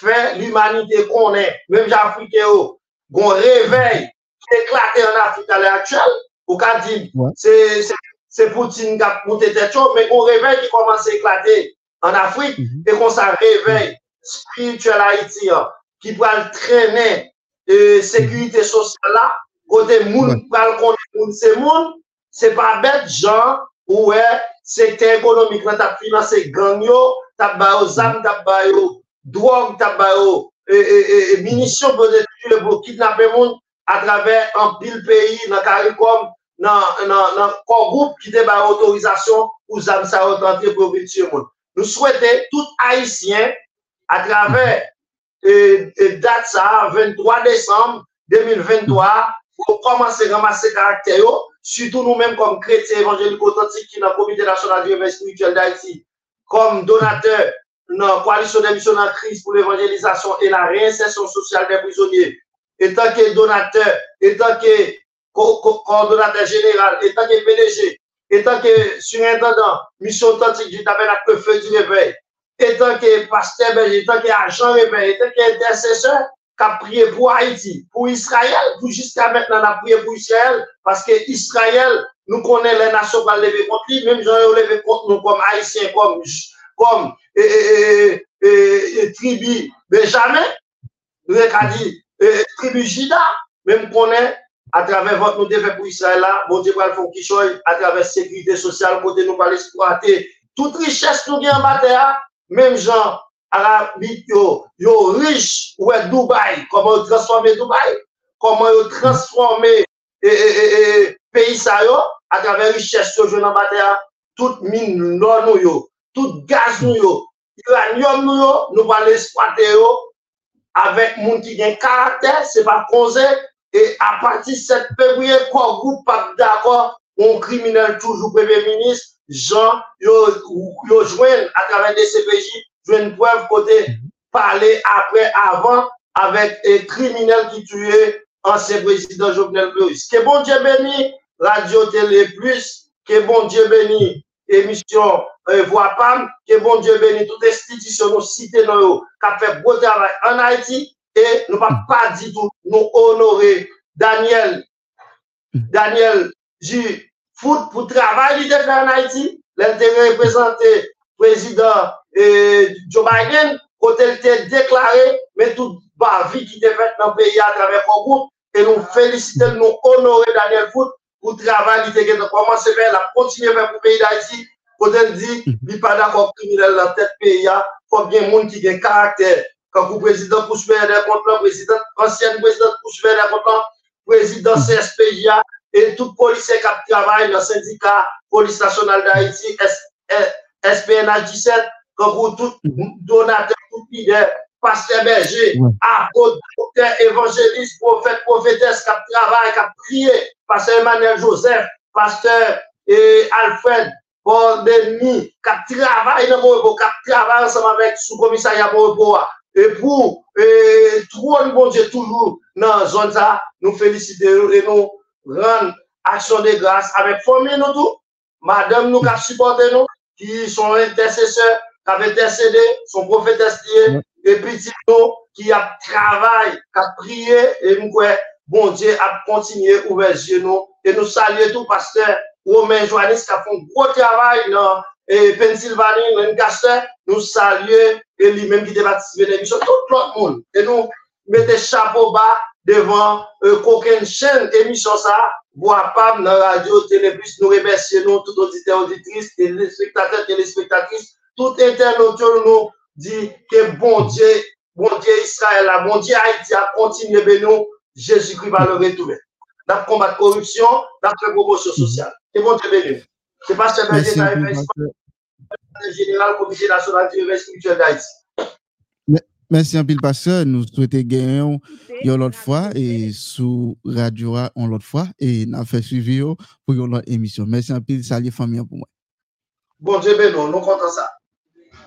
fè l'humanite konè, mèm jan Afrike yo, gon revey éclaté en Afrique à l'heure actuelle, ou qu'a dit, ouais. c'est Poutine qui a monté tête mais qu'on réveille qui commence à éclater en Afrique, mm -hmm. et qu'on s'en réveille spirituel Haïti, qui va traîner euh, sécurité sociale là, côté moun, ouais. pral connaître c'est moun, c'est pas bête, genre, ouais, secteur économique, t'as financé gang yo, t'as bayo zam, mhm. t'as bayo drogue, t'as bayo, et, euh, et, euh, et, euh, munitions, pour détruire, pour kidnapper moun, a travers un pile pays dans CARICOM, dans un groupe qui débat autorisation pour Zamsa authentier pour tuer moun. Nous souhaitons tout Haïtien à travers euh, euh date ça, 23 décembre 2023, pour commencer à ramasser caractère, surtout nous-mêmes comme chrétiens évangéliques authentiques qui dans le comité national du réveil spirituel d'Haïti, comme donateurs dans la coalition des missionnaires Christ pour l'évangélisation et la réinsertion sociale des prisonniers, étant que donateur, étant que co- co- coordonnateur général, étant que PDG, étant que surintendant, mission authentique du tabernacle feu du réveil, étant que pasteur belge, étant que agent réveil, étant que intercesseur, qui a prié pour Haïti, pour Israël, pour jusqu'à maintenant, on a prié pour Israël, parce que Israël, nous connaissons les nations qui ont levé contre lui, même gens ont levé contre nous comme Haïtiens, comme, comme et, et, et, tribu Benjamin, nous avons dit, tribu Jida, même qu'on est à travers votre nous devons pour Israël là, bon Dieu va faire à travers sécurité sociale, côté nous pas l'exploiter. Toute richesse nous gagne en bataille, même gens arabes, yo, yo riche, ouais, Dubaï, comment transformer Dubaï, comment ils transformer et, et, et, pays ça yo, à travers richesse yo, en bataille, toute mine l'or nous yo, tout gaz nous yo, uranium nous yo, nous va l'exploiter yo, avec moun qui gen caractère, c'est pas causé, et à partir de 7 février, quoi, groupe pas d'accord, on criminel toujours premier ministre, Jean, yo, joignent à travers des CPJ, joignent preuve côté parler après, avant, avec un criminel qui tuait ancien président Jovenel Moïse. Que bon Dieu béni, Radio Télé Plus, que bon Dieu béni, émission euh, Voix PAM, que bon Dieu béni, toute institution nous cité dans eux, qui a fait beau travail en Haïti, et nous ne pas du tout nous honorer. Daniel, Daniel J. Foot pour travail qu'il fait en Haïti, l'intérêt représenté président euh, Joe Biden, quand il était déclaré, mais toute la vie qui était faite dans le pays à travers le groupe, et nous féliciter, nous honorer Daniel Foot pour travail qui était commencé à faire, la continuer à faire pour le pays d'Haïti, quand elle dit, il n'est pas d'accord criminel dans tête pays, il faut bien des gens qui ont un caractère. Quand le président faire des comptes, président, ancien président faire des comptes, président CSPJA, et tout policier qui travaille dans le syndicat Police nationale d'Haïti, SPNH 17, quand vous tout donateur, tout leader, pasteur berger, apôtre, docteur, évangéliste, prophète, prophétesse, qui travaille, qui prié, pasteur Emmanuel Joseph, pasteur et Alfred, Paul Denis, qui travaille dans mon qui travaille ensemble avec sous-commissariat Moribo. Et pour et, trop bon Dieu toujours dans la zone ça, nous félicitons et nous rendons action de grâce avec famille nous tout. Madame nous qui supporté nous, qui sont intercesseurs, qui avaient intercédé, sont prophétesses et nous qui a travaillé, qui a prié, et nous bon Dieu a continué ouvert les nous, et nous saluons tout pasteur Romain Joannis qui a fait un gros travail dans Pennsylvanie, Lancaster, nous saluons et lui-même qui a participé à l'émission, tout le monde. Et nous mettons chapeau bas devant euh, aucune chaîne émission ça, voire pas dans la radio, télévision, nous remercions nous, tout auditeur, auditrice, téléspectateurs, téléspectatrices, tout internaute, nous dit que bon Dieu, bon Dieu Israël, bon Dieu Haïti a continué de nous, Jésus-Christ va le retrouver. Dans le combat de corruption, dans la promotion sociale. Et bon Dieu béni. C'est pas seulement le général comité national du spirituel d'Haïti. Merci un pile pasteur, nous souhaitons gagner l'autre fois et sous radio on l'autre fois et nous fait suivi pour l'autre émission. Merci un pile, salut famille pour moi. Bon Dieu béni, nous comptons ça.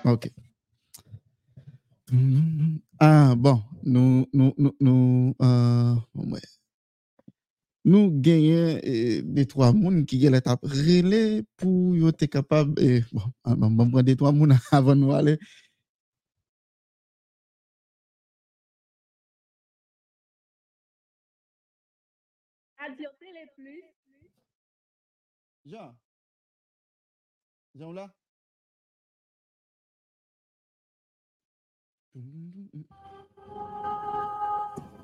Ok. Ah, bon, nous, nous, nous, nous, euh, ouais. nous gagnons eh, des trois personnes qui ont l'étape relais pour être capable, eh, bon, on va prendre des trois personnes avant de nous aller. Radio Télé Plus. Jean. Jean là?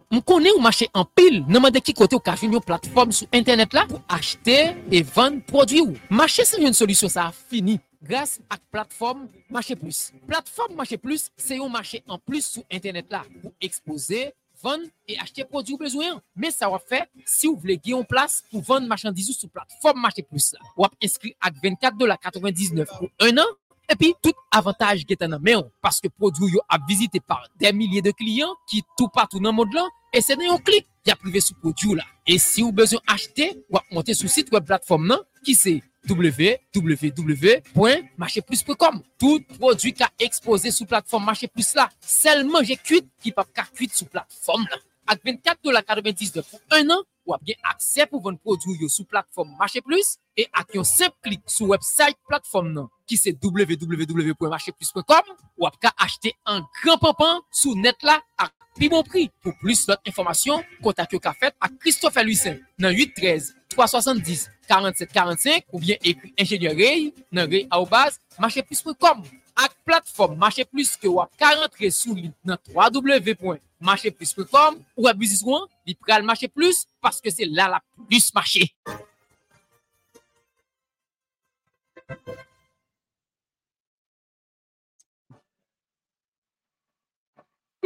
M konen ou mache an pil, nanman de ki kote ou ka jwen yon platform sou internet la pou achete e vande prodwi ou. Mache se yon solusyon sa fini, grase ak platform Mache Plus. Platform Mache Plus se yon mache an plus sou internet la pou expose, vande e achete prodwi ou bezwen. Men sa wap fe, si ou vle ge yon plas pou vande machandizou sou platform Mache Plus la. Wap inskri ak 24,99$ pou 1 an. Et puis, tout avantage qui est en main, parce que produit a visité par des milliers de clients qui tout partout dans le monde là, et c'est un clic, y a privé ce produit là. Et si vous avez besoin d'acheter, vous monter sur le site web plateforme là, qui c'est? www.marcheplus.com. Tout produit qui a exposé sur plateforme Marché Plus là, seulement j'ai cuit qui peut cuit sur plateforme là. Avec 24,99$ pour un an, wap gen aksè pou ven prodou yo sou platform Mache Plus e ak yon semp klik sou website platform nan ki se www.macheplus.com wap ka achete an gran papan sou net la ak pi bon pri. Po plus lot informasyon, kontak yo ka fet ak Christopher Luisen nan 813-370-4745 ou bien ekri enjenyerey nan rey aobaz macheplus.com Avec plateforme Marché Plus que ou 40 sous dans www.marcheplus.com ou à business one, il le marché plus parce que c'est là la plus marché.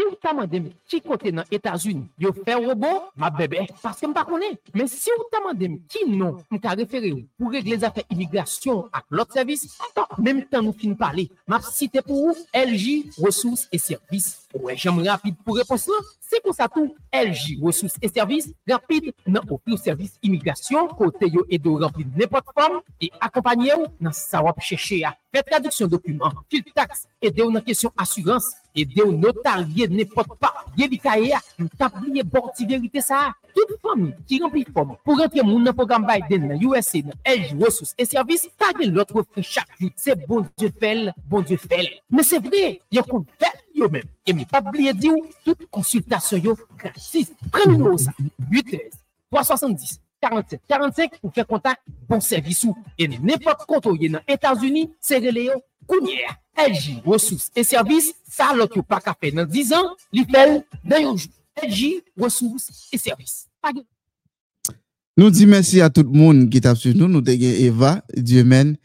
Si ou ta mande mi, ki kote nan Etasuni, yo fe robo, ma bebe, paske m pa konen. Men si ou ta mande mi, ki non, m ka refere ou, pou regle zafè imigrasyon ak lot servis, tak, menm tan nou fin pale, map site pou ou, LG, resous et servis. Ouè, jom rapide pou repons lan, se kon sa tou LG, resous et servis, rapide nan opri ou servis imigrasyon, kote yo edo rempli nepot fom, e akompanye ou nan sa wap chèche a. Fè traduksyon dokumen, fil tax, edo nan kesyon asurans, E de ou notarye ne pot pa, ye li kaye a, nou tabliye borti verite sa a. Tout fami ki rempli fom pou rentre moun nan program Biden nan USA nan LG, resous e servis, tage lot refri chak jout. Se bon dieu fel, bon dieu fel. Men se vre, yo kon fel yo men. E mi pa bliye di ou, tout konsultasyon yo gratis. Pren nou sa, 813-370. 47 45 pou fè kontak bon servisou. E ne pot kontoye nan Etats-Unis, se rele yo kounyer. edji, resous, e servis, sa lot yo pa kape nan 10 an, li fel nan yon jou. Edji, resous, e servis. Pagyo. Nou di mersi a tout moun ki tap su nou, nou te gen Eva, Djemen.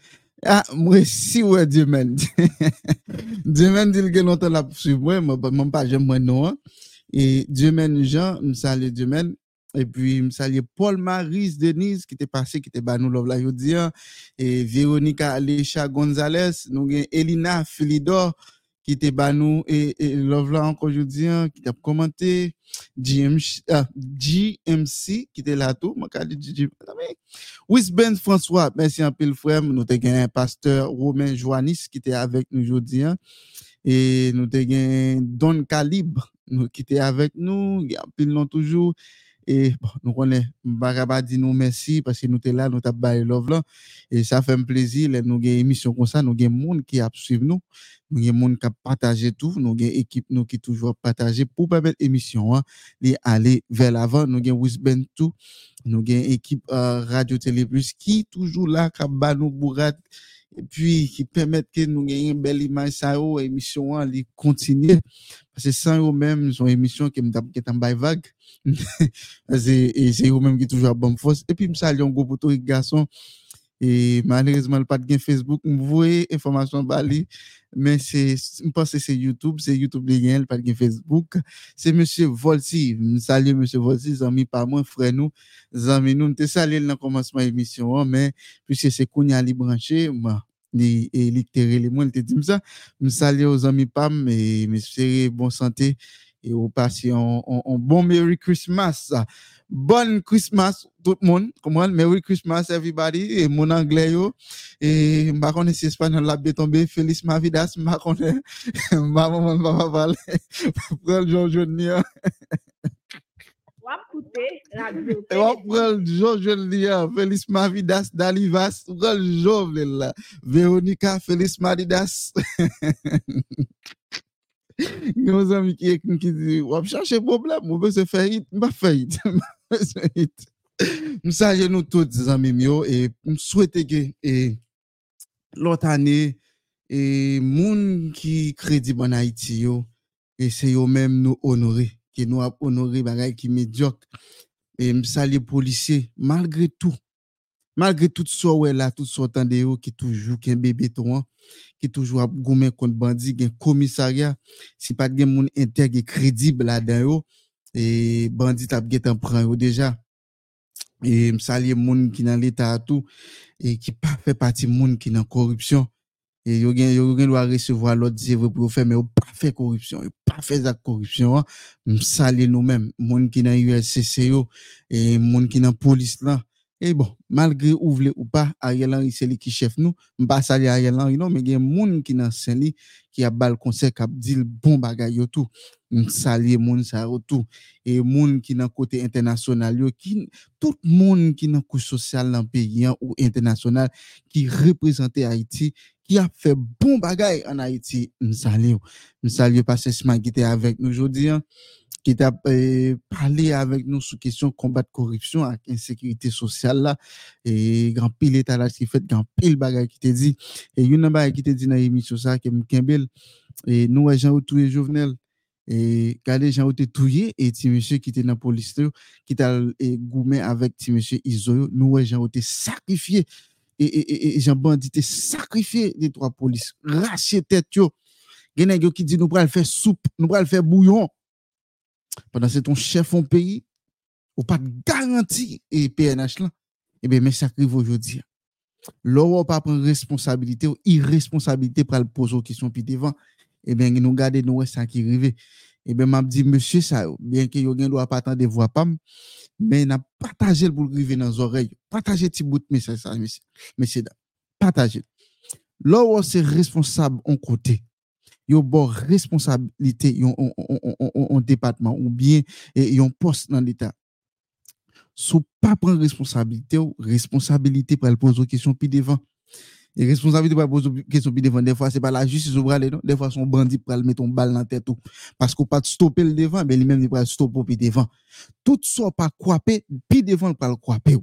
Ah, mwen si wè Djemen. Djemen dil gen lontan la pou su mwen, mwen pa jem mwen nou an. E Djemen Jean, msale Djemen, Et puis, me salue Paul Maris Denise qui était passé, qui était nous love la an. Et Véronica Alecha Gonzalez, nous avons Elina Philidor qui était nous et, et love la encore jodi an, qui a commenté. GMC, ah, GMC qui était là tout, GG. Wisben François, merci un peu le frère, nous avons un pasteur Romain Joannis qui était avec nous aujourd'hui hein. et nous avons Don Calibre qui était avec nous, il y a un peu de nom toujours et bon, nous connaissons, Baraba dit nous merci parce que nous sommes là, nous avons baillé love là. Et ça fait un plaisir, nous avons une émission comme ça, nous avons monde qui a suivi nous, nous avons monde qui a partagé tout, nous avons équipe nous qui toujours partagé pour permettre l'émission hein, de aller vers l'avant, nous avons Wisben tout, nous avons équipe euh, Radio Télé Plus qui toujours là, qui bat nous bourrat et puis qui permettent que nous ayons une belle image. Ça yo, émission hein, li continuer parce que sans eux même son émission qui qui est en bail vague. C'est c'est eux même qui toujours bonne force. Et puis me et malheureusement le gain Facebook me voyez information bali mais c'est je pense c'est YouTube c'est YouTube de gain Facebook. C'est monsieur Volsi me salue monsieur Volsi te salué dans le commencement de l'émission hein, mais puisque c'est Kounia li branché moi li et li te te pam bonne santé et au passé un, un, un bon Merry Christmas. Bonne Christmas tout le monde. Comment Merry Christmas everybody. Et mon anglais yo. Et connais si espagnol la bien tombé Feliz Navidad connais m'a maman va parler pour le jour Wap koute, radio Feliz Navidad Dalivas. Pour le jour là. Véronica Feliz Navidad nos amis qui qui qui dit on chercher problème on veut se faire hit pas faire hit nous saluons nous tous amis mio et nous souhaitons que et l'autre année et moun qui crédible en Haïti yo et c'est eux même nous honorer qui nous a honoré bagay qui médiocre. Et me saluer policier malgré tout malgré tout ça ouais là tout ça tande yo qui toujours qu'un bébé ton qui toujours a goumé contre bandit gen commissariat si pas de moun intègre et crédible là-dedans yo et bandit a gen prend yo déjà. Et me saluer moun qui dans l'état et qui pas fait partie moun qui dans corruption. Et yo gen yo gen doit recevoir l'autre c'est vrai pour faire mais yo pas fait corruption yo pas fait la corruption hein. me saluer nous mêmes moun qui dans USCC yo et moun qui dans police là et bon, malgré ou ou pas, Ariel Henry c'est lui qui chef nous. M'pa saluer Ariel Henry non, mais il y a moun qui dans saint li qui a bal conseil qui a dit le bon bagay yo tout. M'saluer moun sa yo tout. Et moun qui dans côté international yo qui tout moun qui dans couche sociale dans pays hein, ou international qui représente Haïti qui a fait bon bagay en Haïti. M'saluer. M'saluer pasteur Sma qui était avec nous aujourd'hui hein, qui t'a euh, parlé avec nous sur question combat de corruption avec insécurité sociale là. Et grand pile là qui fait grand pile qui te dit. Et une bagay qui te dit dans l'émission ça que m'kembel et nous Jean les jovenel et regardez Jean te touillé et ti monsieur qui était dans police qui t'a et goumé avec ti monsieur Iso nous Jean te sacrifié et, et, et, et Jean bandit sacrifié des trois polices. Raché tête yo qui dit nous pral faire soupe nous pral faire bouillon pendant c'est ton chef en pays, ou pas de garantie et PNH là, eh bien, mais ça arrive aujourd'hui. L'on pas prendre responsabilité ou irresponsabilité pour le poser aux questions puis devant, eh bien, nous garder nous ça qui arrive. Eh bien, m'a dit, monsieur, ça, bien que yo gen doit pas attendre voix pam, mais n'a partagé le pour arriver dans les oreilles. Partagez petit bout de message. Messieurs, dames. partagez. L'on c'est responsable en côté. Yo bon responsabilité yon on, on, on, on, on département ou bien yon poste dans l'état. Sou pas prendre responsabilité ou responsabilité pour poser aux questions puis devant. Et responsabilité pour poser aux questions puis devant des fois c'est pas la justice ou non? Des fois son bandit pour mettre une balle dans la tête ou. Parce qu'on pas stopper le devant mais lui-même il pas stopper puis devant. Tout ça pas croiper puis devant pas le croiper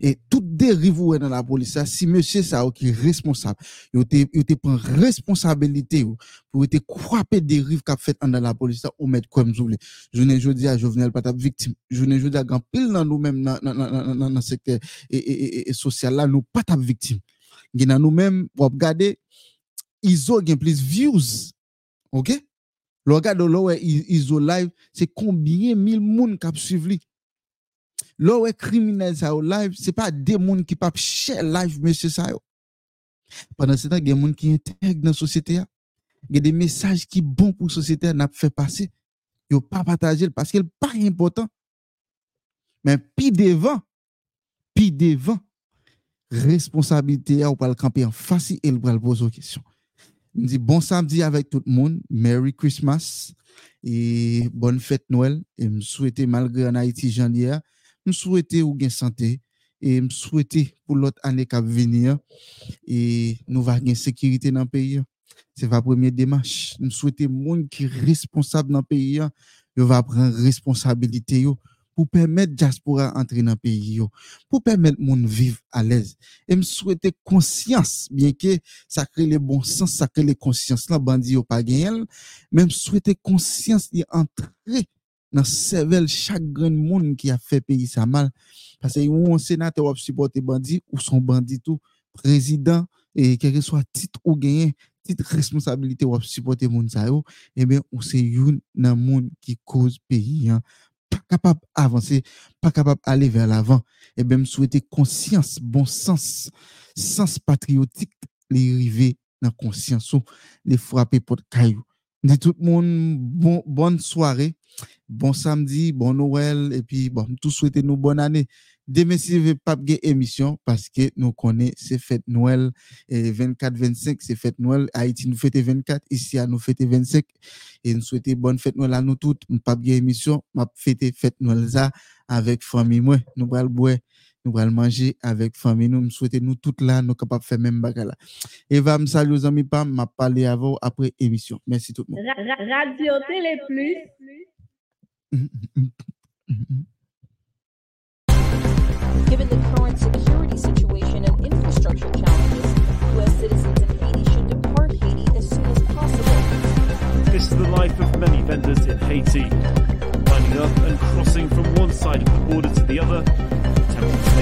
Et tout dérive ou dans la police, ça, si monsieur ça qui est responsable, il te prend responsabilité pour te croiper dérive qu'a fait dans la police, ça, ou mettre comme vous voulez. Je ne veux dire à Jovenel pas victime. Je ne veux à grand pile dans nous-mêmes, dans le secteur social là, nous pas ta victime. Dans nous-mêmes, vous regardez, ils ont plus views. OK? Le regard de là, ils ont live, c'est combien mille personnes qui suivi Là où criminel ça au live, c'est pas des gens qui pas cher live monsieur ça Pendant ce temps, il y des gens qui intègrent dans la société. Il a des messages qui sont bons pour la société n'a fait passer. Ils pas partagé parce qu'il pas important. Mais puis devant, puis devant, responsabilité ou pas le camper en face et va poser aux questions. Je dis bon samedi avec tout le monde, Merry Christmas et bonne fête Noël et me souhaiter malgré en Haïti janvier je souhaite ou gain santé et je souhaite pour l'autre année qui va venir et nous va gagner sécurité dans le pays. C'est la première démarche. Je souhaite monde qui est responsable dans le pays, il va prendre responsabilité pour permettre diaspora entrer dans le pays, pour permettre monde vivre à l'aise. Et me souhaite conscience, bien que ça crée le bon sens, ça crée les consciences, là, bandit pas gagner, même souhaiter conscience d'entrer dans cervelle chaque grand monde qui a fait pays ça mal. Parce que un sénateur qui supporter bandit ou son bandit tout président et quel que soit titre ou gagné titre responsabilité ou supporter monde ça yo et eh bien on c'est dans monde qui cause pays hein. pas capable d'avancer pas capable d'aller vers l'avant. Et eh bien me souhaiter conscience bon sens sens patriotique les arriver dans conscience les frapper pour caillou le bonne soirée bon samedi, bon Noël, et puis bon, tout souhaiter nous bonne année. Demain, si vous pas de émission, parce que nous connaissons ces fêtes Noël, et 24-25, c'est fête Noël. Haïti nous fête 24, ici à nous fête 25. Et nous souhaitons bonne fête Noël à nous toutes. Nous pas de émission, m'a fête fête Noël ça avec famille moi. Nous allons boire, nous allons manger avec famille. Nous souhaitons nous toutes là, nous capables de faire même bagarre là. Eva, me salue aux amis, pam, m'a parlé avant après émission. Merci tout le monde. Radio Télé Plus. Given the current security situation and infrastructure challenges, U.S. citizens in Haiti should depart Haiti as soon as possible. This is the life of many vendors in Haiti, lining up and crossing from one side of the border to the other